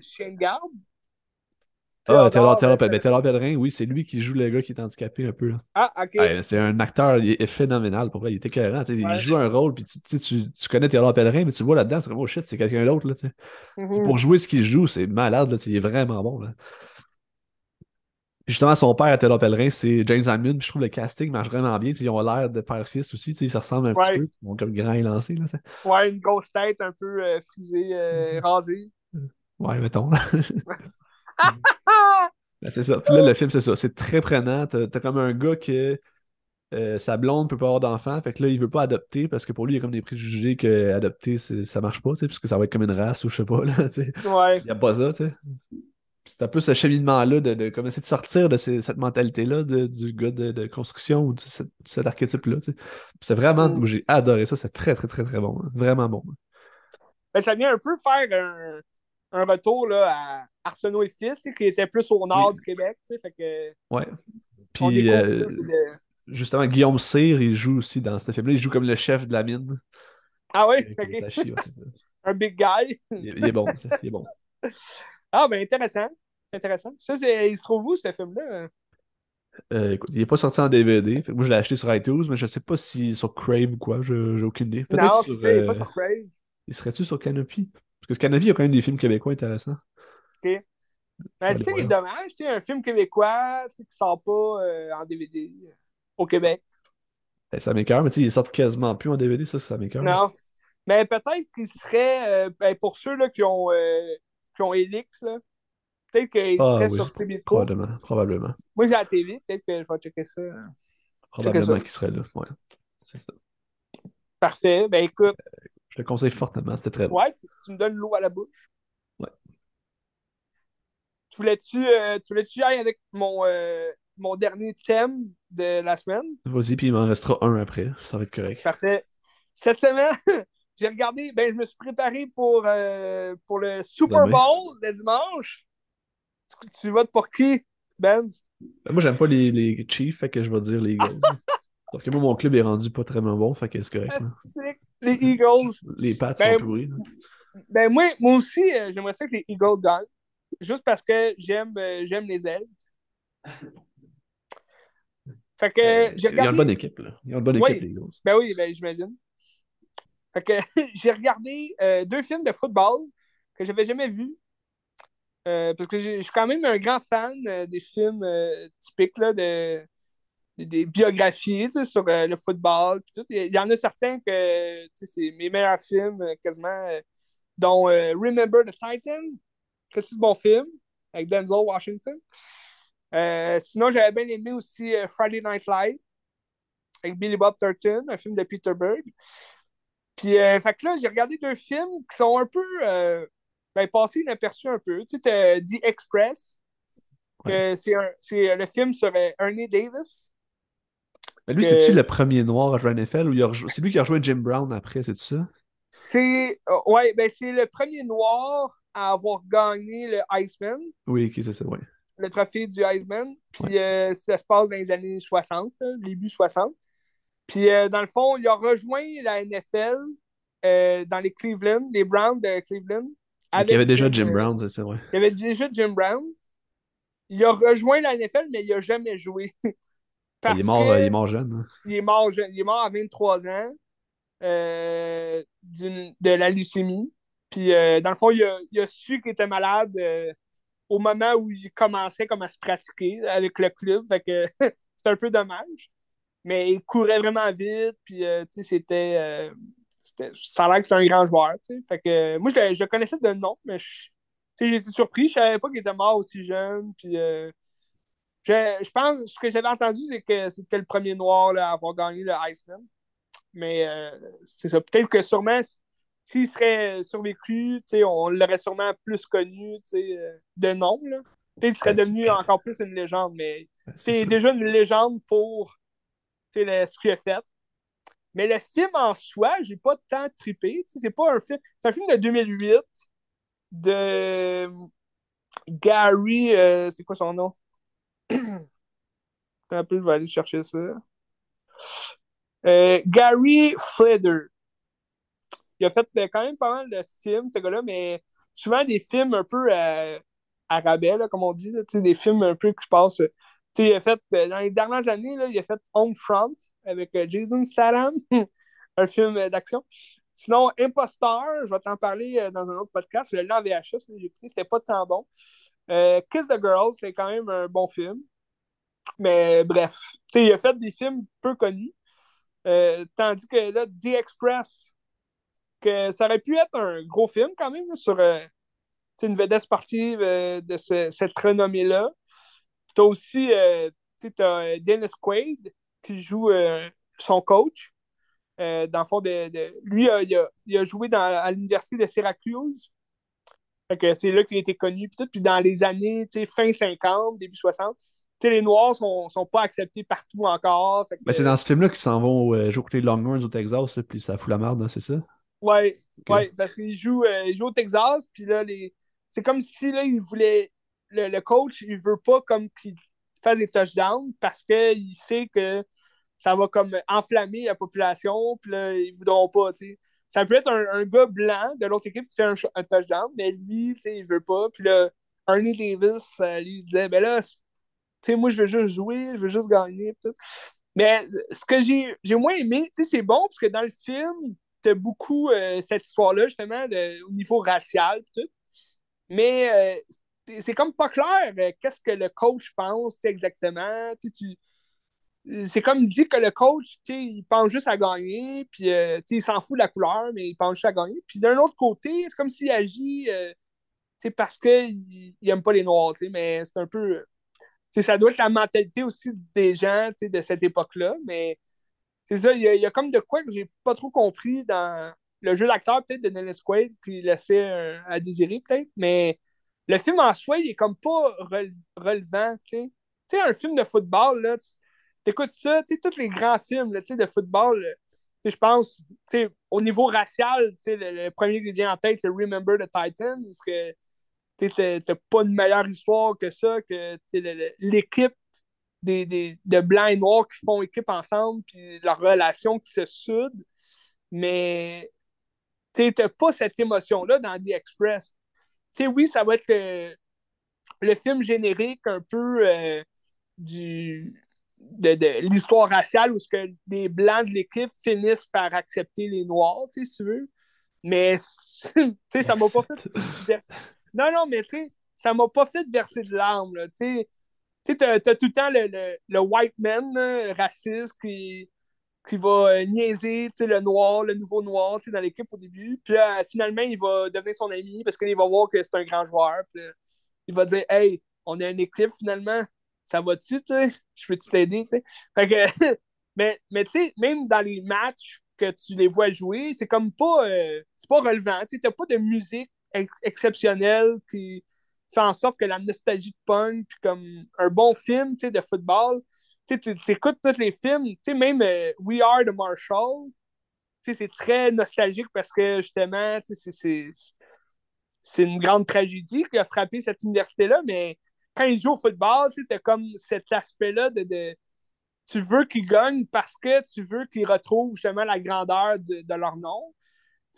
Ah, Taylor, Taylor, Taylor Pellerin, oui, c'est lui qui joue le gars qui est handicapé un peu. Là. Ah, ok. c'est un acteur, il est phénoménal pour vrai, il est écœurant. Il joue un rôle, puis tu, tu, tu connais Taylor Pellerin, mais tu vois là-dedans, tu dis, oh shit, c'est quelqu'un d'autre. Là. Pour jouer ce qu'il joue, c'est malade, là, il est vraiment bon. Là justement, son père Taylor Pellerin, c'est James Hammond. Je trouve le casting marche vraiment bien. Ils ont l'air de père-fils aussi. Ils se ressemblent un petit peu. Ils ont comme grand élancé. Là, ouais, une grosse tête un peu euh, frisée, euh, rasée. Ouais, mettons. *laughs* *laughs* Ben, c'est ça. Puis là, le film, c'est ça. C'est très prenant. T'as as comme un gars que euh, sa blonde peut pas avoir d'enfant. Fait que là, il veut pas adopter parce que pour lui, il y a comme des préjugés que adopter, ça marche pas, parce que ça va être comme une race ou je sais pas. Là, ouais. Il n'y a pas ça, tu sais c'est un peu ce cheminement-là de, de, comme essayer de sortir de cette mentalité-là du gars de, construction ou de cet archétype-là. C'est vraiment, mm. j'ai adoré ça, c'est très, très, très, très bon. Hein. Vraiment bon. Ben, ça vient un peu faire un, retour là, à Arsenault et Fils, qui était plus au nord du Québec. Fait que, ouais. Puis, euh, justement, Guillaume Cyr, il joue aussi dans ce film-là. Il joue comme le chef de la mine. Ah oui? Okay. *laughs* un big guy. il, est bon, il est bon. *laughs* Ah, ben intéressant. intéressant. Ça, il se trouve où, ce film-là? Euh, écoute, il n'est pas sorti en DVD. moi, je l'ai acheté sur iTunes, mais je ne sais pas si sur Crave ou quoi. J'ai aucune idée. Non, c'est il n'est pas euh, sur Crave. Il serait-tu sur Canopy? Parce que Canopy, il y a quand même des films québécois intéressants. OK. Ben, c'est dommage, tu un film québécois qui ne sort pas euh, en DVD au Québec. Ben, ça m'écœure, mais tu sais, il sort quasiment plus en DVD, ça, ça m'écœure. Non. Mais peut-être qu'il serait, ben, pour ceux là, qui ont ont Elix, là. Peut-être qu'ils ah, seraient sur TV Probablement, probablement. Moi, j'ai la TV, peut-être que je vais checker ça. Probablement qu'ils seraient là, ouais. C'est ça. Parfait. Ben écoute. Euh, je te conseille fortement, c'était très bon. Ouais, tu, me donnes l'eau à la bouche. Ouais. Tu voulais-tu euh, voulais aller avec mon, euh, mon dernier thème de la semaine? Vas-y, puis il m'en restera un après. Ça va être correct. Parfait. Cette semaine, *laughs* j'ai regardé, ben, je me suis préparé pour, euh, pour le Super Bowl le dimanche. Tu, tu votes pour qui, Ben? ben moi, j'aime pas les, les, Chiefs, fait que je vais dire les Eagles. *laughs* Sauf que moi, mon club est rendu pas très bon, fait que c'est correct. Les Eagles. Les Pats ben, sont pourris. Ben, moi, moi aussi, euh, j'aimerais ça que les Eagles gagnent. Juste parce que j'aime euh, j'aime les ailes. Fait que j'ai regardé... Ils ont une bonne équipe, là. Ils ont une bonne équipe, les Eagles. Ben oui, ben j'imagine. *laughs* J'ai regardé euh, deux films de football que j'avais jamais vus. Euh, parce que je suis quand même un grand fan euh, des films typiques là, de, des biographies sur le football. Tout. Il y en a certains que c'est mes meilleurs films quasiment, dont Remember the Titan, petit bon film avec Denzel Washington. sinon, j'avais bien aimé aussi Friday Night Light avec Billy Bob Thornton, un film de Peter Berg. Puis, euh, fait que là, j'ai regardé deux films qui sont un peu euh, ben, passés inaperçus un peu. Tu sais, The Express, c'est le film sur euh, Ernie Davis. Mais lui, c'est-tu le premier noir à jouer à NFL ou c'est lui qui a joué Jim Brown après, c'est ça? C'est ouais, ben c'est le premier noir à avoir gagné le Iceman. Oui, c'est ça, oui. Le trophée du Iceman. Puis ça se passe dans les années 60, début 60. Puis, euh, dans le fond, il a rejoint la NFL euh, dans les Cleveland, les Browns de Cleveland. il y avait déjà Jim euh, Brown, c'est ça, ouais. Il y avait déjà Jim Brown. Il a rejoint la NFL, mais il n'a jamais joué. *laughs* il, est mort, il est mort jeune. Hein. Il, est mort jeune. Il est mort à 23 ans de la leucémie. Puis, dans le fond, il a, su qu'il était malade au moment où il commençait comme à se pratiquer avec le club. Fait que *laughs* c'est un peu dommage mais il courait vraiment vite, puis euh, c'était, euh, c'était, ça a l'air que c'était un grand joueur. Fait que, moi, je, je, le connaissais de nom, mais été surpris. Je savais pas qu'il était mort aussi jeune. Puis, euh, je, je, pense, ce que j'avais entendu, c'est que c'était le premier noir là, à avoir gagné le Iceman. Mais c'est ça. Peut-être que sûrement, s'il serait survécu, on l'aurait sûrement plus connu de nom. Là. Il serait devenu encore plus une légende, mais c'est déjà une légende pour ce qu'il a fait. Mais le film en soi, j'ai pas tant trippé. C'est pas un film. C'est un film de 2008 de Gary. Euh, c'est quoi son nom? *clears throat* un peu, je vais aller chercher ça. Euh, Gary Fleder. Il a fait euh, quand même pas mal de films, ce gars-là, mais souvent des films un peu à, rabais, comme on dit, des films un peu qui passent. Il a fait, dans les dernières années, là, il a fait Homefront avec Jason Statham, *laughs* un film d'action. Sinon, Impostor, je vais t'en parler dans un autre podcast. Je l'ai VHS, j'ai écouté, c'était pas tant bon. Kiss the Girl, c'est quand même un bon film. Mais bref, il a fait des films peu connus. Euh, tandis que là, The Express, que ça aurait pu être un gros film quand même sur euh, une vedette sportive euh, de cette renommée-là. Tu as aussi Dennis Quaid qui joue son coach. dans le fond, de, lui, il, a, joué dans, à l'université de Syracuse. c'est là qu'il a été connu. Puis, dans les années fin 50, début 60, les Noirs sont, sont pas acceptés partout encore. Ben, c'est dans ce film-là qu'ils s'en vont euh, jouer côté Longhorns au Texas, puis ça fout la merde, hein, c'est ça? Ouais, ouais, parce qu'ils jouent, euh, jouent, au Texas, puis là, les... c'est comme si là, il voulait. Le, coach, il veut pas comme qu'il fasse des touchdowns parce qu'il sait que ça va comme enflammer la population, puis là, ils voudront pas, tu sais. Ça peut être un, gars blanc de l'autre équipe qui fait un, touchdown, mais lui, tu sais, il veut pas. Puis là, Ernie Davis, euh, lui, disait, ben là, sais, moi, je veux juste jouer, je veux juste gagner. Tout. Mais ce que j'ai moins aimé, c'est bon parce que dans le film, tu as beaucoup euh, cette histoire-là, justement, au niveau racial. Tout. Mais euh, c'est comme pas clair euh, qu'est-ce que le coach pense exactement. Tu, c'est comme dit que le coach, il pense juste à gagner, puis il s'en fout de la couleur, mais il pense juste à gagner. Puis d'un autre côté, c'est comme s'il agit parce qu'il n'aime pas les Noirs, mais c'est un peu ça doit être la mentalité aussi des gens de cette époque-là, mais c'est ça, il y, a comme de quoi que j'ai pas trop compris dans le jeu d'acteur peut-être de Dennis Quaid qui laissait à désirer peut-être, mais le film en soi, il est comme pas relevant, tu sais. un film de football, là, tu écoutes ça, tu sais, tous les grands films là, de football, je pense, au niveau racial, le, le, premier qui vient en tête, c'est Remember the Titan, parce que t'as pas une meilleure histoire que ça, que l'équipe des, de blancs et noirs qui font équipe ensemble, puis leur relation qui se soude. Mais tu n'as pas cette émotion-là dans The Express. Sais oui, ça va être le, film générique un peu euh, du, de, l'histoire raciale où ce que les blancs de l'équipe finissent par accepter les noirs, si tu veux. Mais *laughs* ça m'a pas fait. Non, non, mais tu sais, ça m'a pas fait verser de larmes. Tu sais, t'as, as tout le temps le, le, white man raciste qui, qui va euh, niaiser le noir, le nouveau noir dans l'équipe au début. Puis là, finalement, il va devenir son ami parce qu'il va voir que c'est un grand joueur. Puis il va dire Hey, on est une équipe finalement, ça va-tu, je peux-tu t'aider? Que, *laughs* mais mais tu sais, même dans les matchs que tu les vois jouer, c'est comme pas, euh, c'est pas relevant. Tu n'as pas de musique exceptionnel qui fait en sorte que la nostalgie de punk, puis comme un bon film de football, tu écoutes tous les films, même euh, We Are the Marshall, c'est très nostalgique parce que justement, c'est une grande tragédie qui a frappé cette université-là, mais quand ils jouent au football, tu as comme cet aspect-là de, tu veux qu'ils gagnent parce que tu veux qu'ils retrouvent justement la grandeur de, leur nom.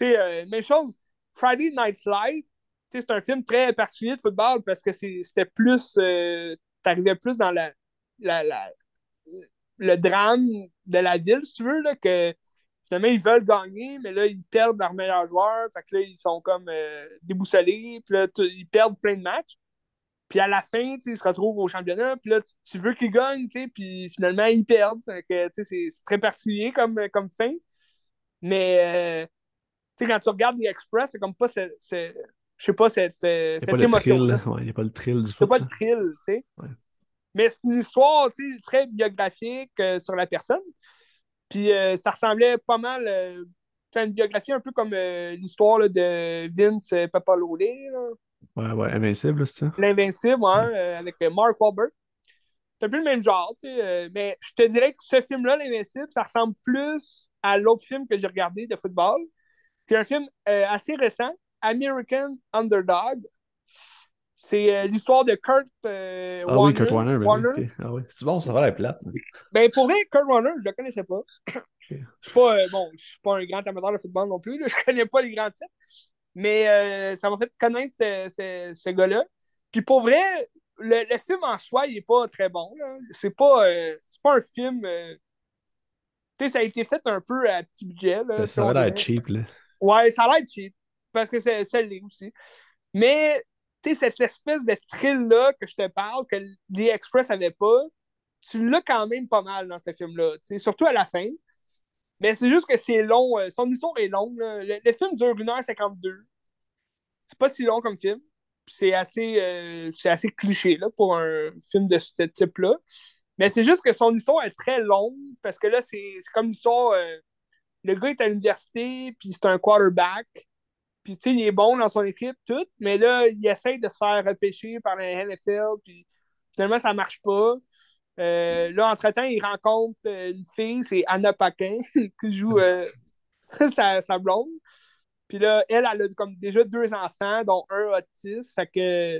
Euh, même chose, Friday Night Light, c'est un film très particulier de football parce que c'était plus. Euh, T'arrivais plus dans la, le drame de la ville, si tu veux, là, que finalement ils veulent gagner, mais là ils perdent leur meilleur joueur. Fait que là, ils sont comme euh, déboussolés, puis là, ils perdent plein de matchs. Puis à la fin, ils se retrouvent au championnat, puis là, tu, veux qu'ils gagnent, puis finalement, ils perdent. C'est très particulier comme, comme fin. Mais euh, quand tu regardes The Express, c'est comme pas ce, je sais pas, cette, euh, cette émotion. Il n'y a pas le thrill du C'est pas le thrill, tu sais. Mais c'est une histoire très biographique euh, sur la personne. Puis euh, ça ressemblait pas mal une biographie un peu comme euh, l'histoire de Vince Papalole. Ouais, ouais, Invincible, c'est ça? L'Invincible, ouais, avec Mark Wahlberg. C'est un peu le même genre, tu sais. mais je te dirais que ce film-là, L'Invincible, ça ressemble plus à l'autre film que j'ai regardé de football. Puis un film assez récent, American Underdog. C'est euh, l'histoire de Kurt euh, ah oui, Kurt Warner. Ben ah oui. C'est bon, ça va la plate. Ben pour vrai, Kurt Warner, je le connaissais pas. Je suis pas, euh, bon, je suis pas un grand amateur de football non plus. Là. *laughs* Je connais pas les grands titres. Mais ça m'a fait connaître ce, ce gars-là. Puis pour vrai, le, le, film en soi, il est pas très bon. C'est pas, pas un film. Tu sais, ça a été fait un peu à petit budget. Là, ben, ça a l'air cheap. Là. Ouais, ça a l'air cheap. Parce que c'est l'est aussi. Mais tu cette espèce de thrill-là que je te parle, que The Express avait pas, tu l'as quand même pas mal dans ce film-là, surtout à la fin. Mais c'est juste que c'est long. Euh, son histoire est longue. Le, film dure 1h52. C'est pas si long comme film. C'est assez, euh, assez cliché là, pour un film de ce type-là. Mais c'est juste que son histoire est très longue parce que là, c'est comme l'histoire. Euh, le gars est à l'université, puis c'est un quarterback. Puis, tu sais, il est bon dans son équipe, tout, mais là, il essaie de se faire repêcher par la NFL, puis finalement, ça marche pas. Euh, là, entre-temps, il rencontre euh, une fille, c'est Anna Paquin, *laughs* qui joue euh, *laughs* sa, blonde. Puis là, elle, elle a comme déjà deux enfants, dont un autiste. Fait que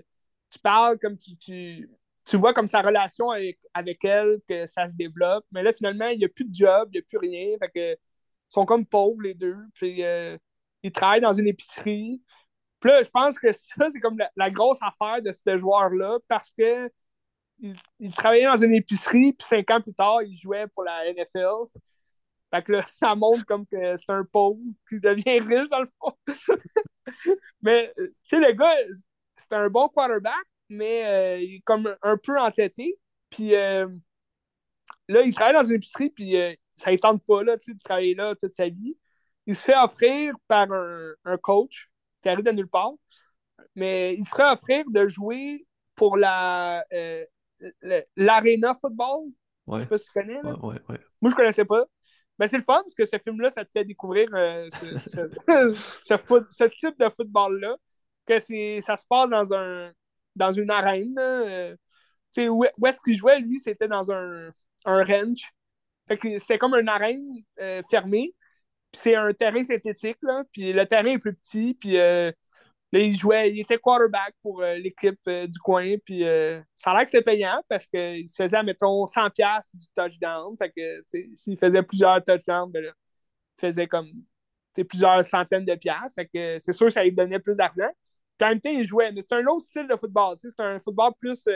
tu parles comme tu, tu, tu vois comme sa relation avec, avec elle, que ça se développe. Mais là, finalement, il n'y a plus de job, il n'y a plus rien. Fait que ils sont comme pauvres, les deux. Puis il travaille dans une épicerie. Puis là, je pense que ça, c'est comme la, grosse affaire de ce joueur-là parce que il, travaillait dans une épicerie, puis cinq ans plus tard, il jouait pour la NFL. Fait que là, *laughs* ça montre comme que c'est un pauvre qui devient riche dans le fond. *laughs* mais, tu sais, le gars, c'est un bon quarterback, mais euh, il est comme un peu entêté. Puis euh, là, il travaille dans une épicerie, puis euh, ça ne tente pas là, de travailler là toute sa vie il se fait offrir par un, coach qui arrive de nulle part, mais il se fait offrir de jouer pour la euh, l'Arena Football. Je sais pas si tu connais. Moi, je connaissais pas. Mais c'est le fun parce que ce film-là, ça te fait découvrir euh, ce, *laughs* type de football-là. Que ça se passe dans un dans une arène. Euh, où, où est-ce qu'il jouait, lui, c'était dans un, un ranch. c'était comme une arène fermée c'est un terrain synthétique, là, puis le terrain est plus petit, puis euh, là, il jouait, il était quarterback pour euh, l'équipe euh, du coin, puis ça a l'air que c'était payant parce qu'il se faisait, mettons, 100$ du touchdown. Fait que, s'il faisait plusieurs touchdowns, ben il faisait comme plusieurs centaines de piastres. Fait que c'est sûr que ça lui donnait plus d'argent. Puis en même temps, il jouait, mais c'est un autre style de football. C'est un football plus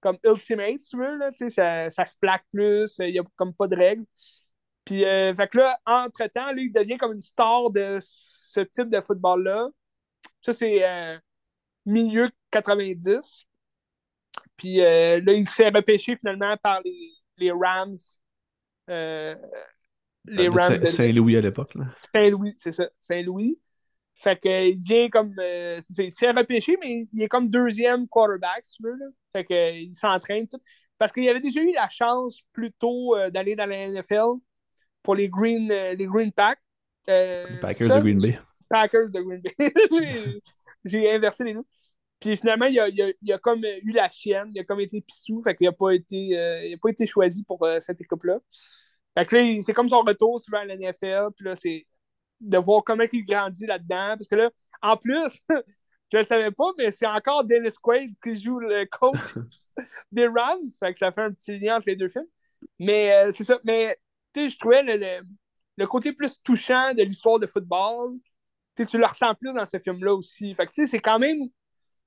comme Ultimate, tu veux, là, ça, ça se plaque plus, il n'y a comme pas de règles. Puis, euh, fait que là, entre-temps, lui, il devient comme une star de ce type de football-là. Ça, c'est euh, milieu 90. Puis euh, là, il se fait repêcher finalement par les, les Rams. les Rams. Saint-Louis à l'époque. Saint-Louis, c'est ça. Saint-Louis. Fait qu'il vient comme. il se fait repêcher, mais il est comme deuxième quarterback, si tu veux. Là. Fait qu'il s'entraîne tout. Parce qu'il avait déjà eu la chance plus tôt d'aller dans la NFL pour les Green, euh, les green Pack. Euh, Packers de Green Bay. Packers de Green Bay. *laughs* J'ai inversé les noms. Puis finalement, il a, il, a, comme eu la chienne, il a comme été pissou, fait qu'il n'a pas, été, euh, pas été choisi pour cette équipe-là. Fait que là, c'est comme son retour sur la NFL, puis là, c'est de voir comment il grandit là-dedans. Parce que là, en plus, *laughs* je ne savais pas, mais c'est encore Dennis Quaid qui joue le coach *laughs* des Rams. Fait que ça fait un petit lien entre les deux films. Mais c'est ça. Mais je trouvais le, côté plus touchant de l'histoire de football. tu le ressens plus dans ce film-là aussi. Fait que c'est quand même.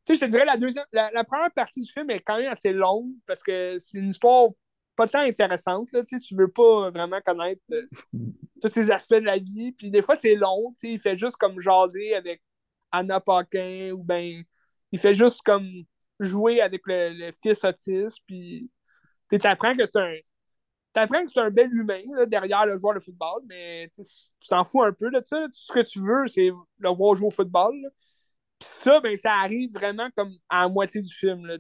je te dirais, la, deuxième, la, première partie du film est quand même assez longue parce que c'est une histoire pas tant intéressante. Là, tu veux pas vraiment connaître euh, *laughs* tous ces aspects de la vie. Puis des fois, c'est long. Il fait juste comme jaser avec Anna Paquin ou ben il fait juste comme jouer avec le, fils autiste. Puis tu apprends que c'est un, t'apprends que c'est un bel humain derrière le joueur de football, mais tu t'en fous un peu. Là, tout ce que tu veux, c'est le voir jouer au football. Puis ça, ben, ça arrive vraiment comme à la moitié du film. Là,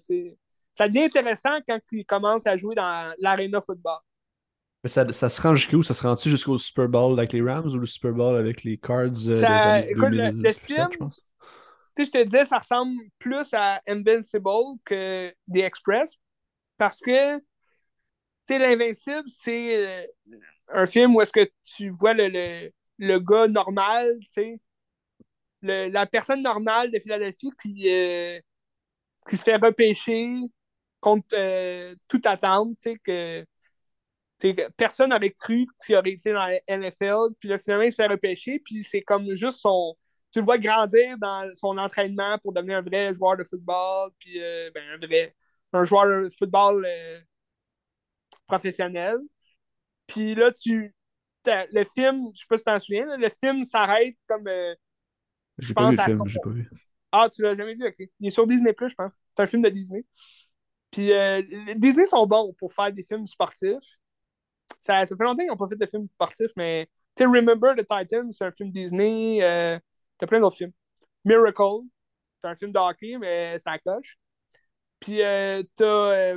ça devient intéressant quand il commence à jouer dans l'aréna football. Mais ça, ça se rend jusqu'où? Ça se rend-tu jusqu'au Super Bowl avec les Rams ou le Super Bowl avec les Cards euh, Ça- des écoute, le- le 2007, film- je te disais, ça ressemble plus à Invincible que The Express parce que, l'Invincible, c'est euh, un film où est-ce que tu vois le, le, le gars normal, la personne normale de Philadelphie qui, euh, qui se fait repêcher contre euh, toute attente, que, personne n'aurait cru qu'il aurait été dans la NFL, puis là, finalement, il se fait repêcher, puis c'est comme juste son tu le vois grandir dans son entraînement pour devenir un vrai joueur de football, puis ben, un vrai un joueur de football professionnel. Puis là, tu le film, je sais pas si tu t'en souviens, là, le film s'arrête comme euh, pas vu pense le à film, son- j'ai pas vu. ah, tu l'as jamais vu, ok. Il est sur Disney, je pense. C'est un film de Disney. Puis euh, les Disney sont bons pour faire des films sportifs. Ça, ça fait longtemps qu'ils n'ont pas fait de films sportifs, mais tu sais, Remember the Titans, c'est un film Disney. Euh, T'as plein d'autres films. Miracle, c'est un film de hockey, mais ça coche. Puis euh, t'as.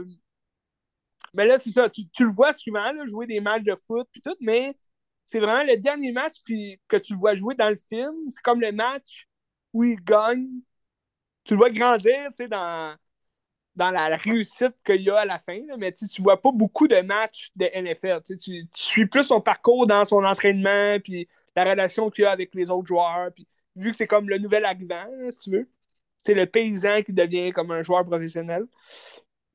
Mais là, c'est ça, tu, tu le vois souvent jouer des matchs de foot, puis tout, mais c'est vraiment le dernier match que tu le vois jouer dans le film. C'est comme le match où il gagne. Tu le vois grandir, tu sais, dans, dans la, réussite qu'il y a à la fin, mais tu ne vois pas beaucoup de matchs de NFL. Tu, tu- suis plus son parcours dans son entraînement, puis la relation qu'il a avec les autres joueurs. Puis, vu que c'est comme le nouvel arrivant, si tu veux, c'est le paysan qui devient comme un joueur professionnel.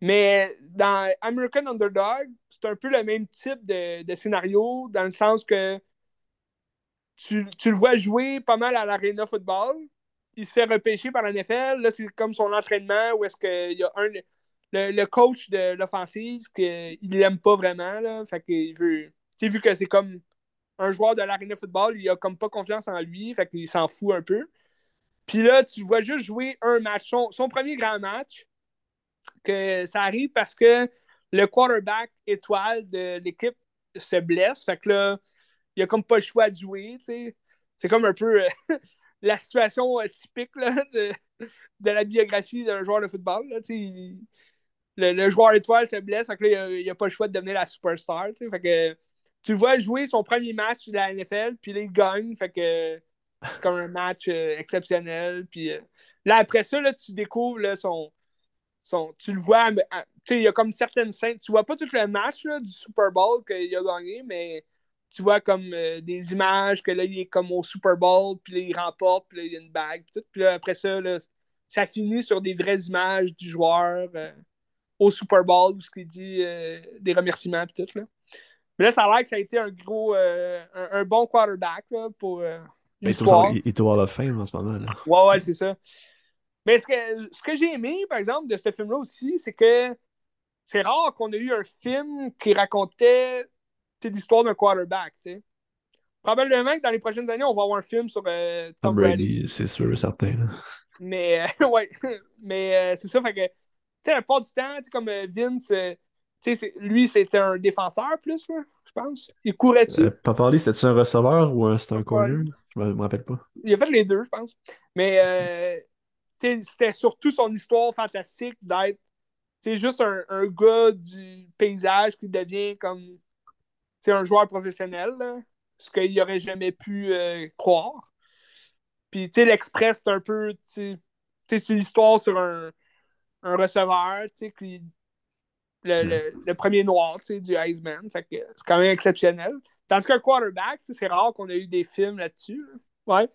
Mais dans American Underdog, c'est un peu le même type de, scénario, dans le sens que tu, tu le vois jouer pas mal à l'Arena Football. Il se fait repêcher par la NFL. Là, c'est comme son entraînement où est-ce qu'il y a un. Le, coach de l'offensive, qu'il l'aime pas vraiment. Là, fait qu'il veut. Tu vu que c'est comme un joueur de l'Arena Football, il a comme pas confiance en lui. Fait qu'il s'en fout un peu. Puis là, tu vois juste jouer un match. Son premier grand match, que ça arrive parce que le quarterback étoile de l'équipe se blesse. Fait que là, il a comme pas le choix de jouer. C'est comme un peu euh, *laughs* la situation euh, typique là, de, de la biographie d'un joueur de football. là, le, le joueur étoile se blesse, fait que il a pas le choix de devenir la superstar. Fait que tu vois jouer son premier match de la NFL, puis là, il gagne. Fait que c'est comme un match euh, exceptionnel. Puis là, après ça, là, tu découvres là, son, son, tu le vois, mais, ah, il y a comme certaines scènes. Tu vois pas tout le match là, du Super Bowl qu'il a gagné, mais tu vois comme euh, des images que là, il est comme au Super Bowl, puis là, il remporte, puis là, il y a une bague, puis tout. Puis là, après ça, là, ça finit sur des vraies images du joueur euh, au Super Bowl, où ce qu'il dit euh, des remerciements, puis tout. Là. Mais là, ça a l'air que ça a été un gros, un, un bon quarterback là, pour euh, Ben, il est au- l'histoire. il est au Hall of Fame en ce moment. Là. Ouais, ouais, c'est ça. Mais ce que, ce que j'ai aimé, par exemple, de ce film-là aussi, c'est que c'est rare qu'on ait eu un film qui racontait l'histoire d'un quarterback. Probablement que dans les prochaines années, on va avoir un film sur euh, Tom, Tom Brady. Brady, c'est sûr et certain. là. Mais, euh, *laughs* ouais, mais euh, c'est ça, fait que, tu sais, la plupart du temps, comme Vince, c'est- lui, c'était un défenseur plus, là, je pense. Il courait dessus. Paparly, c'était-tu un receveur ou un, c'était un Ouais. corner? Je me, me rappelle pas. Il a fait les deux, je pense. Mais euh, c'était surtout son histoire fantastique d'être juste un, un gars du paysage qui devient comme un joueur professionnel, là, ce qu'il n'aurait jamais pu euh, croire. Puis, tu sais, l'Express, c'est un peu, c'est l'histoire sur un, un receveur, tu sais, qui, le, le, le premier noir, tu sais, du Iceman. Fait que c'est quand même exceptionnel. Tandis qu'un quarterback, c'est rare qu'on ait eu des films là-dessus. là. Ouais.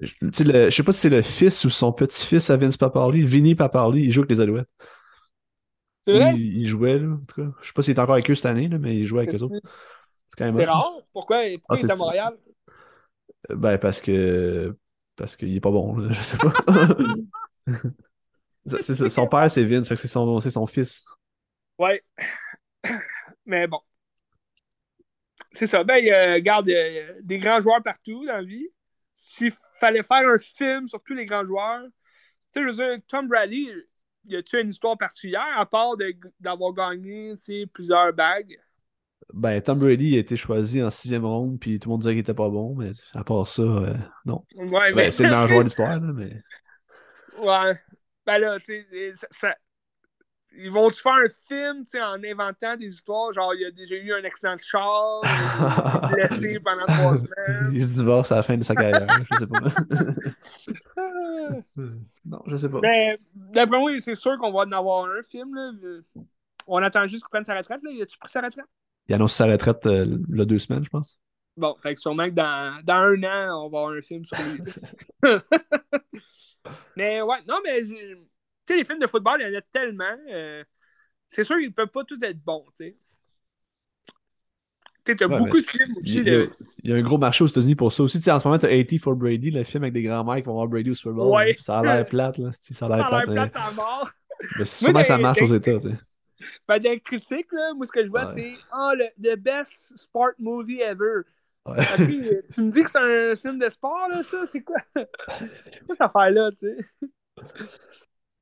Je tu sais, le- je sais pas si c'est le fils ou son petit-fils à Vince Paparly. Vinny Paparly, il joue avec les Alouettes. C'est vrai? Il, il jouait, là, en tout cas. Je sais pas s'il est encore avec eux cette année, là, mais il jouait avec eux autres. C'est rare? Pourquoi, pourquoi Ah, il est à. Montréal? Ben, parce que. Parce qu'il est pas bon, là, *laughs* je sais pas. *laughs* C'est- c'est- son père, c'est Vince, c'est son, fils. Ouais. Mais bon. C'est ça. Ben, euh, y a des grands joueurs partout dans la vie. S'il fallait faire un film sur tous les grands joueurs, tu sais, je veux dire, Tom Brady, y a-tu une histoire particulière à part d'avoir gagné plusieurs bagues? Ben, Tom Brady a été choisi en sixième ronde, puis tout le monde disait qu'il était pas bon, mais à part ça, euh, non. Ouais, Ben, c'est le meilleur *laughs* joueur de l'histoire, là, mais. Ouais. Ben là, tu sais, ça- ils vont-tu faire un film en inventant des histoires? Genre, il y a déjà eu un accident de char, il est blessé *laughs* pendant trois semaines? il se divorce à la fin de sa carrière, je sais pas. *laughs* non, je sais pas. Mais d'après moi, c'est sûr qu'on va en avoir un film. Là. On attend juste qu'il prenne sa retraite. Là. Il a-tu pris sa retraite? Il annonce sa retraite euh, il y a deux semaines, je pense. Bon, fait que sûrement que dans, dans un an, on va avoir un film sur lui. *laughs* mais ouais, non, mais sais, les films de football, il y en a tellement. Euh, c'est sûr qu'ils ne peuvent pas tous être bons, tu sais. Tu as beaucoup de films aussi. Il y, a, un gros marché aux États-Unis pour ça aussi. Tu sais, en ce moment, tu as 80 for Brady, le film avec des grands-mères qui vont voir Brady au Super Bowl. Ouais. Ça a l'air *laughs* plate, là. Ça a l'air plate. Ça a l'air plate à mort. Mais sûrement ça marche aux États, tu sais. Ben, critique, là, moi, ce que je vois, c'est oh, le the best sport movie ever. Ouais. *laughs* tu me dis que c'est un film de sport, là, ça? C'est quoi? *laughs* quoi cette affaire-là, tu sais?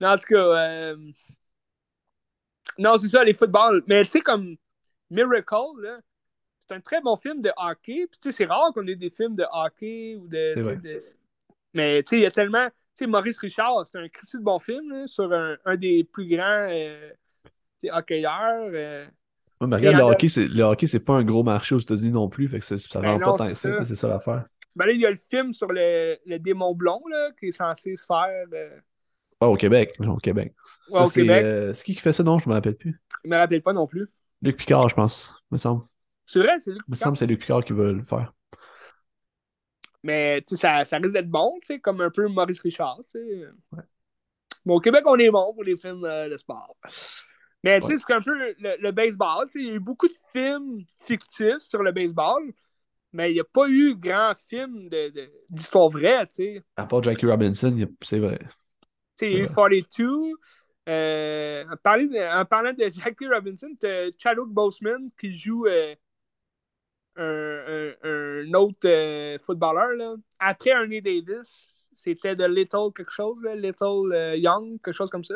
En tout cas, euh... non, c'est ça, les footballs. Mais tu sais, comme Miracle, là, c'est un très bon film de hockey. Puis tu sais, c'est rare qu'on ait des films de hockey ou de. de... Mais tu sais, il y a tellement. Tu sais, Maurice Richard, c'est un critique de bon film là, sur un, un, des plus grands euh, hockeyeurs. Euh, Ouais, mais regarde, le hockey, c'est, le hockey, c'est pas un gros marché aux États-Unis non plus, fait que ça, ça ben rend pas tant ça, c'est ça l'affaire. Ben là, il y a le film sur le, le démon blond, là, qui est censé se faire. Euh... au Québec. Au Québec. Ouais, au Québec. Euh, c'est qui qui fait ça, non? Je me rappelle plus. Je me rappelle pas non plus. Luc Picard, je pense, me semble. C'est vrai, c'est Luc Picard. Il me semble que c'est Luc Picard qui veut le faire. Mais, tu sais, ça, ça risque d'être bon, tu sais, comme un peu Maurice Richard, tu sais. Ouais. Bon, au Québec, on est bon pour les films euh, de sport. Mais tu sais, c'est un peu le, baseball. Il y a eu beaucoup de films fictifs sur le baseball, mais il n'y a pas eu grand film d'histoire de, vraie. sais. À part Jackie Robinson, c'est vrai. Il y a eu 42. Euh, en, parlant de, en, parlant de, Jackie Robinson, tu as Chadwick Boseman qui joue euh, un, un, un, autre euh, footballeur. Là. Après Ernie Davis, c'était de Little quelque chose, là, Little Young, quelque chose comme ça.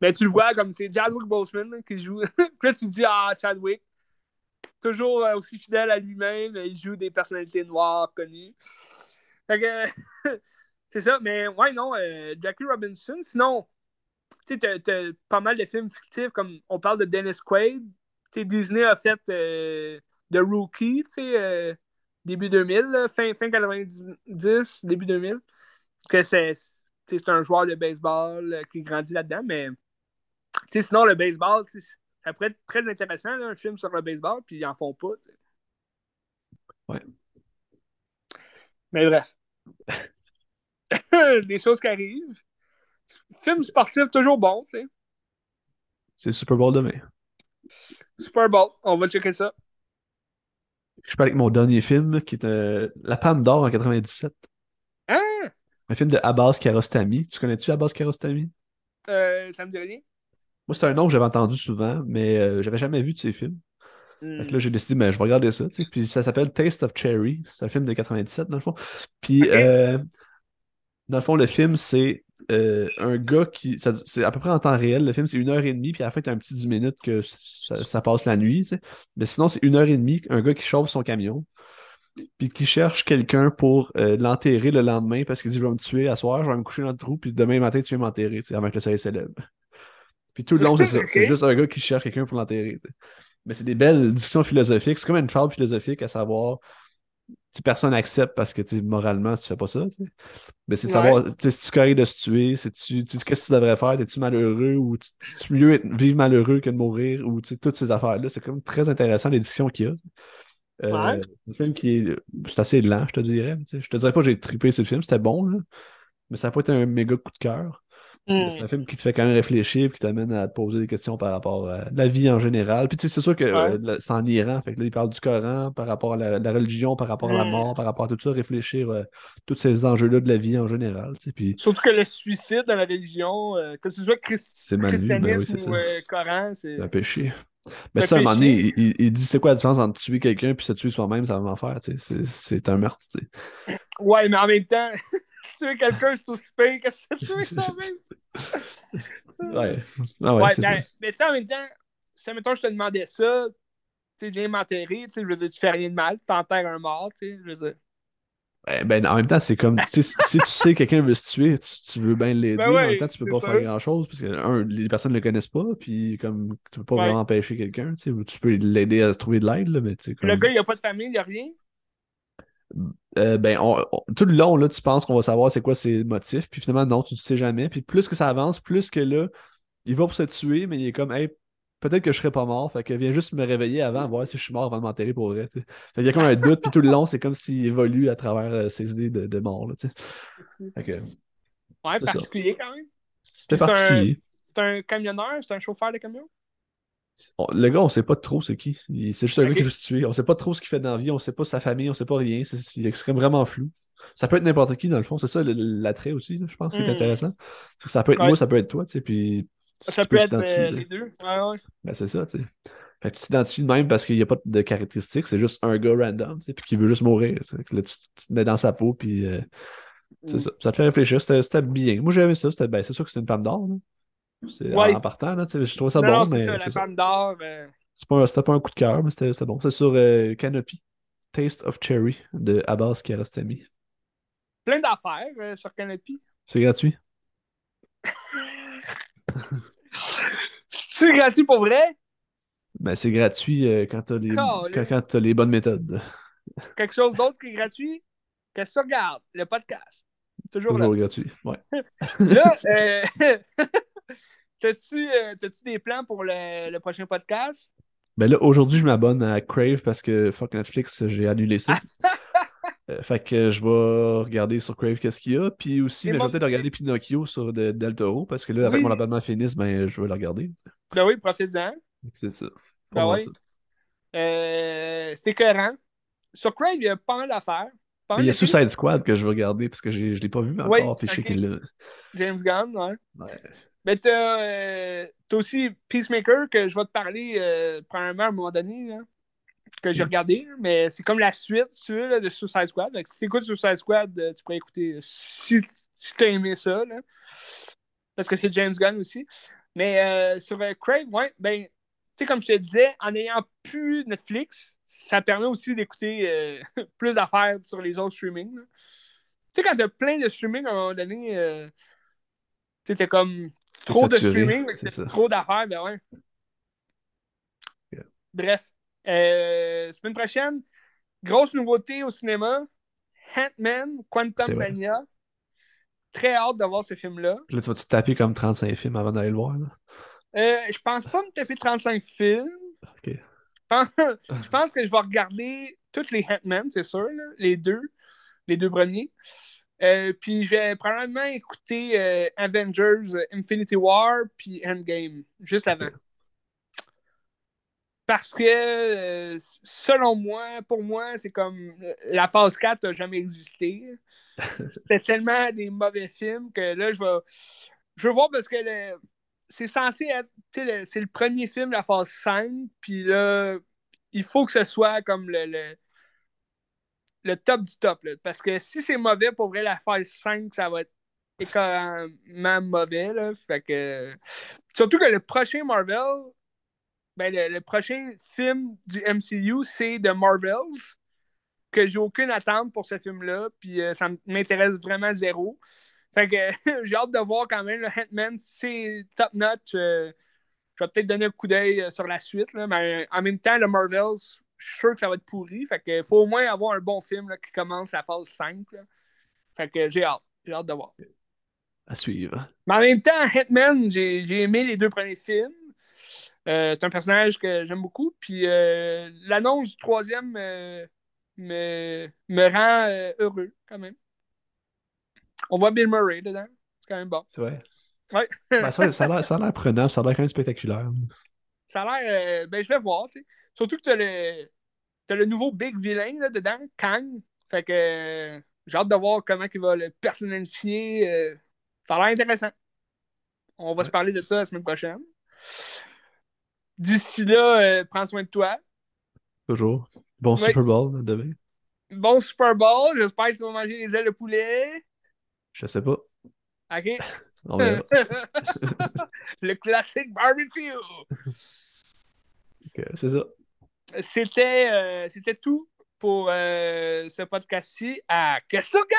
Mais tu le vois comme c'est Chadwick Boseman qui joue. *laughs* Puis là, tu te dis, ah, Chadwick, toujours aussi fidèle à lui-même, il joue des personnalités noires connues. Fait que, *laughs* c'est ça. Mais ouais, non, euh, Jackie Robinson. Sinon, tu sais, t'as pas mal de films fictifs, comme on parle de Dennis Quaid. Tu Disney a fait euh, The Rookie, tu sais, début 2000, fin, fin 90, début 2000. Que c'est un joueur de baseball qui grandit là-dedans, mais sinon, le baseball, ça pourrait être très intéressant, un film sur le baseball, puis ils en font pas. Ouais. Mais bref. *laughs* *laughs* Des choses qui arrivent. Film sportif, toujours bon, tu sais. C'est Super Bowl demain. Super Bowl, on va checker ça. Je parle avec mon dernier film, qui était La Palme d'Or en 97. Hein? Un film de Abbas Kiarostami. Tu connais-tu Abbas Kiarostami? Euh, ça me dit rien. Moi, c'est un nom que j'avais entendu souvent, mais euh, j'avais jamais vu de ces films. là, hmm. j'ai décidé, mais ben, je vais regarder ça. Puis ça s'appelle Taste of Cherry. C'est un film de 97, dans le fond. Puis, euh, dans le fond, le film, c'est euh, un gars qui. C'est à peu près en temps réel. Le film, c'est une heure et demie. Puis à la fin, t'as un petit 10 minutes que ça, passe la nuit. Mais sinon, c'est une heure et demie. Un gars qui chauffe son camion. Puis qui cherche quelqu'un pour l'enterrer le lendemain parce qu'il dit Je vais me tuer à soir, je vais me coucher dans le trou. Puis demain matin, tu vas m'enterrer avant que le soleil s'élève. Puis tout le long, c'est ça. C'est juste un gars qui cherche quelqu'un pour l'enterrer. Mais c'est des belles discussions philosophiques. C'est comme une fable philosophique à savoir personne accepte parce que moralement, tu fais pas ça. Mais c'est savoir si tu correct de se tuer, tu, qu'est-ce que tu devrais faire, es-tu malheureux ou tu mieux être, vivre malheureux que de mourir ou toutes ces affaires-là. C'est comme très intéressant les discussions qu'il y a. Euh, un film qui est. C'est assez lent, je te dirais. Je te dirais pas que j'ai trippé sur le film, c'était bon, là, mais ça n'a pas été un méga coup de cœur. Mm. C'est un film qui te fait quand même réfléchir et qui t'amène à te poser des questions par rapport à la vie en général. Puis tu sais, c'est sûr que euh, c'est en Iran, fait que là, il parle du Coran par rapport à la, religion, par rapport à la mm. mort, par rapport à tout ça, réfléchir à euh, tous ces enjeux-là de la vie en général. Tu sais, puis... Surtout que le suicide dans la religion, euh, que ce soit christ... Ben christianisme ou Coran, c'est. un péché. Mais ça, à un moment donné, il, dit c'est quoi la différence entre tuer quelqu'un et se tuer soi-même, ça va m'en faire, tu sais. C'est un meurtre, tu sais. Ouais, mais en même temps, *laughs* tuer quelqu'un, c'est aussi pire que se tuer *laughs* soi-même. ouais. Ah ouais, ouais ben, mais tu sais, en même temps, si mettons, je te demandais ça, tu sais, viens m'enterrer, tu sais, je veux dire, tu fais rien de mal, tu enterres un mort, tu sais, je veux dire. Ouais, ben, en même temps, c'est comme, si tu sais que quelqu'un veut se tuer, tu, tu veux bien l'aider, Ben en même temps, tu peux pas ça. faire grand-chose, parce que, un, les personnes ne le connaissent pas, puis comme, tu peux pas Ouais. vraiment empêcher quelqu'un, tu sais, ou tu peux l'aider à se trouver de l'aide, là, mais tu sais, Puis le comme... gars, il a pas de famille, il a rien? Euh, ben, on- on- tout le long, là, tu penses qu'on va savoir c'est quoi ses motifs, puis finalement, non, tu ne sais jamais, puis plus que ça avance, plus que là, il va pour se tuer, mais il est comme, hey, peut-être que je serai pas mort, fait que viens juste me réveiller avant, voir si je suis mort avant de m'enterrer pour vrai, tu sais. Fait qu'il y a comme un doute, puis tout le long, c'est comme s'il évolue à travers euh, ses idées de, de mort, là. C'est- Fait que, Ouais, C'est ça. particulier quand même. c'était c'est un- particulier. C'est un camionneur, c'est un chauffeur de camion? On- le gars, on sait pas trop c'est qui. C'est juste un gars qui veut se tuer. On sait pas trop ce qu'il fait dans la vie, on sait pas sa famille, on sait pas rien. C'est c'est extrêmement vraiment flou. Ça peut être n'importe qui, dans le fond. C'est ça l'attrait aussi, là, je pense, qui est Hmm. intéressant. C'est ça peut être Ouais. moi, ça peut être toi, tu sais, puis Ça peux peut être euh, les deux. Ouais, ouais. Ben, c'est ça, tu sais. Fait que tu t'identifies de même parce qu'il n'y a pas de caractéristiques, c'est juste un gars random, tu sais, puis qui veut juste mourir. que Là, tu, tu te mets dans sa peau, puis euh, c'est Mm. ça. Ça te fait réfléchir. C'était bien. Moi, j'ai aimé ça. C'était- Ben, c'est sûr que c'est une femme d'or. C'est Ouais. en, partant, là, tu sais, je trouve ça Non, bon, non, c'est mais ça, la femme d'or. un- C'était pas un coup de cœur, mais c'était c'était bon. C'est sur euh, Canopy. Taste of Cherry de Abbas Kiarostami. plein d'affaires euh, sur Canopy. C'est gratuit. *laughs* C'est gratuit pour vrai? Ben, c'est gratuit euh, quand t'as les, quand, quand t'as les bonnes méthodes. Quelque chose d'autre qui est gratuit? Qu'est-ce que tu regardes? Le podcast. Toujours là. Toujours gratuit. Ouais. *laughs* Là, *laughs* euh, *laughs* t'as-tu euh, t'as-tu des plans pour le, le prochain podcast? Ben là, aujourd'hui, je m'abonne à Crave parce que fuck Netflix, j'ai annulé ça. Euh, fait que je vais regarder sur Crave qu'est-ce qu'il y a. Puis aussi, mais je moi- vais peut-être regarder Pinocchio sur de, Del Toro parce que là, avec Oui. mon abonnement finisse, ben je vais le regarder. Ben oui, profite-en. C'est ça. Ben oui. Euh, c'est cohérent. Sur Crave, il y a pas mal d'affaires. Il y a. Suicide Squad que je vais regarder parce que je l'ai pas vu encore. Oui, puis je sais qu'il est là. James Gunn, ouais. Ouais. Mais t'as euh, aussi Peacemaker que je vais te parler euh, probablement à un moment donné, là, que j'ai regardé, mais c'est comme la suite, veux, là, de Suicide Squad. Que si t'écoutes Suicide Squad, euh, tu pourrais écouter euh, si, si t'as aimé ça, là. Parce que c'est James Gunn aussi. Mais euh, sur euh, Crave, ouais, ben, tu sais, comme je te disais, en ayant plus Netflix, ça permet aussi d'écouter euh, *laughs* plus d'affaires sur les autres streamings. Tu sais, quand t'as plein de streaming à un moment donné, tu sais, t'as comme trop de streaming, trop d'affaires, ben ouais. Yeah. Bref, euh, semaine prochaine, grosse nouveauté au cinéma, Ant-Man, Quantum. Mania. Très hâte de voir ce film-là. Là, tu vas-tu taper comme 35 films avant d'aller le voir? Là? Euh, je pense pas me taper 35 films. Ok. Je pense, je pense que je vais regarder tous les Ant-Man, c'est sûr, là, les deux, les deux premiers. Euh, puis je vais probablement écouter euh, Avengers Infinity War puis Endgame, juste avant. Parce que, euh, selon moi, pour moi, c'est comme euh, la phase 4 n'a jamais existé. *laughs* C'était tellement des mauvais films que là, je vais, je veux voir parce que le- c'est censé être, c'est le premier film de la phase 5, puis là, il faut que ce soit comme le, le, le top du top. là. Parce que si c'est mauvais, pour vrai, la phase 5, ça va être écœuramment mauvais. Là. Fait que... Surtout que le prochain Marvel, ben, le, le prochain film du MCU, c'est The Marvels, que j'ai aucune attente pour ce film-là, puis euh, ça m'intéresse vraiment zéro. Fait que *laughs* j'ai hâte de voir quand même le Ant-Man, c'est top notch. euh, je vais peut-être donner un coup d'œil euh, sur la suite, là, mais en même temps, le Marvels, je suis sûr que ça va être pourri. Fait que faut au moins avoir un bon film là, qui commence la phase 5. là. Fait que j'ai hâte. J'ai hâte de voir. À suivre. Mais en même temps, Hitman, j'ai j'ai aimé les deux premiers films. Euh, c'est un personnage que j'aime beaucoup. Puis euh, l'annonce du troisième euh, me, me rend heureux quand même. On voit Bill Murray dedans. C'est quand même bon. C'est vrai. Ouais. Ben, ça, ça a l'air- prenant, ça a l'air quand même spectaculaire. Ça a l'air. ben, je vais voir. tu sais. Surtout que tu as le, t'as le nouveau big vilain là, dedans, Kang. Fait que j'ai hâte de voir comment il va le personnalifier. euh, ça a l'air intéressant. On va se parler de ça la semaine prochaine. D'ici là, euh, prends soin de toi. Toujours. Bon. Super Bowl demain. Bon Super Bowl. J'espère que tu vas manger les ailes de poulet. Je sais pas. OK? *laughs* On verra. *laughs* le classique barbecue. Ok, C'est ça. C'était euh, c'était tout pour euh, ce podcast-ci à Qu'est-ce que